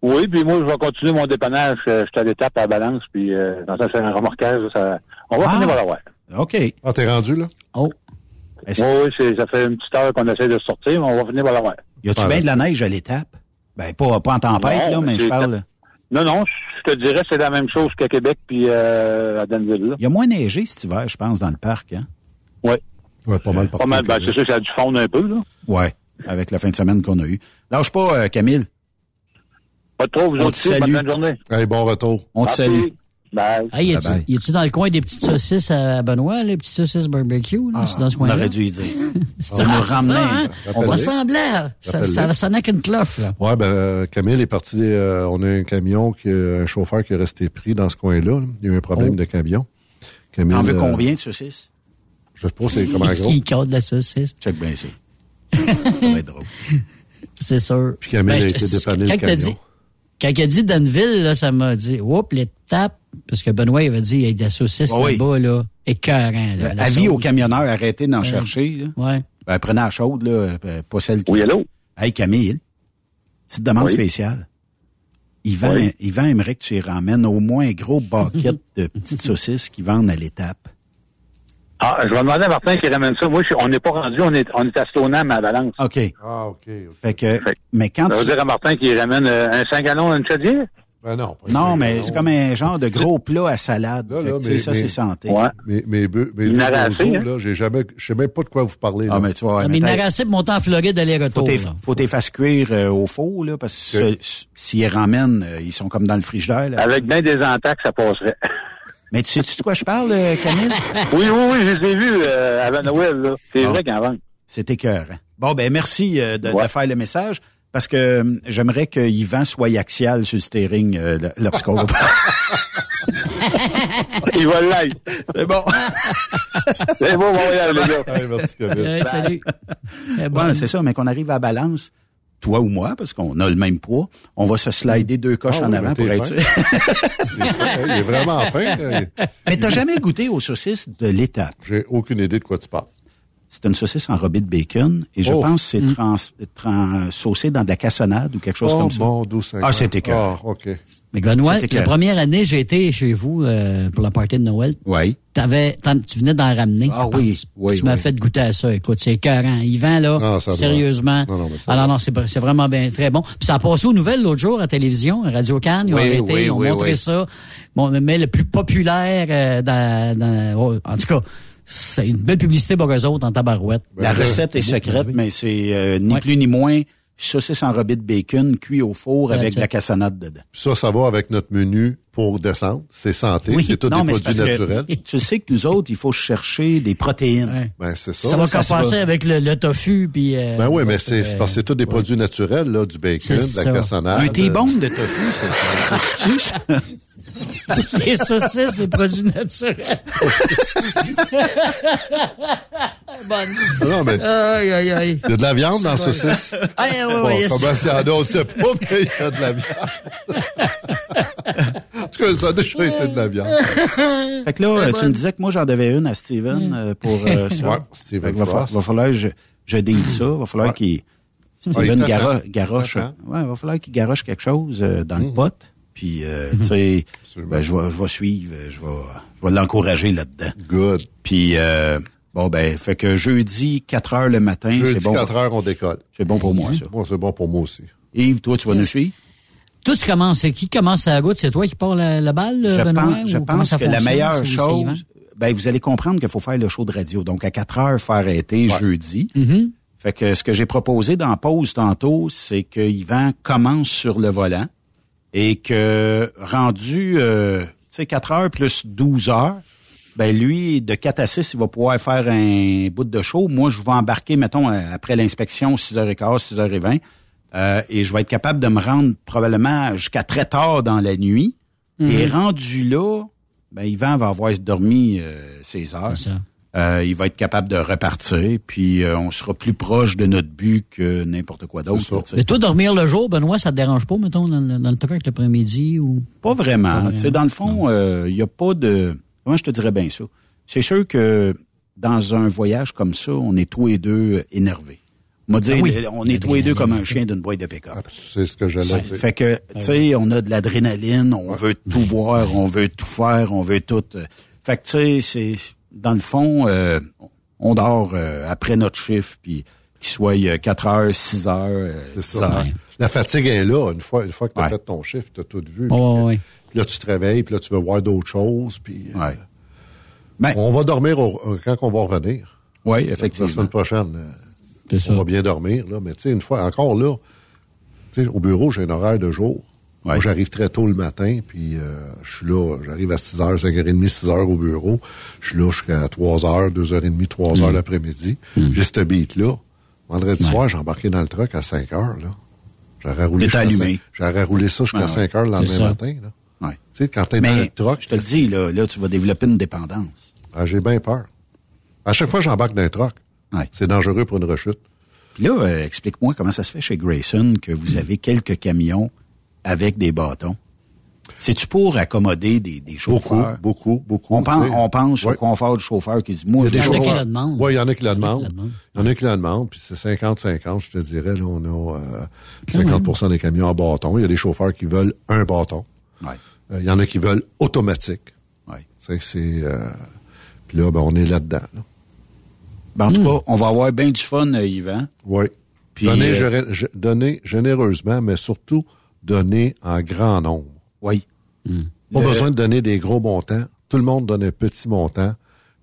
Oui, puis moi, je vais continuer mon dépannage. Je suis à l'étape à la balance, puis euh, dans ça, c'est un remorquage. Ça... On va Ah. finir par l'avoir. OK. Ah, t'es rendu, là? Oh. Oui, oui, c'est- ça fait une petite heure qu'on essaie de sortir, mais on va finir par l'avoir. Y a-tu Ah, bien ben, de la neige à l'étape? Ben, pas, pas en tempête, Non, là, mais je parle... Non, non, je te dirais c'est la même chose qu'à Québec puis euh, à Danville. là. Il y a moins neigé cet hiver, je pense, dans le parc, hein? Oui. Ouais, pas mal Pas mal. Ben, c'est sûr que ça a dû fondre un peu, là. Ouais, avec la fin de semaine qu'on a eue. Lâche pas, euh, Camille. Pas trop, vous On autres bonne salue. fin de journée. Hey, bon retour. On te Merci. salue. Bye. Hey, y a-tu- a-tu dans le coin des petites saucisses à Benoît, les petites saucisses barbecue, là, c'est dans ce On coin-là? aurait dû y dire. C'est On nous ah, ramenait. ça, hein? On ressemblait. Ça, ça sonnait qu'une cloche, là. Ouais, ben, Camille est parti, euh, on a un camion, qui, euh, un chauffeur qui est resté pris dans ce coin-là. là. Il y a eu un problème Oh. de camion. Camille, T'en veux euh, combien de saucisses? Je sais pas c'est comment gros. Il compte la saucisse. Check bien ça. ça va être drôle. C'est sûr. Puis Camille Ben, a je- été dépanné le camion. dit, quand il a dit Danville, là, ça m'a dit, oups, l'étape, parce que Benoît, il avait dit, il y a de la saucisse oui. là-bas, là, écœurant, là. la Avis sauce. aux camionneurs, arrêtez d'en Ouais. chercher. Là. Ouais. Ben, prenez la chaude, là, euh, pas celle qui... Oui, allô? Hey, Camille, petite demande Oui. spéciale. Yvan, Oui. Yvan aimerait que tu y ramènes au moins un gros bucket de petites saucisses qui vendent à l'étape. Ah, je vais demander à Martin qui ramène ça. Moi, je- on n'est pas rendu, on est, on est à Stoneham à Valence. OK. Ah, OK. ok. Fait que, Fait- mais quand Ça veut tu... dire à Martin qui ramène euh, un 5 gallons d'une chaudière? Ben non. pas Non, mais c'est comme un genre de gros plat à salade. Là, Fait là, que, tu sais, mais- ça, mais- c'est santé. Ouais. En a assez, bozos, hein? là, j'ai jamais, je sais même pas de quoi vous parlez, là. Ah, mais tu vois, Ça mais narrassé de monter en Floride là. faut t'es faire cuire euh, au four, là, parce que ce- s'ils ramènent, euh, ils sont comme dans le frigidaire. Là. Avec bien des entaques, ça passerait. Mais tu sais-tu de quoi je parle, euh, Camille? oui, oui, oui, je les ai vus euh, avant Noël, là. C'est vrai qu'en vente. C'est écœurant. Bon, ben merci euh, de, Ouais. de faire le message, parce que euh, j'aimerais que Yvan soit axial sur le steering euh, lorsqu'on va... Il va l'être. C'est bon. C'est bon, bon voyage, les gars. Merci. Ouais, salut. Eh, c'est ça, mais qu'on arrive à la balance, toi ou moi, parce qu'on a le même poids, on va se slider deux coches Ah en oui, avant pour être sûr. Il est vraiment fin. là. mais t'as jamais goûté aux saucisses de l'étape? J'ai aucune idée de quoi tu parles. C'est une saucisse enrobée de bacon et je Oh. pense que c'est trans, trans- saucé dans de la cassonade ou quelque chose oh, comme ça. bon, douce. Ah, c'était. Ah, OK. Mais Benoît, la première année, j'ai été chez vous euh, pour la party de Noël. Oui. T'avais, t'en- tu venais d'en ramener. Ah oui, oui, Tu m'as oui. fait goûter à ça. Écoute, c'est écœurant. Yvan, là, Ah, ça doit. sérieusement. Non, non, mais ça ah non, non, c'est, c'est vraiment bien, très bon. Puis ça a passé aux nouvelles l'autre jour à la télévision, à Radio Cannes. Ils ont arrêté, oui, ils ont oui, montré oui. ça. Bon, mais le plus populaire euh, dans, dans- oh, en tout cas, c'est une belle publicité pour eux autres en tabarouette. La recette est secrète, mais c'est euh, ni Ouais. plus ni moins saucisse enrobée de bacon cuit au four avec de la cassonade dedans. Ça, ça va avec notre menu pour descendre. C'est santé. Oui, c'est tous non, des produits parce que naturels. Tu sais que nous autres, il faut chercher des protéines. Ouais. Ben, c'est ça. Ça, va compenser avec le, le tofu puis. euh, Ben oui, mais c'est euh, parce que c'est tous des produits naturels, là, du bacon, de la cassonade. Un T-bone de tofu, c'est. Les saucisses, des produits naturels. Bonne. Non, mais Aïe, aïe, aïe. il y a de la viande dans la saucisse. Ah, ouais, ouais, Bon, ouais, comment est-ce qu'il y en a, on ne sait pas, mais il y a de la viande. en tout cas, ça a déjà été de la viande. Fait que là, tu me disais que moi, j'en devais une à Steven euh, pour euh, ça. Ouais, Steven Fait que va, fa- va falloir que je, je deal ça. Va falloir Ouais. qu'il... Steven garoche... Ouais, va falloir qu'il garoche quelque chose euh, dans le Mhm. pot. Puis, euh, tu sais, ben, je vais, je vais suivre, je vais, je vais l'encourager là-dedans. Good. Puis, euh, bon, ben, fait que jeudi, 4 heures le matin, Jeudi, c'est bon. 4 heures, on décolle. C'est bon pour moi, ça. Moi, c'est bon pour moi aussi. Yves, toi, tu vas nous suivre? Toi, tu commences. Qui commence à la goutte? C'est toi qui pars la, la balle, Je Benoît? pense, je ou comment pense ça que la fonctionne, meilleure Yvan? chose, ben, vous allez comprendre qu'il faut faire le show de radio. Donc, à 4 heures, faut arrêter jeudi. Mhm. Fait que ce que j'ai proposé dans pause tantôt, c'est que Yvan commence sur le volant et que rendu, euh, tu sais, 4 heures plus 12 heures, ben lui, de 4 à 6, il va pouvoir faire un bout de show. Moi, je vais embarquer, mettons, après l'inspection, 6h15, 6h20, euh, et je vais être capable de me rendre probablement jusqu'à très tard dans la nuit. Mhm. Et rendu là, ben Yvan va avoir dormi euh, ses heures. C'est ça. Euh, il va être capable de repartir, puis euh, on sera plus proche de notre but que n'importe quoi d'autre. là, tu sais. Mais toi, dormir le jour, Benoît, ça te dérange pas, mettons, dans le, dans le truck l'après-midi ou? Pas vraiment. Pas Tu sais, dans le fond, il n'y a pas de... Comment je te dirais bien ça? C'est sûr que dans un voyage comme ça, on est tous les deux énervés. On va dire, Ah oui. on est tous les deux comme un chien d'une boîte de pick-up. C'est ce que j'allais dire. Fait que, tu sais, on a de l'adrénaline, on veut tout voir, on veut tout faire, on veut tout. euh. Fait que, tu sais, c'est dans le fond, euh, on dort euh, après notre chiffre, puis qu'il soit euh, 4 heures, 6 heures, euh, C'est 10 ça. heures. La fatigue est là. Une fois, une fois que tu as Ouais. fait ton chiffre, tu as tout vu. Ouais, puis, ouais, ouais. puis là, tu te réveilles, puis là, tu veux voir d'autres choses. Puis, euh, Ben- on va dormir au- euh, quand on va revenir. Oui, La effectivement. semaine prochaine, euh, C'est ça. on va bien dormir. Là. Mais tu sais, une fois, encore là, tu sais, au bureau, j'ai un horaire de jour. Moi, j'arrive très tôt le matin, puis euh, je suis là, j'arrive à 6h, 5h30, 6h au bureau. Je suis là jusqu'à 3h, 2h30, 3h Mm. l'après-midi. J'ai ce beat-là. Vendredi soir, j'ai embarqué dans le truck à 5h. Là. J'aurais roulé, roulé ça jusqu'à Ouais, ouais. 5h le lendemain matin. Là. Ouais. Tu sais, quand t'es dans le truck, je te le dis, là, là, tu vas développer une dépendance. ah, j'ai bien peur. À chaque fois que j'embarque dans un truck, c'est dangereux pour une rechute. Puis là, euh, explique-moi comment ça se fait chez Grayson que Hmm. vous avez quelques camions avec des bâtons. C'est-tu pour accommoder des, des chauffeurs? Beaucoup, beaucoup. On pense, on pense au confort du chauffeur qui dit, moi, Il y a des je veux- chauffeurs. Oui, il y en a qui la demandent. Il y en a qui la demandent, puis c'est 50-50, je te dirais. Là, on a euh, 50% des camions en bâton. Il y a des chauffeurs qui veulent un bâton. Ouais. Euh, il y en a qui veulent automatique. Ouais. Tu sais, c'est... euh, puis là, ben, on est là-dedans. là. Ben, en tout cas, on va avoir bien du fun, euh, Yvan. Oui. Puis, donner, euh, généreusement, mais surtout donner en grand nombre. Oui. Pas Le- besoin de donner des gros montants. Tout le monde donne un petit montant,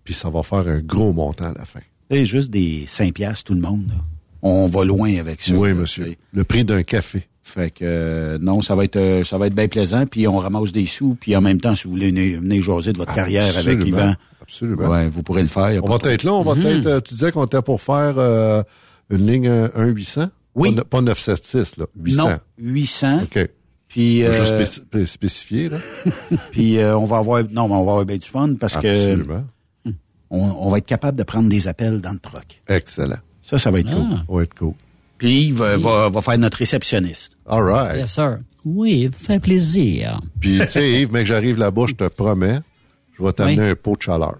puis ça va faire un gros montant à la fin. C'est juste des 5 piastres, tout le monde. là. On va loin avec ça. Oui, monsieur. Le prix d'un café. Fait que euh, non, ça va être euh, ça va être bien plaisant, puis on ramasse des sous, puis en même temps, si vous voulez venir, venir jaser de votre carrière avec. Yvan, Absolument. ouais, vous pourrez le faire. On pas va être là, on va peut-être... euh, tu disais qu'on était pour faire euh, une ligne euh, 1-800? Oui. Pas, ne- pas 976, là. 800. Non, 800. OK. Puis juste euh, spé- spécifier, là. puis euh, on va avoir non, mais on va avoir bien du fun parce Absolument. que on, on va être capable de prendre des appels dans le truck. Excellent. Ça, ça va être cool. Ça va être cool. Puis Yves euh, va, va faire notre réceptionniste. All right. Yes, sir. Oui, fait plaisir. Puis, tu sais, Yves, mais que j'arrive là-bas, je te promets, je vais t'amener Oui. un pot de chaleur.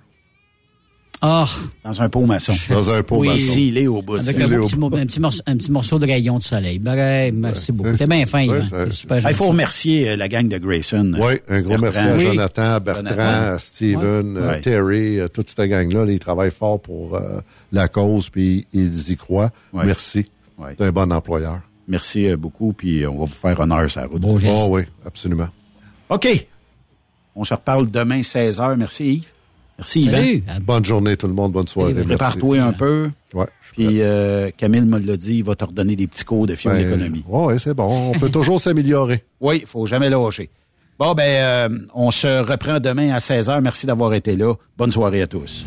Ah, Dans un pot maçon. Dans un pot Oui. maçon. S'il est au bout. avec Il un, est au petit, bout. un, petit morceau, un petit morceau de rayon de soleil. Ben, merci beaucoup. T'es bien fin, Ouais, super Ah, Il faut remercier euh, la gang de Grayson. Oui, un gros merci à. Jonathan, Bertrand, Jonathan. Steven, euh, Ouais. Terry, euh, toute cette gang-là. là, ils travaillent fort pour euh, la cause, puis ils y croient. Ouais. Merci. Ouais. T'es un bon employeur. Merci euh, beaucoup, puis on va vous faire honneur sur la route. Geste. Oh oui, absolument. OK. On se reparle demain 16h. Merci Yves. Merci Yvan. Salut. Bonne journée tout le monde, bonne soirée. merci. Prépare-toi un peu. Ouais, Puis euh, Camille me l'a dit, il va te redonner des petits cours de film Ben, d'économie. Ouais, c'est bon. On peut toujours s'améliorer. Oui, il faut jamais lâcher. Bon, ben, euh, on se reprend demain à 16h. Merci d'avoir été là. Bonne soirée à tous.